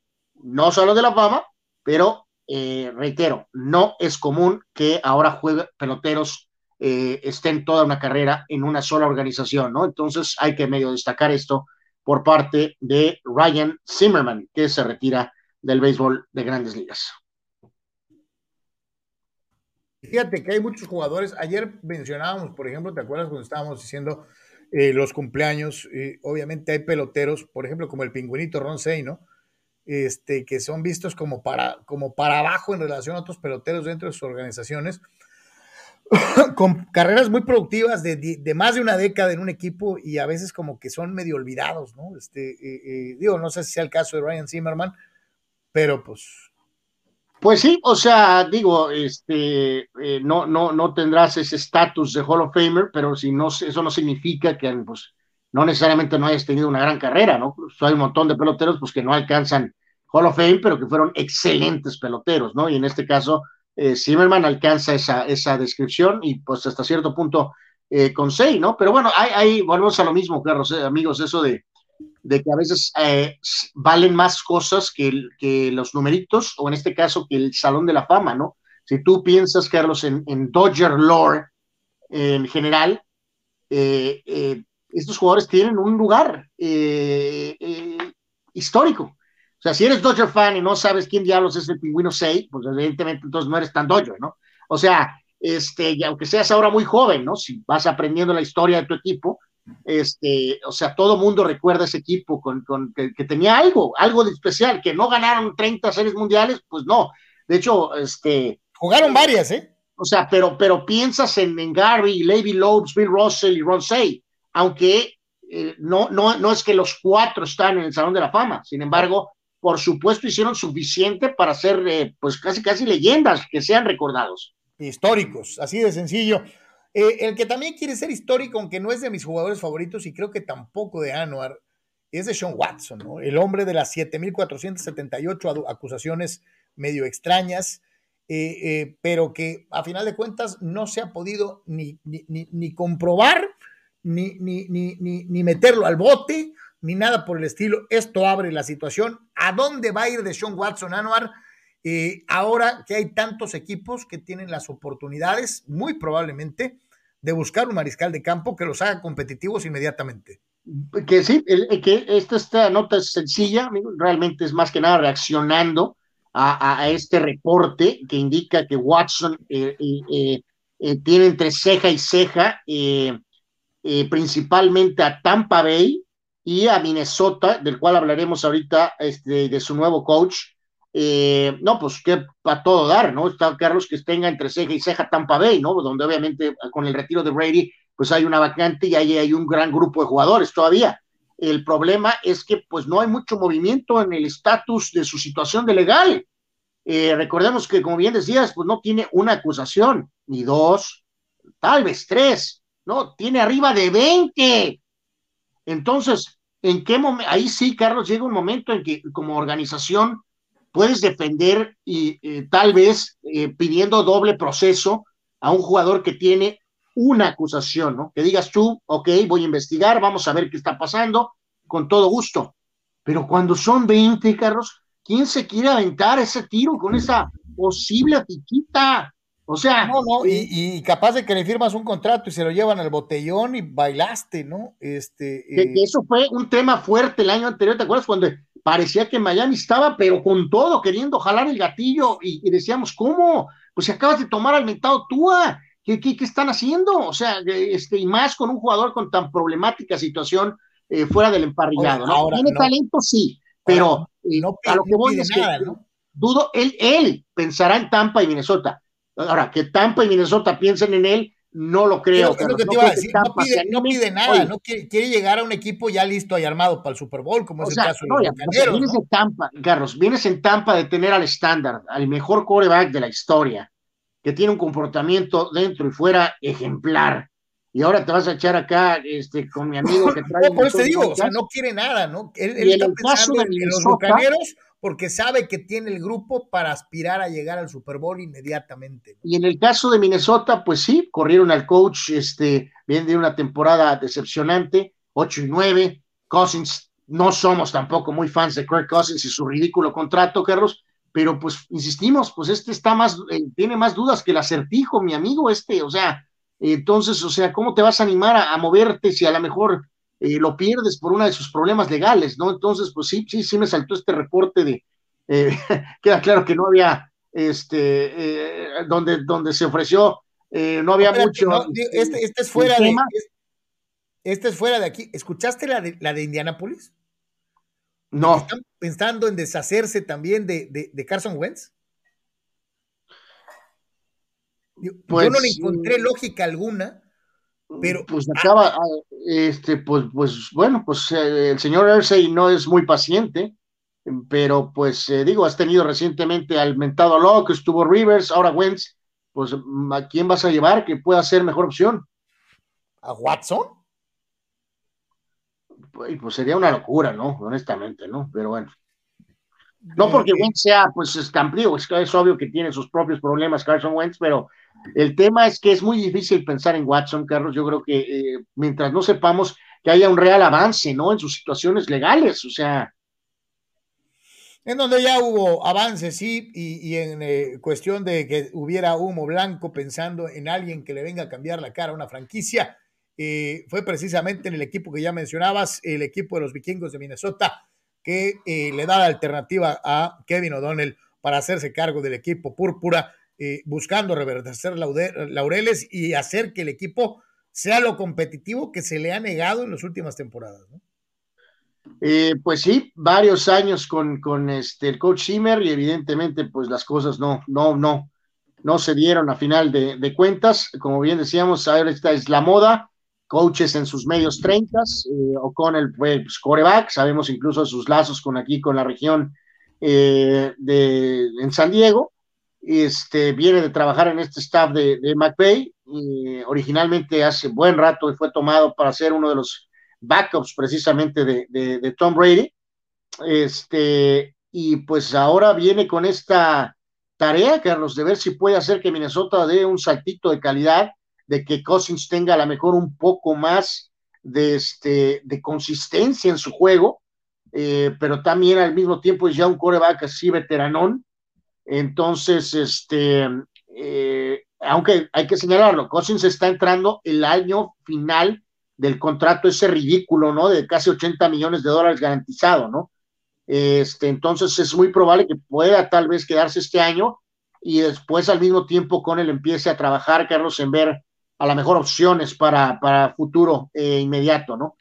no solo de la fama, pero eh, reitero, no es común que ahora juegue peloteros eh, estén toda una carrera en una sola organización, ¿no? Entonces hay que medio destacar esto por parte de Ryan Zimmerman, que se retira del béisbol de grandes ligas. Fíjate que hay muchos jugadores. Ayer mencionábamos, por ejemplo, ¿te acuerdas cuando estábamos diciendo eh, los cumpleaños? obviamente hay peloteros, por ejemplo, como el pingüinito Ron Say, ¿no? Este, que son vistos como para, como para abajo en relación a otros peloteros dentro de sus organizaciones, con carreras muy productivas de, más de una década en un equipo y a veces como que son medio olvidados, ¿no? Este, eh, eh, digo, no sé si sea el caso de Ryan Zimmerman, pero pues. Pues sí, o sea, digo, este, eh, no, no, no tendrás ese estatus de Hall of Famer, pero si no, eso no significa que, pues, no necesariamente no hayas tenido una gran carrera, ¿no? Pues, hay un montón de peloteros, pues, que no alcanzan Hall of Fame, pero que fueron excelentes peloteros, ¿no? Y en este caso, eh, Zimmerman alcanza esa, esa descripción y, pues, hasta cierto punto eh, con seis, ¿no? Pero bueno, ahí, volvemos a lo mismo, Carlos, eh, amigos, eso de, de que a veces eh, valen más cosas que, que, los numeritos, o en este caso que el Salón de la Fama, ¿no? Si tú piensas, Carlos, en, en Dodger Lore en general, estos jugadores tienen un lugar histórico. O sea, si eres Dodger fan y no sabes quién diablos es el pingüino 6, pues evidentemente entonces no eres tan Dodger, ¿no? O sea, este, y aunque seas ahora muy joven, ¿no? Si vas aprendiendo la historia de tu equipo, este, o sea, todo mundo recuerda ese equipo con, con que, tenía algo, algo de especial, que no ganaron 30 series mundiales, pues no. De hecho, este. Jugaron varias, ¿eh? O sea, pero, pero piensas en, en Gary, Levy Lopes, Bill Russell y Ron Say, aunque eh, no, no, no es que los cuatro están en el Salón de la Fama, sin embargo, por supuesto hicieron suficiente para ser, eh, pues casi, casi leyendas que sean recordados. Históricos, así de sencillo. Eh, el que también quiere ser histórico, aunque no es de mis jugadores favoritos y creo que tampoco de Anuar, es de Sean Watson, ¿no? El hombre de las 7.478 acusaciones medio extrañas, pero que a final de cuentas no se ha podido ni, ni, ni comprobar ni, ni, ni, ni, meterlo al bote, ni nada por el estilo. Esto abre la situación. ¿A dónde va a ir de Sean Watson Anuar? Eh, ahora que hay tantos equipos que tienen las oportunidades, muy probablemente, de buscar un mariscal de campo que los haga competitivos inmediatamente. Que sí, que esta, nota es sencilla, realmente es más que nada reaccionando a, este reporte que indica que Watson eh, eh, tiene entre ceja y ceja eh, principalmente a Tampa Bay y a Minnesota, del cual hablaremos ahorita este, de su nuevo coach. Eh, no, pues que para todo dar, ¿no? Está Carlos que tenga entre ceja y ceja Tampa Bay, ¿no? Donde obviamente con el retiro de Brady, pues hay una vacante y ahí hay un gran grupo de jugadores todavía. El problema es que pues no hay mucho movimiento en el estatus de su situación de legal. Eh, recordemos que, como bien decías, pues no tiene una acusación, ni dos, tal vez tres. No, tiene arriba de 20. Entonces, ¿en qué momento? Ahí sí, Carlos, llega un momento en que como organización puedes defender y eh, tal vez eh, pidiendo doble proceso a un jugador que tiene una acusación, ¿no? Que digas tú, ok, voy a investigar, vamos a ver qué está pasando, con todo gusto. Pero cuando son 20, Carlos, ¿quién se quiere aventar ese tiro con esa posible piquita? O sea. No, no, y, capaz de que le firmas un contrato y se lo llevan al botellón y bailaste, ¿no? Este. Eh, eso fue un tema fuerte el año anterior, ¿te acuerdas? Cuando parecía que Miami estaba, pero con todo, queriendo jalar el gatillo y, decíamos, ¿cómo? Pues si acabas de tomar al mentado Tua, ¿qué, qué, qué están haciendo? O sea, este, y más con un jugador con tan problemática situación eh, fuera del emparrillado, ¿no? Tiene talento, sí, pero eh, no, a lo que voy es que dudo, él, él pensará en Tampa y Minnesota Ahora, que Tampa y Minnesota piensen en él, no lo creo. no, pide, nada, no quiere, llegar a un equipo ya listo y armado para el Super Bowl, como es el caso de los Vienes de Tampa, Carlos, vienes en Tampa de tener al estándar, al mejor coreback de la historia, que tiene un comportamiento dentro y fuera ejemplar. Y ahora te vas a echar acá este, con mi amigo que trae. por eso te digo, o sea, no quiere nada, ¿no? Él, él está pensando en los bucaneros porque sabe que tiene el grupo para aspirar a llegar al Super Bowl inmediatamente. Y en el caso de Minnesota, pues sí, corrieron al coach, este, viene de una temporada decepcionante, 8 y 9. Cousins, no somos tampoco muy fans de Kirk Cousins y su ridículo contrato, Carlos, pero pues insistimos, pues este está más, eh, tiene más dudas que el acertijo, mi amigo, este, o sea, entonces, o sea, ¿cómo te vas a animar a, a moverte si a lo mejor eh, lo pierdes por uno de sus problemas legales, ¿no? Entonces, pues sí, sí, sí me saltó este reporte de, eh, queda claro que no había, este, eh, donde, donde se ofreció, no había mucho. este, este, es fuera de, este es fuera de aquí. ¿Escuchaste la de, la de Indianapolis? No. ¿Están pensando en deshacerse también de, de, Carson Wentz? Pues, Yo no le encontré lógica alguna pero, pues acaba, este, pues, pues bueno, pues eh, el señor Ersey no es muy paciente, pero pues eh, digo, has tenido recientemente al mentado Locke, estuvo Rivers, ahora Wentz, pues ¿a quién vas a llevar que pueda ser mejor opción? ¿A Watson? Pues, pues sería una locura, ¿no? Honestamente, ¿no? Pero bueno. No porque Wentz sea, pues, es es, es obvio que tiene sus propios problemas Carson Wentz, pero el tema es que es muy difícil pensar en Watson, Carlos. Yo creo que eh, mientras no sepamos que haya un real avance, ¿no? En sus situaciones legales, o sea. En donde ya hubo avances, sí, y, en eh, cuestión de que hubiera humo blanco pensando en alguien que le venga a cambiar la cara a una franquicia, eh, fue precisamente en el equipo que ya mencionabas, el equipo de los vikingos de Minnesota, que le da la alternativa a Kevin O'Donnell para hacerse cargo del equipo púrpura, eh, buscando reverdecer laureles y hacer que el equipo sea lo competitivo que se le ha negado en las últimas temporadas. ¿no? Eh, pues sí, varios años con, con este, el coach Zimmer y evidentemente pues las cosas no, no, no, no se dieron a final de, cuentas. Como bien decíamos, ahora esta es la moda, coaches en sus medios treintas, eh, O'Connell fue pues, coreback, sabemos incluso sus lazos con aquí, con la región eh, de, en San Diego, este, viene de trabajar en este staff de, de McVay, originalmente hace buen rato fue tomado para ser uno de los backups precisamente de, de, Tom Brady. Este, y pues ahora viene con esta tarea, Carlos, de ver si puede hacer que Minnesota dé un saltito de calidad, de que Cousins tenga a lo mejor un poco más de, este, de consistencia en su juego, eh, pero también al mismo tiempo es ya un coreback así veteranón. Entonces, este, eh, aunque hay que señalarlo, Cousins está entrando el año final del contrato ese ridículo, ¿no? De casi 80 millones de dólares garantizado, ¿no? Este, entonces es muy probable que pueda tal vez quedarse este año y después al mismo tiempo con él empiece a trabajar, Carlos, en ver a la mejor opciones para, para futuro eh, inmediato, ¿no?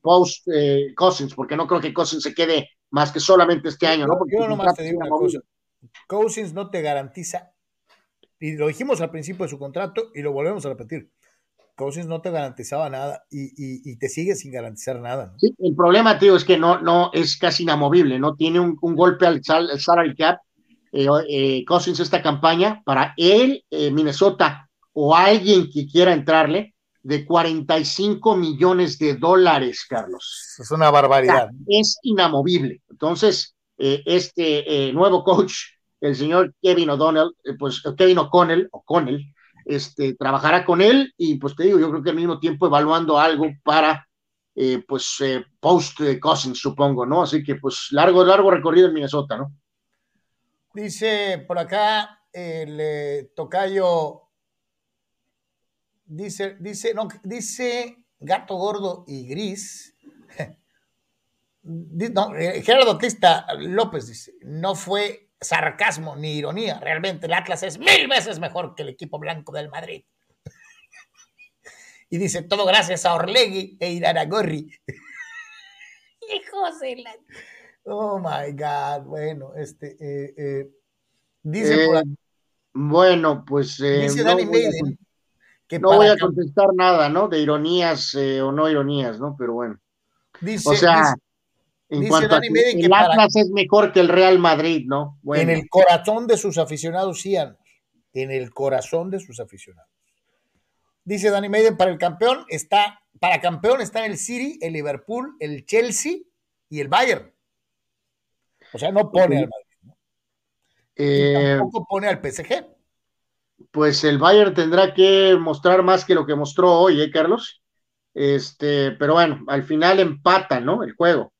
Post eh, Cousins, porque no creo que Cousins se quede más que solamente este año, ¿no? Porque yo nomás te digo una cosa. Cousins no te garantiza, y lo dijimos al principio de su contrato y lo volvemos a repetir, Cousins no te garantizaba nada y, te sigue sin garantizar nada. Sí, el problema, tío, es que no, no es casi inamovible, no tiene un, golpe al, salary cap. Eh, eh, Cousins esta campaña para él, eh, Minnesota o alguien que quiera entrarle de 45 millones de dólares, Carlos. Es una barbaridad. es inamovible. Entonces, este nuevo coach, el señor Kevin O'Donnell, pues Kevin O'Connell, O'Connell, este, trabajará con él y pues te digo, yo creo que al mismo tiempo evaluando algo para eh, pues eh, post Cousins, supongo, ¿no? Así que pues largo, largo recorrido en Minnesota, ¿no? Dice por acá el eh, tocayo, dice, dice, dice gato gordo y gris. No, Gerardo Tista López dice, no fue sarcasmo ni ironía. Realmente el Atlas es mil veces mejor que el equipo blanco del Madrid. y dice, todo gracias a Orlegui e Iraragorri. Hijos de la... Oh, my God. Bueno, este... Eh, eh, dice por... Eh, bueno, pues... dice no, Danny Maiden, que no voy a contestar nada, ¿no? De ironías o no ironías, ¿no? Pero bueno. Dice, o sea... En cuanto a el Atlas es mejor que el Real Madrid, ¿no? En el corazón de sus aficionados, sí, en el corazón de sus aficionados. Dice Danny Maiden, para el campeón está, para campeón está el City, el Liverpool, el Chelsea y el Bayern. O sea, no pone al Madrid, ¿no? Eh, tampoco pone al PSG. Pues el Bayern tendrá que mostrar más que lo que mostró hoy, ¿eh, Carlos? Este, pero bueno, al final empata, ¿no? El juego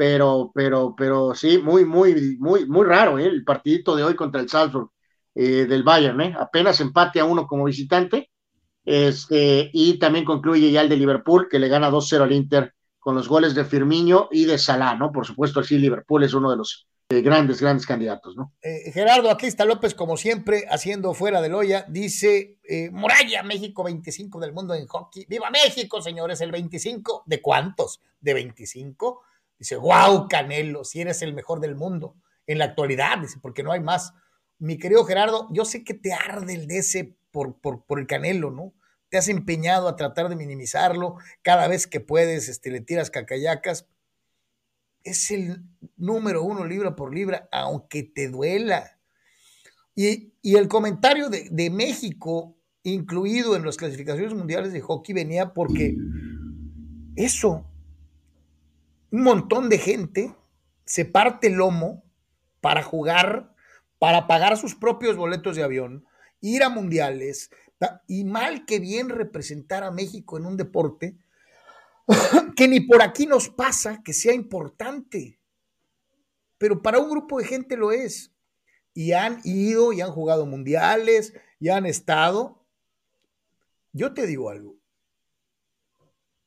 pero, pero, pero sí, muy, muy, muy, muy raro ¿eh? el partidito de hoy contra el Salzburg eh, del Bayern, ¿eh? apenas empate a uno como visitante, este, y también concluye ya el de Liverpool, que le gana 2-0 al Inter con los goles de Firmino y de Salah, ¿no? Por supuesto, sí, Liverpool es uno de los eh, grandes, grandes candidatos, ¿no? Gerardo Atlista López, como siempre, haciendo fuera de Loya, dice, Muralla, México 25 del mundo en hockey. ¡Viva México, señores! ¿El 25? ¿De cuántos? ¿De 25? Dice, wow, Canelo, si eres el mejor del mundo en la actualidad, dice, porque no hay más. Mi querido Gerardo, yo sé que te arde el DC por, por, el Canelo, ¿no? Te has empeñado a tratar de minimizarlo, cada vez que puedes este, le tiras cacayacas. Es el número uno libra por libra, aunque te duela. Y, y el comentario de México, incluido en las clasificaciones mundiales de hockey, venía porque eso, un montón de gente se parte el lomo para jugar, para pagar sus propios boletos de avión, ir a mundiales y mal que bien representar a México en un deporte que ni por aquí nos pasa que sea importante. Pero para un grupo de gente lo es. Y han ido y han jugado mundiales y han estado. Yo te digo algo.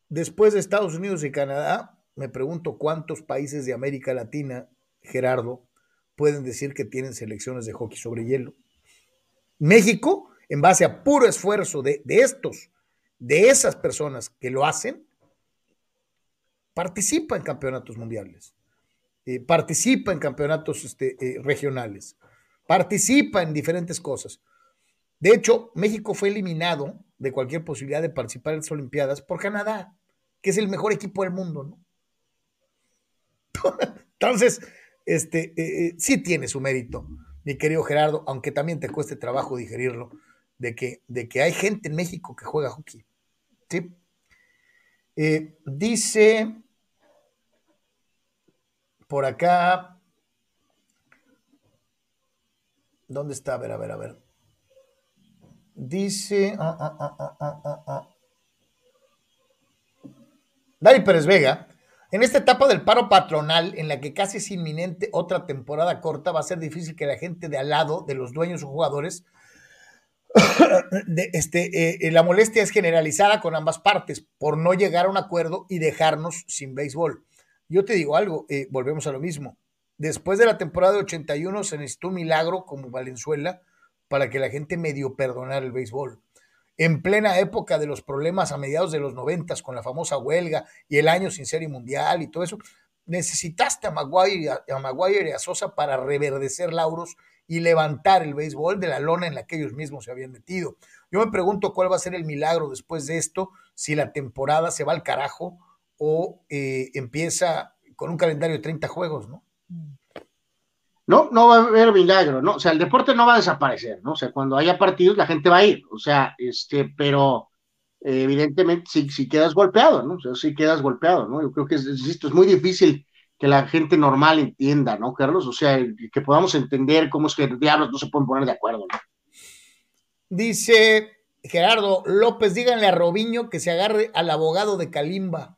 después de Estados Unidos y Canadá, me pregunto cuántos países de América Latina, Gerardo, pueden decir que tienen selecciones de hockey sobre hielo. México, en base a puro esfuerzo de, estos, de esas personas que lo hacen, participa en campeonatos mundiales, eh, participa en campeonatos este, eh, regionales, participa en diferentes cosas. De hecho, México fue eliminado de cualquier posibilidad de participar en las Olimpiadas por Canadá, que es el mejor equipo del mundo, ¿no? Entonces, este, eh, eh, sí tiene su mérito, mi querido Gerardo, aunque también te cueste trabajo digerirlo, de que, de que hay gente en México que juega hockey. ¿sí? Eh, dice por acá, ¿dónde está? A ver, a ver, a ver. Dice, ah, ah, ah, ah. Dari Pérez Vega, en esta etapa del paro patronal, en la que casi es inminente otra temporada corta, va a ser difícil que la gente de al lado, de los dueños o jugadores, este, eh, la molestia es generalizada con ambas partes por no llegar a un acuerdo y dejarnos sin béisbol. Yo te digo algo, eh, volvemos a lo mismo. Después de la temporada de 81 se necesitó un milagro como Valenzuela para que la gente medio perdonara el béisbol en plena época de los problemas a mediados de los noventas con la famosa huelga y el año sin serie mundial y todo eso, necesitaste a Maguire, a Maguire y a Sosa para reverdecer lauros y levantar el béisbol de la lona en la que ellos mismos se habían metido. Yo me pregunto cuál va a ser el milagro después de esto, si la temporada se va al carajo o eh, empieza con un calendario de 30 juegos, ¿no? No, no va a haber milagro, ¿no? O sea, el deporte no va a desaparecer, ¿no? O sea, cuando haya partidos la gente va a ir, o sea, este, pero eh, evidentemente si, si, quedas golpeado, ¿no? O sea, si quedas golpeado, ¿no? Yo creo que es, es, es muy difícil que la gente normal entienda, ¿no, Carlos? O sea, que podamos entender cómo es que diablos no se pueden poner de acuerdo, ¿no? Dice Gerardo López, díganle a Robiño que se agarre al abogado de Kalimba.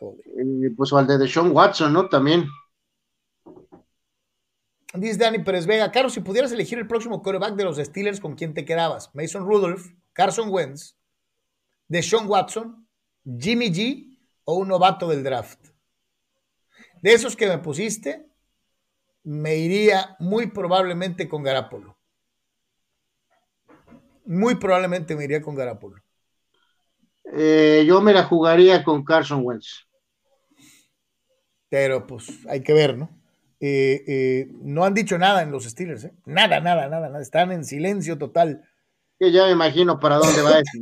Eh, pues o al de Sean Watson, ¿no? También. Dice Dani Pérez Vega, Carlos, si pudieras elegir el próximo quarterback de los Steelers, ¿con quién te quedabas? Mason Rudolph, Carson Wentz, Deshaun Watson, Jimmy G o un novato del draft. De esos que me pusiste, me iría muy probablemente con Garapolo. Muy probablemente me iría con Garapolo. Eh, yo me la jugaría con Carson Wentz. Pero pues hay que ver, ¿no? Eh, eh, no han dicho nada en los Steelers, ¿eh? nada, nada, nada, nada, están en silencio total. Que ya me imagino para dónde va eso.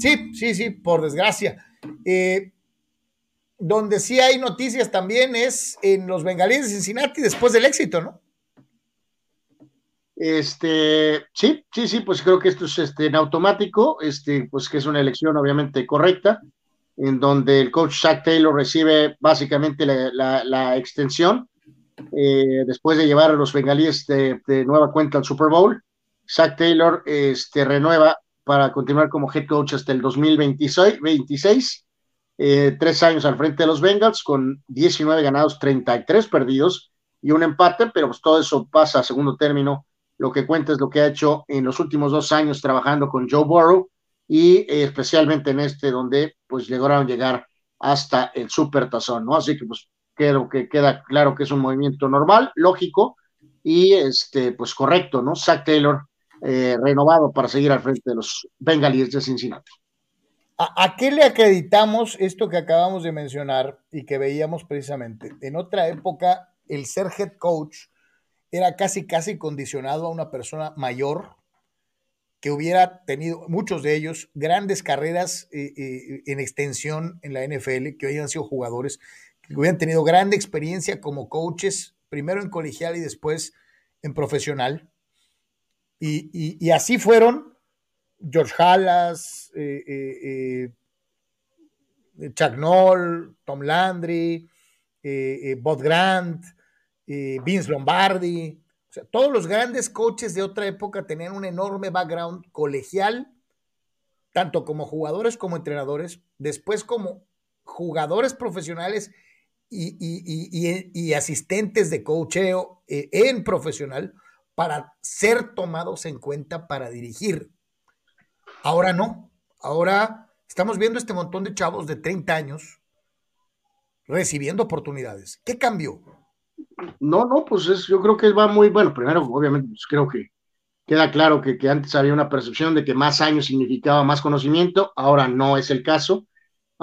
sí, sí, sí, por desgracia. Eh, donde sí hay noticias también es en los bengalíes de Cincinnati después del éxito, ¿no? Este, sí, sí, sí, pues creo que esto es este, en automático, este, pues que es una elección obviamente correcta, en donde el coach Zach Taylor recibe básicamente la, la, la extensión eh, después de llevar a los bengalíes de, nueva cuenta al Super Bowl. Zach Taylor este, renueva para continuar como head coach hasta el 2026, 26, eh, tres años al frente de los Bengals con 19 ganados, 33 perdidos y un empate, pero pues todo eso pasa a segundo término. Lo que cuenta es lo que ha hecho en los últimos dos años trabajando con Joe Burrow y eh, especialmente en este donde pues lograron llegar hasta el super tazón, ¿no? Así que pues creo que queda claro que es un movimiento normal, lógico y este, pues correcto, ¿no? Zach Taylor eh, renovado para seguir al frente de los Bengalíes de Cincinnati. ¿A, ¿A, qué le acreditamos esto que acabamos de mencionar y que veíamos precisamente? En otra época, el ser head coach era casi, casi condicionado a una persona mayor que hubiera tenido, muchos de ellos, grandes carreras eh, eh, en extensión en la NFL, que hoy han sido jugadores que hubieran tenido gran experiencia como coaches, primero en colegial y después en profesional. Y, y, así fueron George Halas, eh, eh, eh, Chuck Noll, Tom Landry, Bob Grant, Vince Lombardi. Todos los grandes coaches de otra época tenían un enorme background colegial, tanto como jugadores como entrenadores, después como jugadores profesionales y, y, y, asistentes de coacheo eh, en profesional para ser tomados en cuenta para dirigir. Ahora no, ahora estamos viendo este montón de chavos de 30 años recibiendo oportunidades. ¿Qué cambió? No, no, pues es, yo creo que va muy bueno. Primero, obviamente, pues creo que queda claro que, que, antes había una percepción de que más años significaba más conocimiento, ahora no es el caso.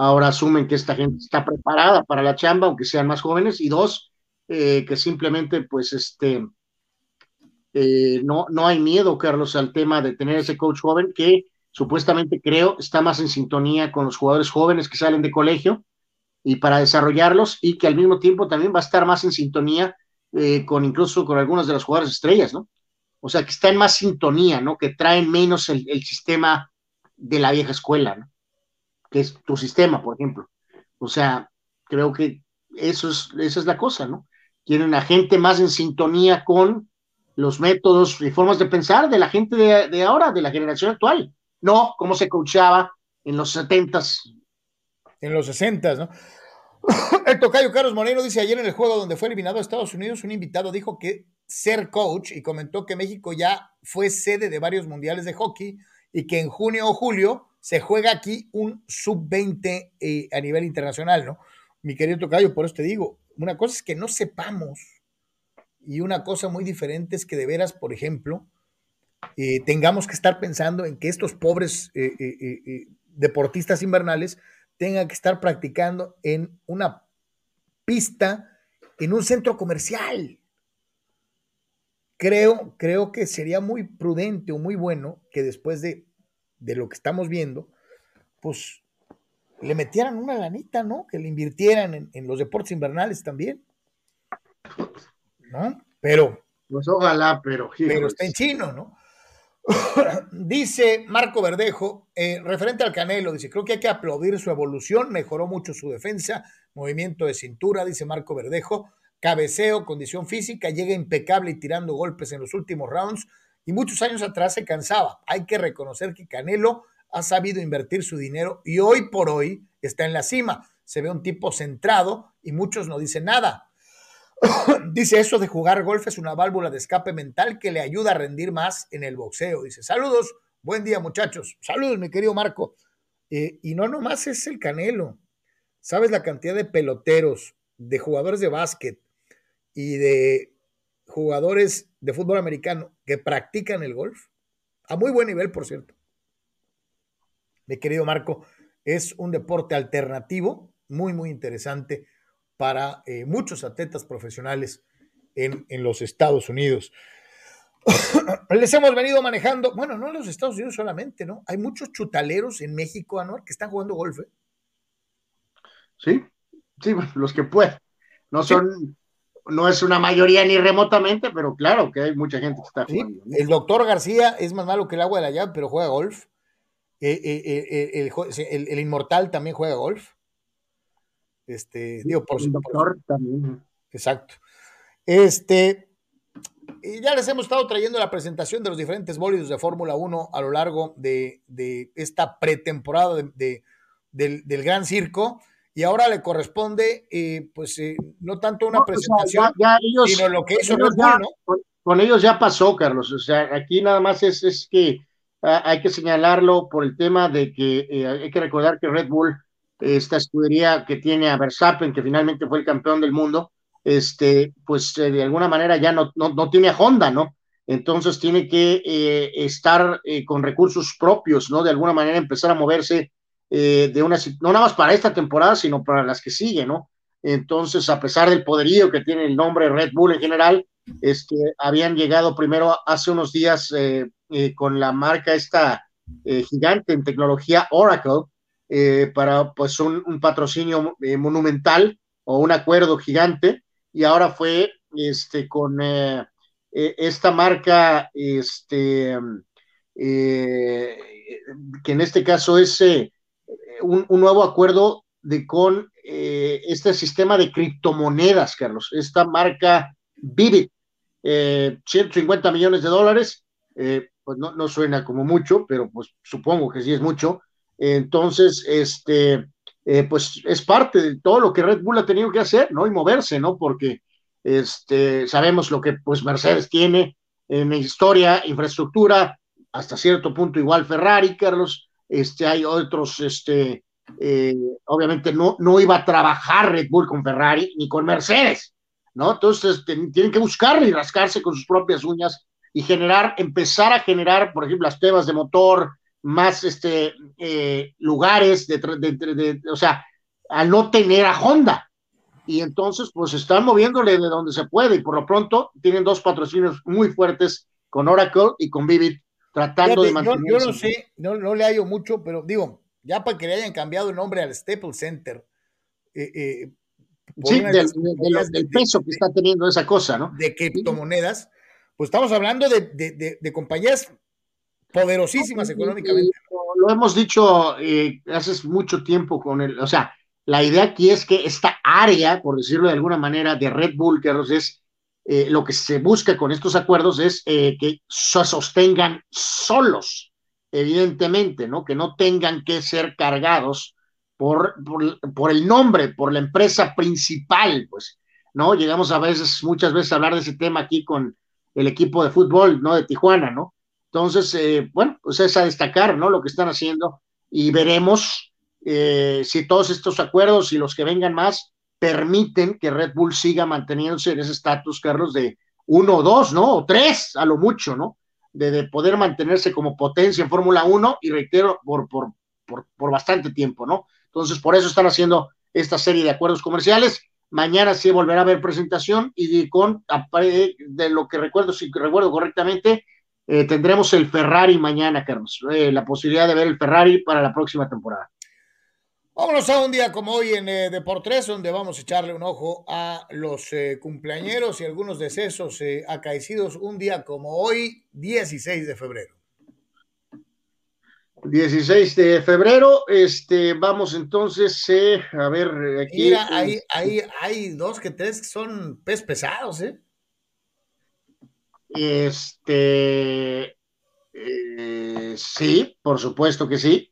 Ahora asumen que esta gente está preparada para la chamba, aunque sean más jóvenes. Y dos, eh, que simplemente, pues, este, eh, no, no hay miedo, Carlos, al tema de tener ese coach joven que supuestamente creo está más en sintonía con los jugadores jóvenes que salen de colegio y para desarrollarlos y que al mismo tiempo también va a estar más en sintonía eh, con incluso con algunas de las jugadoras estrellas, ¿no? O sea, que está en más sintonía, ¿no? Que traen menos el, el sistema de la vieja escuela, ¿no? Que es tu sistema, por ejemplo. O sea, creo que eso es, esa es la cosa, ¿no? Tienen a gente más en sintonía con los métodos y formas de pensar de la gente de, ahora, de la generación actual, no como se coachaba en los setentas. En los sesentas, ¿no? El tocayo Carlos Moreno dice ayer en el juego donde fue eliminado a Estados Unidos, un invitado dijo que ser coach y comentó que México ya fue sede de varios mundiales de hockey y que en junio o julio se juega aquí un sub-20 eh, a nivel internacional, ¿no? Mi querido tocayo, por eso te digo, una cosa es que no sepamos y una cosa muy diferente es que de veras, por ejemplo, eh, tengamos que estar pensando en que estos pobres eh, deportistas invernales tengan que estar practicando en una pista, en un centro comercial. Creo, creo que sería muy prudente o muy bueno que después de, de lo que estamos viendo, pues le metieran una lanita, ¿no? Que le invirtieran en, en los deportes invernales también. ¿No? Pero. Pues ojalá, pero. Pero está en chino, ¿no? dice Marco Verdejo, eh, referente al Canelo, dice, creo que hay que aplaudir su evolución, mejoró mucho su defensa, movimiento de cintura, dice Marco Verdejo, cabeceo, condición física, llega impecable y tirando golpes en los últimos rounds, y muchos años atrás se cansaba. Hay que reconocer que Canelo ha sabido invertir su dinero y hoy por hoy está en la cima. Se ve un tipo centrado y muchos no dicen nada. Dice eso de jugar golf es una válvula de escape mental que le ayuda a rendir más en el boxeo. Dice, saludos, buen día muchachos. Saludos, mi querido Marco. Eh, y no nomás es el Canelo. ¿Sabes la cantidad de peloteros, de jugadores de básquet y de jugadores de fútbol americano que practican el golf? A muy buen nivel, por cierto. Mi querido Marco, es un deporte alternativo, muy, muy interesante para eh, muchos atletas profesionales en, en, los Estados Unidos. Les hemos venido manejando, bueno, no en los Estados Unidos solamente, ¿no? Hay muchos chutaleros en México, Anuar, que están jugando golf. ¿eh? Sí, sí, los que pueden. No son, sí. No es una mayoría ni remotamente, pero claro que hay mucha gente que está jugando. El doctor García es más malo que el agua de la llave, pero juega golf. Eh, eh, el, el, el, inmortal también juega golf. Este, digo, por el doctor también. Exacto. Este, y ya les hemos estado trayendo la presentación de los diferentes bólidos de Fórmula 1 a lo largo de, de esta pretemporada de, de, del, del, Gran Circo. Y ahora le corresponde, eh, pues, eh, no tanto una no, presentación, o sea, ya, ya ellos, sino lo que hizo Red Bull, ¿no? Con, con, ellos ya pasó, Carlos. O sea, aquí nada más es, es que uh, hay que señalarlo por el tema de que eh, hay que recordar que Red Bull esta escudería que tiene a Verstappen, que finalmente fue el campeón del mundo, este, pues eh, de alguna manera ya no, no, no, tiene a Honda, ¿no? Entonces tiene que eh, estar eh, con recursos propios, ¿no? De alguna manera empezar a moverse eh, de una, no nada más para esta temporada, sino para las que siguen, ¿no? Entonces, a pesar del poderío que tiene el nombre Red Bull en general, este, habían llegado primero hace unos días con la marca esta gigante en tecnología Oracle, eh, para pues un, un patrocinio eh, monumental o un acuerdo gigante y ahora fue este con eh, esta marca este que en este caso es un, nuevo acuerdo de con este sistema de criptomonedas Carlos esta marca Vivid 150 millones de dólares pues no, no suena como mucho pero pues supongo que sí es mucho entonces, este, eh, pues es parte de todo lo que Red Bull ha tenido que hacer, ¿no? Y moverse, ¿no? Porque este, sabemos lo que pues Mercedes tiene en historia, infraestructura, hasta cierto punto igual Ferrari, Carlos, este, hay otros, este, eh, obviamente no, no iba a trabajar Red Bull con Ferrari ni con Mercedes, ¿no? Entonces tienen que buscarle y rascarse con sus propias uñas y generar, empezar a generar, por ejemplo, las pruebas de motor, más este, eh, lugares, de, de, o sea, al no tener a Honda. Y entonces, pues están moviéndole de donde se puede y por lo pronto tienen dos patrocinios muy fuertes con Oracle y con Vivid, tratando de mantener. Yo, no sé, no, no le hallo mucho, pero digo, ya para que le hayan cambiado el nombre al Staples Center. Eh, eh, sí, del, peso que está teniendo esa cosa, ¿no? De criptomonedas, pues estamos hablando de, compañías poderosísimas económicamente. Lo hemos dicho eh, hace mucho tiempo con el, o sea, la idea aquí es que esta área, por decirlo de alguna manera, de Red Bull, que es eh, lo que se busca con estos acuerdos es eh, que se sostengan solos, evidentemente, ¿no? Que no tengan que ser cargados por, por, el nombre, por la empresa principal, pues, ¿no? Llegamos a veces, muchas veces a hablar de ese tema aquí con el equipo de fútbol, ¿no? De Tijuana, ¿no? Entonces, eh, bueno, pues es a destacar, ¿no? Lo que están haciendo y veremos si todos estos acuerdos y los que vengan más permiten que Red Bull siga manteniéndose en ese estatus, Carlos, de uno o dos, ¿no? O tres, a lo mucho, ¿no? De, poder mantenerse como potencia en Fórmula 1 y reitero, por, por, por, bastante tiempo, ¿no? Entonces, por eso están haciendo esta serie de acuerdos comerciales. Mañana sí volverá a haber presentación y con, de lo que recuerdo, si recuerdo correctamente, eh, tendremos el Ferrari mañana, Carlos, eh, la posibilidad de ver el Ferrari para la próxima temporada. Vámonos a un día como hoy en eh, Deportes, donde vamos a echarle un ojo a los eh, cumpleañeros y algunos decesos eh, acaecidos un día como hoy, 16 de febrero. 16 de febrero, este, vamos entonces a ver aquí. Mira, hay, hay, hay dos que tres que son pez pesados, ¿eh? Este, sí, por supuesto que sí.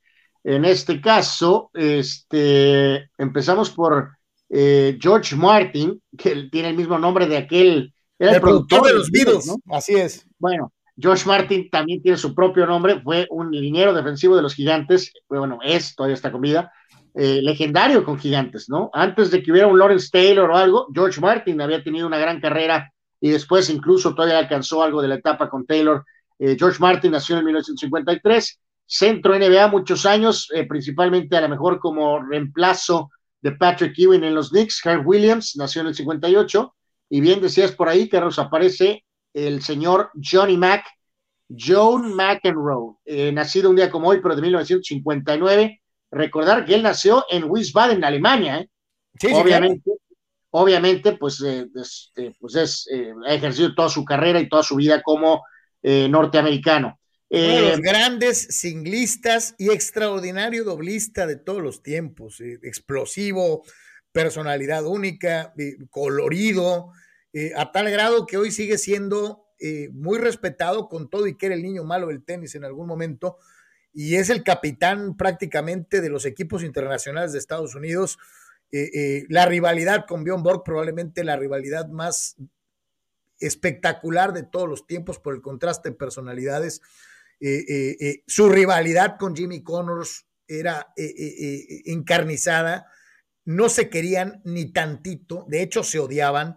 En este caso, este, empezamos por eh, George Martin, que tiene el mismo nombre de aquel. Era el, productor, de los Beatles, ¿no? Así es. Bueno, George Martin también tiene su propio nombre, fue un liniero defensivo de los gigantes, bueno, es, todavía está con vida, eh, legendario con gigantes, ¿no? Antes de que hubiera un Lawrence Taylor o algo, George Martin había tenido una gran carrera y después incluso todavía alcanzó algo de la etapa con Taylor. Eh, George Martin nació en 1953 centro NBA muchos años, eh, principalmente a lo mejor como reemplazo de Patrick Ewing en los Knicks. Herb Williams nació en el 58. Y bien decías por ahí, Carlos, aparece el señor Johnny Mack, John McEnroe, eh, nacido un día como hoy, pero de 1959. Recordar que él nació en Wiesbaden, Alemania. ¿eh? Sí, obviamente, obviamente, pues, este, pues es, ha ejercido toda su carrera y toda su vida como norteamericano. Uno de los eh, grandes singlistas y extraordinario doblista de todos los tiempos, eh, explosivo, personalidad única, eh, colorido, a tal grado que hoy sigue siendo muy respetado con todo y que era el niño malo del tenis en algún momento, y es el capitán prácticamente de los equipos internacionales de Estados Unidos. la rivalidad con Bjorn Borg, probablemente la rivalidad más espectacular de todos los tiempos por el contraste de personalidades. Eh, eh, eh, su rivalidad con Jimmy Connors era encarnizada, no se querían ni tantito, de hecho se odiaban.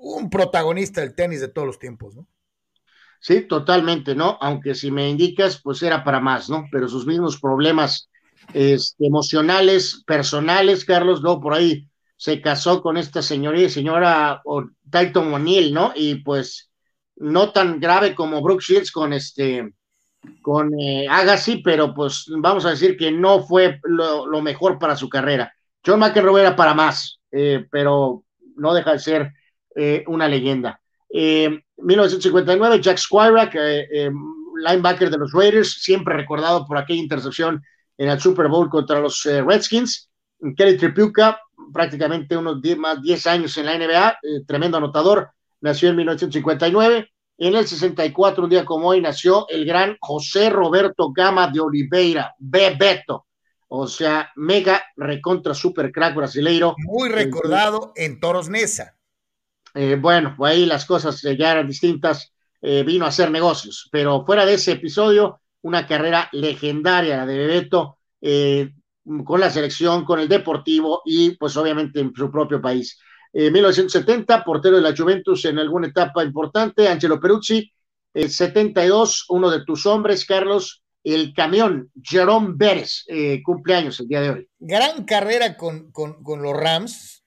un protagonista del tenis de todos los tiempos, ¿no? Sí, totalmente, ¿no? Aunque si me indicas, pues era para más, ¿no? Pero sus mismos problemas este, emocionales, personales, Carlos, ¿no? Por ahí se casó con esta señora, señora Titan O'Neill, ¿no? Y pues no tan grave como Brooke Shields con este con eh, Agassi, pero pues vamos a decir que no fue lo, mejor para su carrera. John McEnroe era para más, eh, pero no deja de ser eh, una leyenda. 1959, Jack Squirac, linebacker de los Raiders, siempre recordado por aquella intercepción en el Super Bowl contra los Redskins. Kelly Tripuca, prácticamente unos 10, más 10 años en la NBA, tremendo anotador nació en 1959. En el 64, un día como hoy, nació el gran José Roberto Gama de Oliveira, Bebeto. O sea, mega recontra super crack brasileiro. Muy recordado en Toros Nesa. Eh, bueno, ahí las cosas ya eran distintas. Eh, vino a hacer negocios, pero fuera de ese episodio, una carrera legendaria, la de Bebeto, eh, con la selección, con el Deportivo y pues obviamente en su propio país. En 1970, portero de la Juventus en alguna etapa importante, Angelo Peruzzi, 72, uno de tus hombres, Carlos, el camión, Jerome Pérez, eh, cumpleaños el día de hoy. Gran carrera con, con, con los Rams,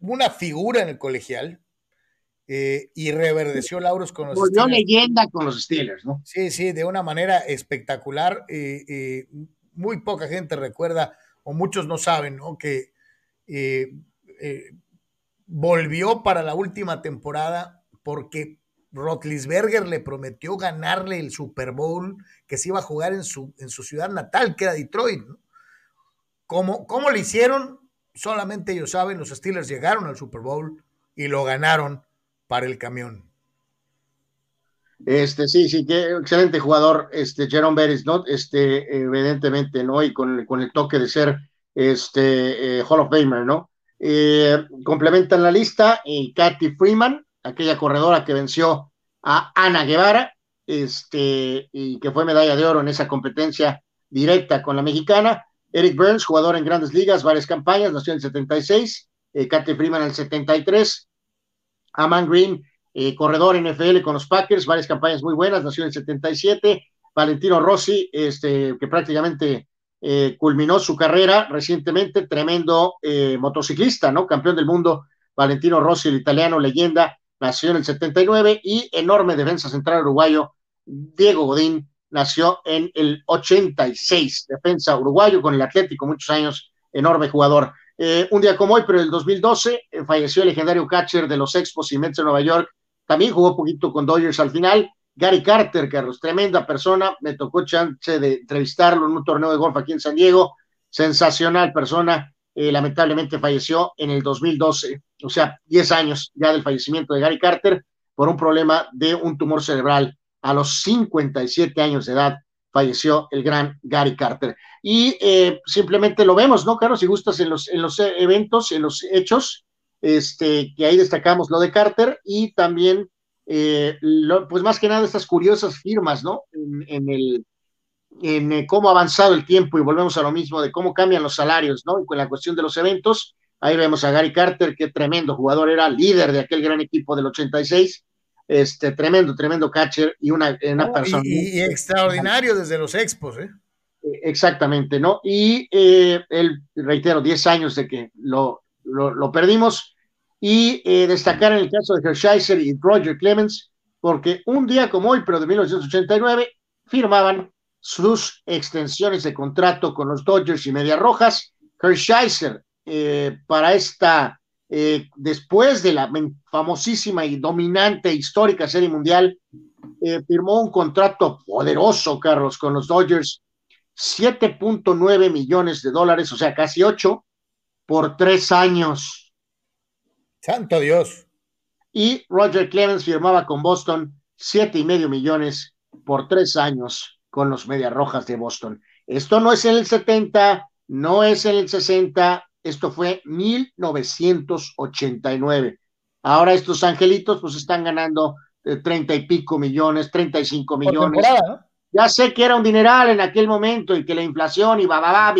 una figura en el colegial, eh, y reverdeció lauros con los Volvió leyenda con los Steelers, ¿no? Sí, sí, de una manera espectacular. Eh, eh, muy poca gente recuerda, o muchos no saben, ¿no? Que volvió para la última temporada porque Rotlisberger le prometió ganarle el Super Bowl que se iba a jugar en su, en su ciudad natal, que era Detroit. ¿no? ¿Cómo, ¿Cómo le hicieron? Solamente ellos saben, los Steelers llegaron al Super Bowl y lo ganaron para el camión. Este, sí, sí, qué excelente jugador, este, Jerome Beres, ¿no? Este, evidentemente, ¿no? Y con, con el toque de ser, este, eh, Hall of Famer, ¿no? Eh, complementan la lista, y Kathy Freeman, aquella corredora que venció a Ana Guevara, este, y que fue medalla de oro en esa competencia directa con la mexicana. Eric Burns, jugador en grandes ligas, varias campañas, nació en el 76, eh, Kathy Freeman en el 73, Aman Green, eh, corredor NFL con los Packers, varias campañas muy buenas, nació en el 77. Valentino Rossi, este, que prácticamente eh, culminó su carrera recientemente, tremendo eh, motociclista, ¿no? Campeón del mundo, Valentino Rossi, el italiano, leyenda, nació en el 79 y enorme defensa central uruguayo, Diego Godín, nació en el 86, defensa uruguayo con el Atlético, muchos años, enorme jugador. Eh, un día como hoy, pero en el 2012, eh, falleció el legendario catcher de los Expos y Mets de Nueva York. También jugó poquito con Dodgers al final. Gary Carter, Carlos, tremenda persona. Me tocó chance de entrevistarlo en un torneo de golf aquí en San Diego. Sensacional persona. Eh, lamentablemente falleció en el 2012, o sea, 10 años ya del fallecimiento de Gary Carter por un problema de un tumor cerebral a los 57 años de edad falleció el gran Gary Carter. Y eh, simplemente lo vemos, ¿no, Carlos? Si gustas en los, en los eventos, en los hechos, este, que ahí destacamos lo de Carter y también, eh, pues más que nada estas curiosas firmas, ¿no? En, el, en eh, cómo ha avanzado el tiempo y volvemos a lo mismo de cómo cambian los salarios, ¿no? Y con la cuestión de los eventos, ahí vemos a Gary Carter, qué tremendo jugador era, líder de aquel gran equipo del 86, este tremendo, tremendo catcher y una, una persona. Y, extraordinario desde los expos, ¿eh? ¿eh? Exactamente, ¿no? Y eh, él, reitero, 10 años de que lo, lo, perdimos. Y eh, destacar en el caso de Hershiser y Roger Clemens, porque un día como hoy, pero de 1989, firmaban sus extensiones de contrato con los Dodgers y Medias Rojas. Hershiser, para esta eh, después de la famosísima y dominante histórica Serie Mundial, eh, firmó un contrato poderoso, Carlos, con los Dodgers, 7.9 millones de dólares, o sea, casi 8, por tres años. Santo Dios. Y Roger Clemens firmaba con Boston siete y medio millones por tres años con los Medias Rojas de Boston. Esto no es en el 70, no es en el 60, esto fue 1989. Ahora estos angelitos pues están ganando eh, treinta y pico millones, 35 millones. Ya sé que era un dineral en aquel momento y que la inflación y va, va,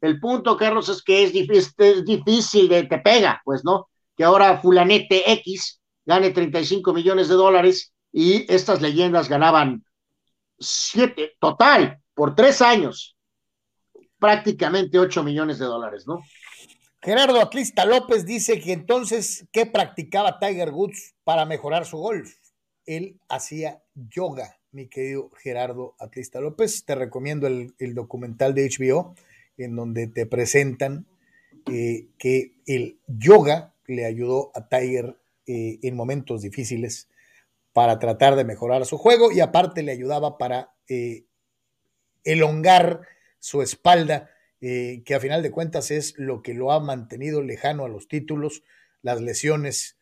El punto, Carlos, es que es difícil, es difícil de te pega, pues, ¿no? Que ahora Fulanete X gane 35 millones de dólares y estas leyendas ganaban siete, total, por tres años, prácticamente 8 millones de dólares, ¿no? Gerardo Atlista López dice que entonces, ¿qué practicaba Tiger Woods para mejorar su golf? Él hacía yoga, mi querido Gerardo Atlista López. Te recomiendo el, documental de HBO, en donde te presentan eh, que el yoga le ayudó a Tiger eh, en momentos difíciles para tratar de mejorar su juego y aparte le ayudaba para eh, elongar su espalda eh, que a final de cuentas es lo que lo ha mantenido lejano a los títulos, las lesiones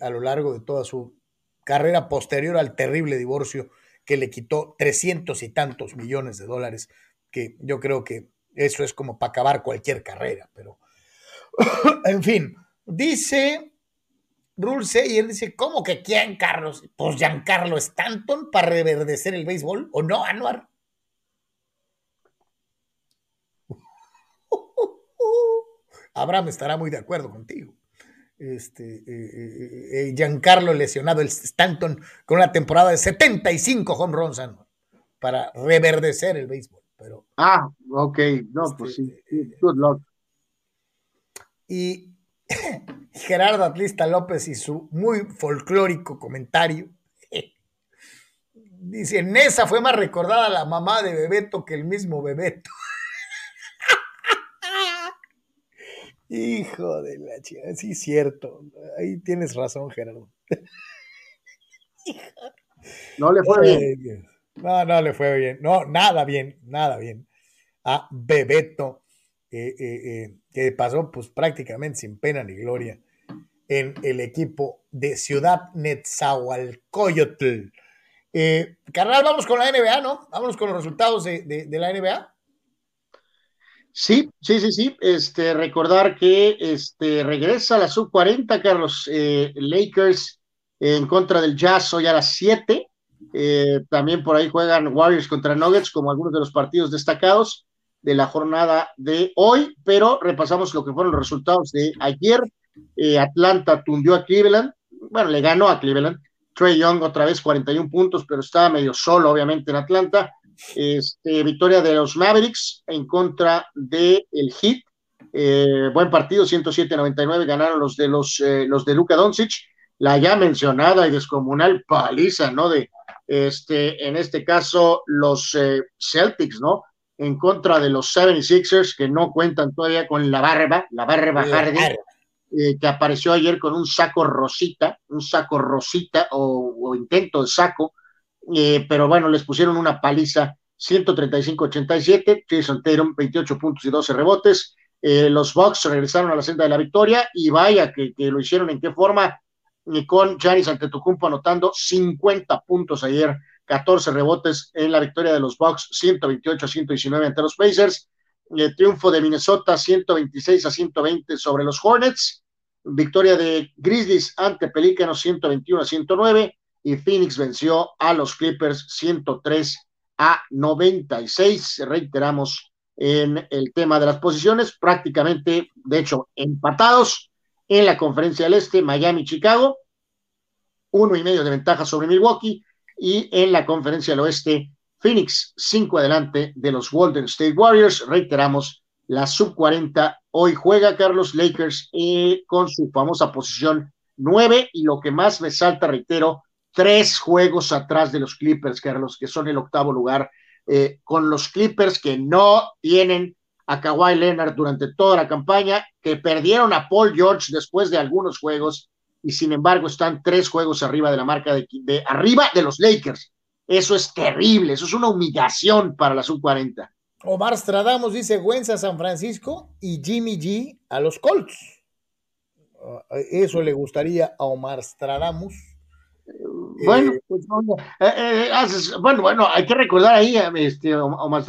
a lo largo de toda su carrera posterior al terrible divorcio que le quitó trescientos y tantos millones de dólares, que yo creo que eso es como para acabar cualquier carrera, pero en fin, dice, Rule Sayer dice, ¿cómo que quién, Carlos? Pues Giancarlo Stanton para reverdecer el béisbol, ¿o no, Anuar? Abraham estará muy de acuerdo contigo. Este, eh, eh, eh, Giancarlo lesionado, el Stanton, con una temporada de 75 home runs para reverdecer el béisbol. Pero, ah, ok, no, pues sí, este, good luck. Y Gerardo Atlista López y su muy folclórico comentario. Dice, Nesa fue más recordada la mamá de Bebeto que el mismo Bebeto. Hijo de la chica, sí, cierto. Ahí tienes razón, Gerardo. No le fue bien. No, no le fue bien. No, nada bien, nada bien. A Bebeto, eh, eh, eh, que pasó pues prácticamente sin pena ni gloria en el equipo de Ciudad Netzahualcoyotl. carnal, vamos con la NBA, ¿no? Vámonos con los resultados de, de la NBA. Sí, sí, sí, sí. Este, recordar que este, regresa la sub 40, Carlos. Eh, Lakers en contra del Jazz hoy a las 7. Eh, también por ahí juegan Warriors contra Nuggets, como algunos de los partidos destacados de la jornada de hoy. Pero repasamos lo que fueron los resultados de ayer. Eh, Atlanta tundió a Cleveland. Bueno, le ganó a Cleveland. Trey Young otra vez 41 puntos, pero estaba medio solo, obviamente, en Atlanta. Este, victoria de los Mavericks en contra del el Heat. Eh, buen partido, 107-99 ganaron los de los, eh, los de Luka Doncic. La ya mencionada y descomunal paliza, ¿no? De este, en este caso, los eh, Celtics, ¿no? En contra de los 76ers, que no cuentan todavía con la barba, la barba Harden, que apareció ayer con un saco rosita, un saco rosita o, o intento de saco, eh, pero bueno, les pusieron una paliza 135-87, Jason Tatum 28 puntos y 12 rebotes, eh, los Bucks regresaron a la senda de la victoria y vaya que, lo hicieron en qué forma, con Giannis Antetokounmpo anotando 50 puntos ayer, 14 rebotes en la victoria de los Bucks, 128 a 119 ante los Pacers, triunfo de Minnesota 126 a 120 sobre los Hornets, victoria de Grizzlies ante Pelícanos 121 a 109, y Phoenix venció a los Clippers 103 a 96. Reiteramos en el tema de las posiciones, prácticamente, de hecho, empatados en la conferencia del Este, Miami-Chicago, uno y medio de ventaja sobre Milwaukee, y en la conferencia del Oeste, Phoenix, cinco adelante de los Golden State Warriors. Reiteramos, la sub 40 hoy juega Carlos Lakers eh, con su famosa posición 9 y lo que más me salta, reitero, tres juegos atrás de los Clippers, Carlos, que son el octavo lugar, eh, con los Clippers que no tienen a Kawhi Leonard durante toda la campaña, que perdieron a Paul George después de algunos juegos y sin embargo están tres juegos arriba de la marca de, de arriba de los Lakers. Eso es terrible, eso es una humillación para la sub-40. Omar Stradamos dice Güenza San Francisco y Jimmy G a los Colts. Ah, eso le gustaría a Omar Stradamos. Bueno, eh, pues, eh, eh, bueno, bueno, hay que recordar ahí, este, Omar,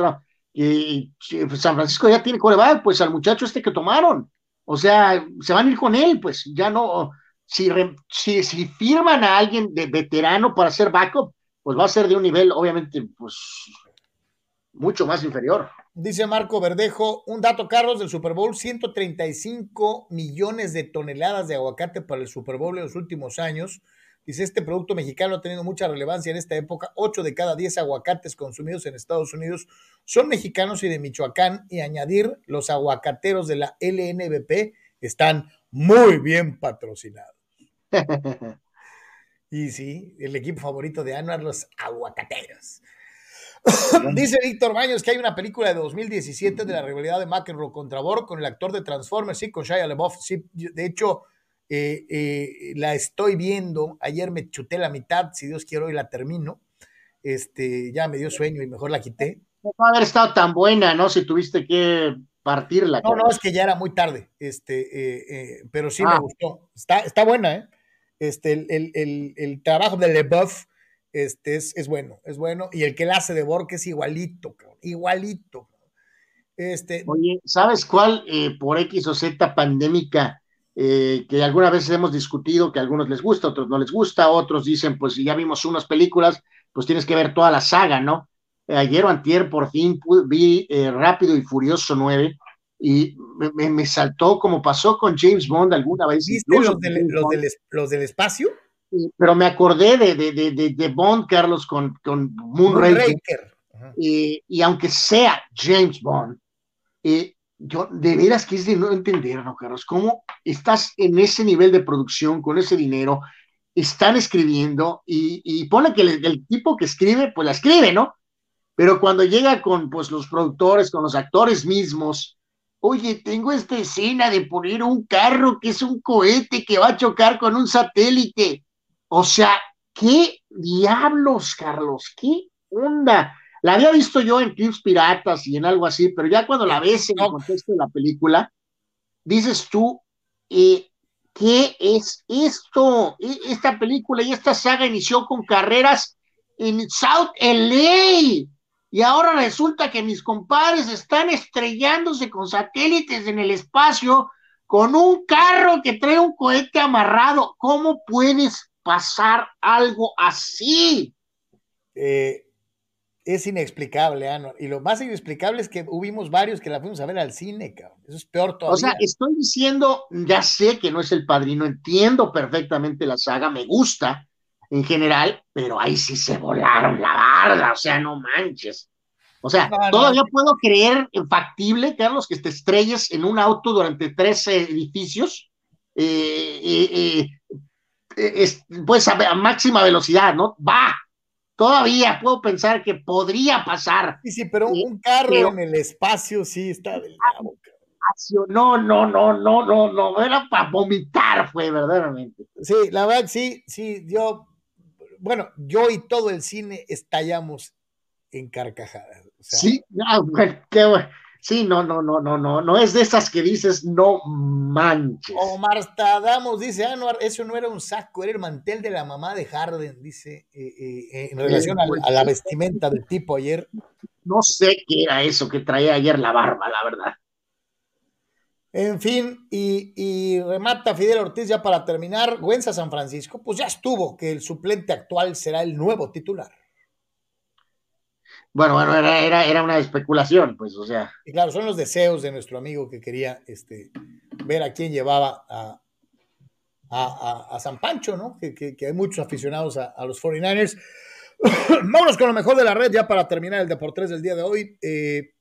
que pues, San Francisco ya tiene coreback, pues al muchacho este que tomaron. O sea, se van a ir con él, pues ya no. Si, firman a alguien de veterano para hacer backup, pues va a ser de un nivel, obviamente, pues mucho más inferior. Dice Marco Verdejo, un dato, Carlos, del Super Bowl, 135 millones de toneladas de aguacate para el Super Bowl en los últimos años. Dice, este producto mexicano ha tenido mucha relevancia en esta época. Ocho de cada diez aguacates consumidos en Estados Unidos son mexicanos y de Michoacán. Y añadir, los aguacateros de la LNBP están muy bien patrocinados. y sí, el equipo favorito de Anuar, los aguacateros. Dice Víctor Baños que hay una película de 2017 de la rivalidad de McEnroe contra Bor con el actor de Transformers, sí, con Shia LaBeouf. Sí, de hecho, eh, eh, la estoy viendo. Ayer me chuté la mitad, si Dios quiere hoy la termino. Este, ya me dio sueño y mejor la quité. No va haber estado tan buena, ¿no? Si tuviste que partirla. No, no, es que ya era muy tarde, este, eh, pero sí me ah. gustó. Está, está buena, ¿eh? Este, el, el, el, trabajo de LeBeouf este, es, es, bueno, es bueno. Y el que la hace de Borg es igualito, igualito. Este, Oye, ¿sabes cuál por X o Z pandémica eh, que algunas veces hemos discutido que a algunos les gusta, otros no les gusta, otros dicen, pues si ya vimos unas películas, pues tienes que ver toda la saga, ¿no? Eh, ayer o antier por fin vi eh, Rápido y Furioso 9 y me, me, saltó como pasó con James Bond alguna vez. ¿Viste los del, los, del, los del, espacio? Pero me acordé de, de, de, de Bond, Carlos, con, con Moonraker. Moonraker. Y, y, aunque sea James Bond, eh, yo de veras que es de no entender, ¿no, Carlos? ¿Cómo estás en ese nivel de producción, con ese dinero, están escribiendo y, y pone que el, el, tipo que escribe, pues la escribe, ¿no? Pero cuando llega con pues, los productores, con los actores mismos, oye, tengo esta escena de poner un carro que es un cohete que va a chocar con un satélite. O sea, ¿qué diablos, Carlos? ¿Qué onda? La había visto yo en clips piratas y en algo así, pero ya cuando la ves en el contexto de la película, dices tú, eh, ¿qué es esto? Esta película y esta saga inició con carreras en South LA. Y ahora resulta que mis compadres están estrellándose con satélites en el espacio con un carro que trae un cohete amarrado. ¿Cómo puedes pasar algo así? Eh, es inexplicable, Ano. Y lo más inexplicable es que hubimos varios que la fuimos a ver al cine, cabrón. Eso es peor todavía. O sea, estoy diciendo, ya sé que no es el padrino, entiendo perfectamente la saga, me gusta en general, pero ahí sí se volaron la barda, o sea, no manches. O sea, no, no. todavía puedo creer factible, Carlos, que te estrelles en un auto durante tres edificios, eh, eh, eh, es, pues a, a máxima velocidad, ¿no? Va, todavía puedo pensar que podría pasar. Sí, sí, pero un carro pero, en el espacio sí está del cabo. No, no, no, no, no, no, era para vomitar, fue verdaderamente. Sí, la verdad, sí, sí, yo, bueno, yo y todo el cine estallamos en carcajadas. O sea, sí, ah, bueno, qué bueno. Sí, no, no, no, no, no, no es de esas que dices no manches. Omar Stadamos dice, ah, no, eso no era un saco, era el mantel de la mamá de Harden, dice, eh, eh, en relación eh, a, a, la vestimenta del tipo ayer. No sé qué era eso que traía ayer la barba, la verdad. En fin, y, y, remata Fidel Ortiz ya para terminar, Güenza San Francisco, pues ya estuvo que el suplente actual será el nuevo titular. Bueno, bueno, era, era, era una especulación, pues, o sea. Y claro, son los deseos de nuestro amigo que quería este, ver a quién llevaba a, a, a, San Pancho, ¿no? Que, que, que, hay muchos aficionados a, los 49ers. Vámonos con lo mejor de la red ya para terminar el Deportes del día de hoy. Eh,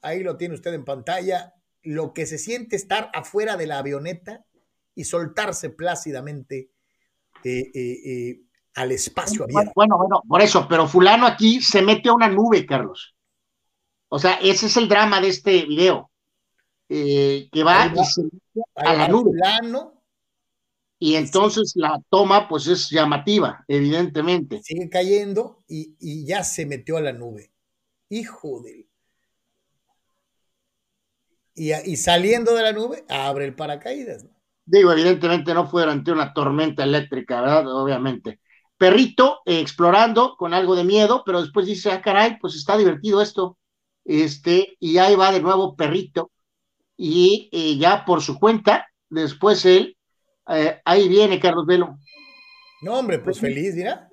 ahí lo tiene usted en pantalla. Lo que se siente estar afuera de la avioneta y soltarse plácidamente eh, eh, eh al espacio abierto. Bueno, bueno, por eso, pero fulano aquí se mete a una nube, Carlos. O sea, ese es el drama de este video. Eh, que va, va, y se mete a la nube. Fulano, y entonces sí. la toma, pues es llamativa, evidentemente. Sigue cayendo y, y ya se metió a la nube. Hijo de. Y, y, saliendo de la nube, abre el paracaídas. ¿no? Digo, evidentemente no fue durante una tormenta eléctrica, ¿verdad? Obviamente perrito eh, explorando con algo de miedo, pero después dice, ah, caray, pues está divertido esto. Este, y ahí va de nuevo perrito, y eh, ya por su cuenta, después él, eh, ahí viene Carlos Velo. No, hombre, pues feliz, mira.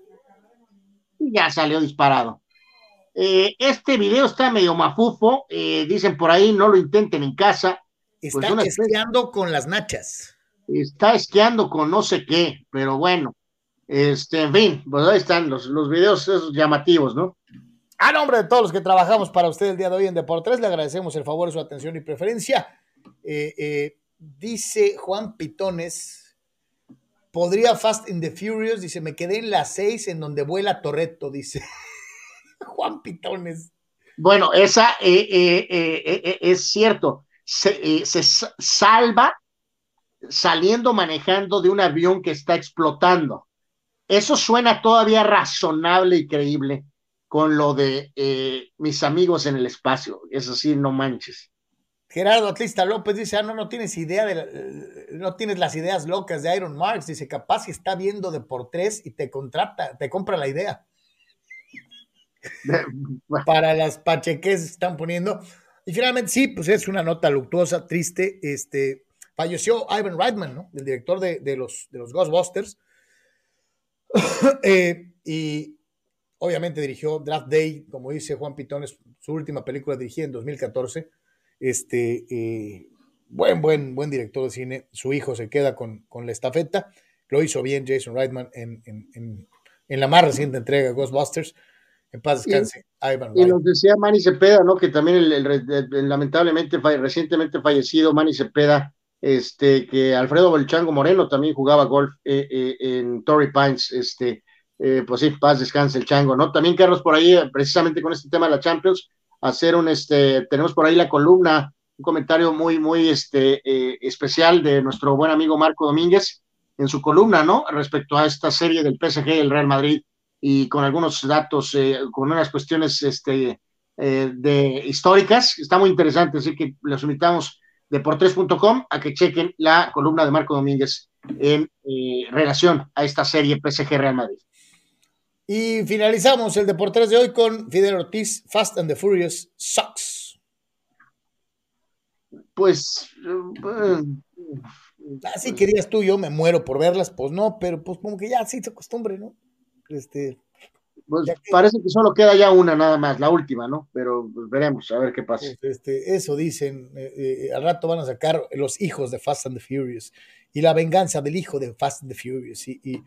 Y ya salió disparado. Este video está medio mafufo, dicen por ahí, no lo intenten en casa. Está pues esquiando con las nachas. Está esquiando con no sé qué, pero bueno. Este, en fin, pues ahí están los, los videos esos llamativos, ¿no? A nombre de todos los que trabajamos para usted el día de hoy en Deportes, le agradecemos el favor de su atención y preferencia. Eh, eh, dice Juan Pitones, podría Fast in the Furious, dice, me quedé en las seis en donde vuela Torreto, dice Juan Pitones. Bueno, esa eh, eh es cierto, se, se salva saliendo manejando de un avión que está explotando. Eso suena todavía razonable y creíble con lo de eh, mis amigos en el espacio. Eso sí, no manches. Gerardo Atlista López dice, ah, no, no tienes idea de, la, no tienes las ideas locas de Iron Marks. Dice, capaz si está viendo de por tres y te contrata, te compra la idea. Para las pacheques están poniendo. Y finalmente, sí, pues es una nota luctuosa, triste. Este, falleció Ivan Reitman, ¿no? El director de, de los, de los Ghostbusters. eh, y obviamente dirigió Draft Day, como dice Juan Pitón, es su última película dirigida en 2014. Este, eh, buen, buen, buen director de cine. Su hijo se queda con, con la estafeta. Lo hizo bien Jason Reitman en, en, en, en la más reciente entrega de Ghostbusters. En paz descanse, y, Ivan Y nos decía Manny Cepeda, ¿no? Que también el, el, el lamentablemente falle, recientemente fallecido Manny Cepeda, este, que Alfredo Belchango Moreno también jugaba golf eh, eh, en Torrey Pines, este, eh, pues sí, paz descanse el chango, ¿no? También Carlos por ahí, precisamente con este tema de la Champions, hacer un, este, tenemos por ahí la columna, un comentario muy, muy, este, especial de nuestro buen amigo Marco Domínguez en su columna, ¿no? Respecto a esta serie del PSG el Real Madrid y con algunos datos, con unas cuestiones este, de históricas. Está muy interesante, así que los invitamos de por3.com a que chequen la columna de Marco Domínguez en eh, relación a esta serie PSG Real Madrid. Y finalizamos el Deportes de hoy con Fidel Ortiz, Fast and the Furious Sucks. Pues. Así querías tú, yo me muero por verlas, pues no, pero pues como que ya sí se acostumbre, ¿no? Este, pues que, parece que solo queda ya una nada más, la última, ¿no? Pero pues, veremos, a ver qué pasa. Este, eso dicen, eh, eh, al rato van a sacar los hijos de Fast and the Furious y la venganza del hijo de Fast and the Furious y, y,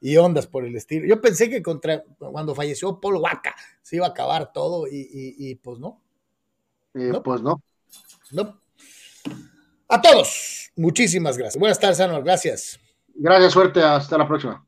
y ondas por el estilo. Yo pensé que contra, cuando falleció Paul Waka se iba a acabar todo y, y pues no. Eh, no. Pues no. No. A todos, muchísimas gracias. Buenas tardes, Anual, gracias. Gracias, suerte, hasta la próxima.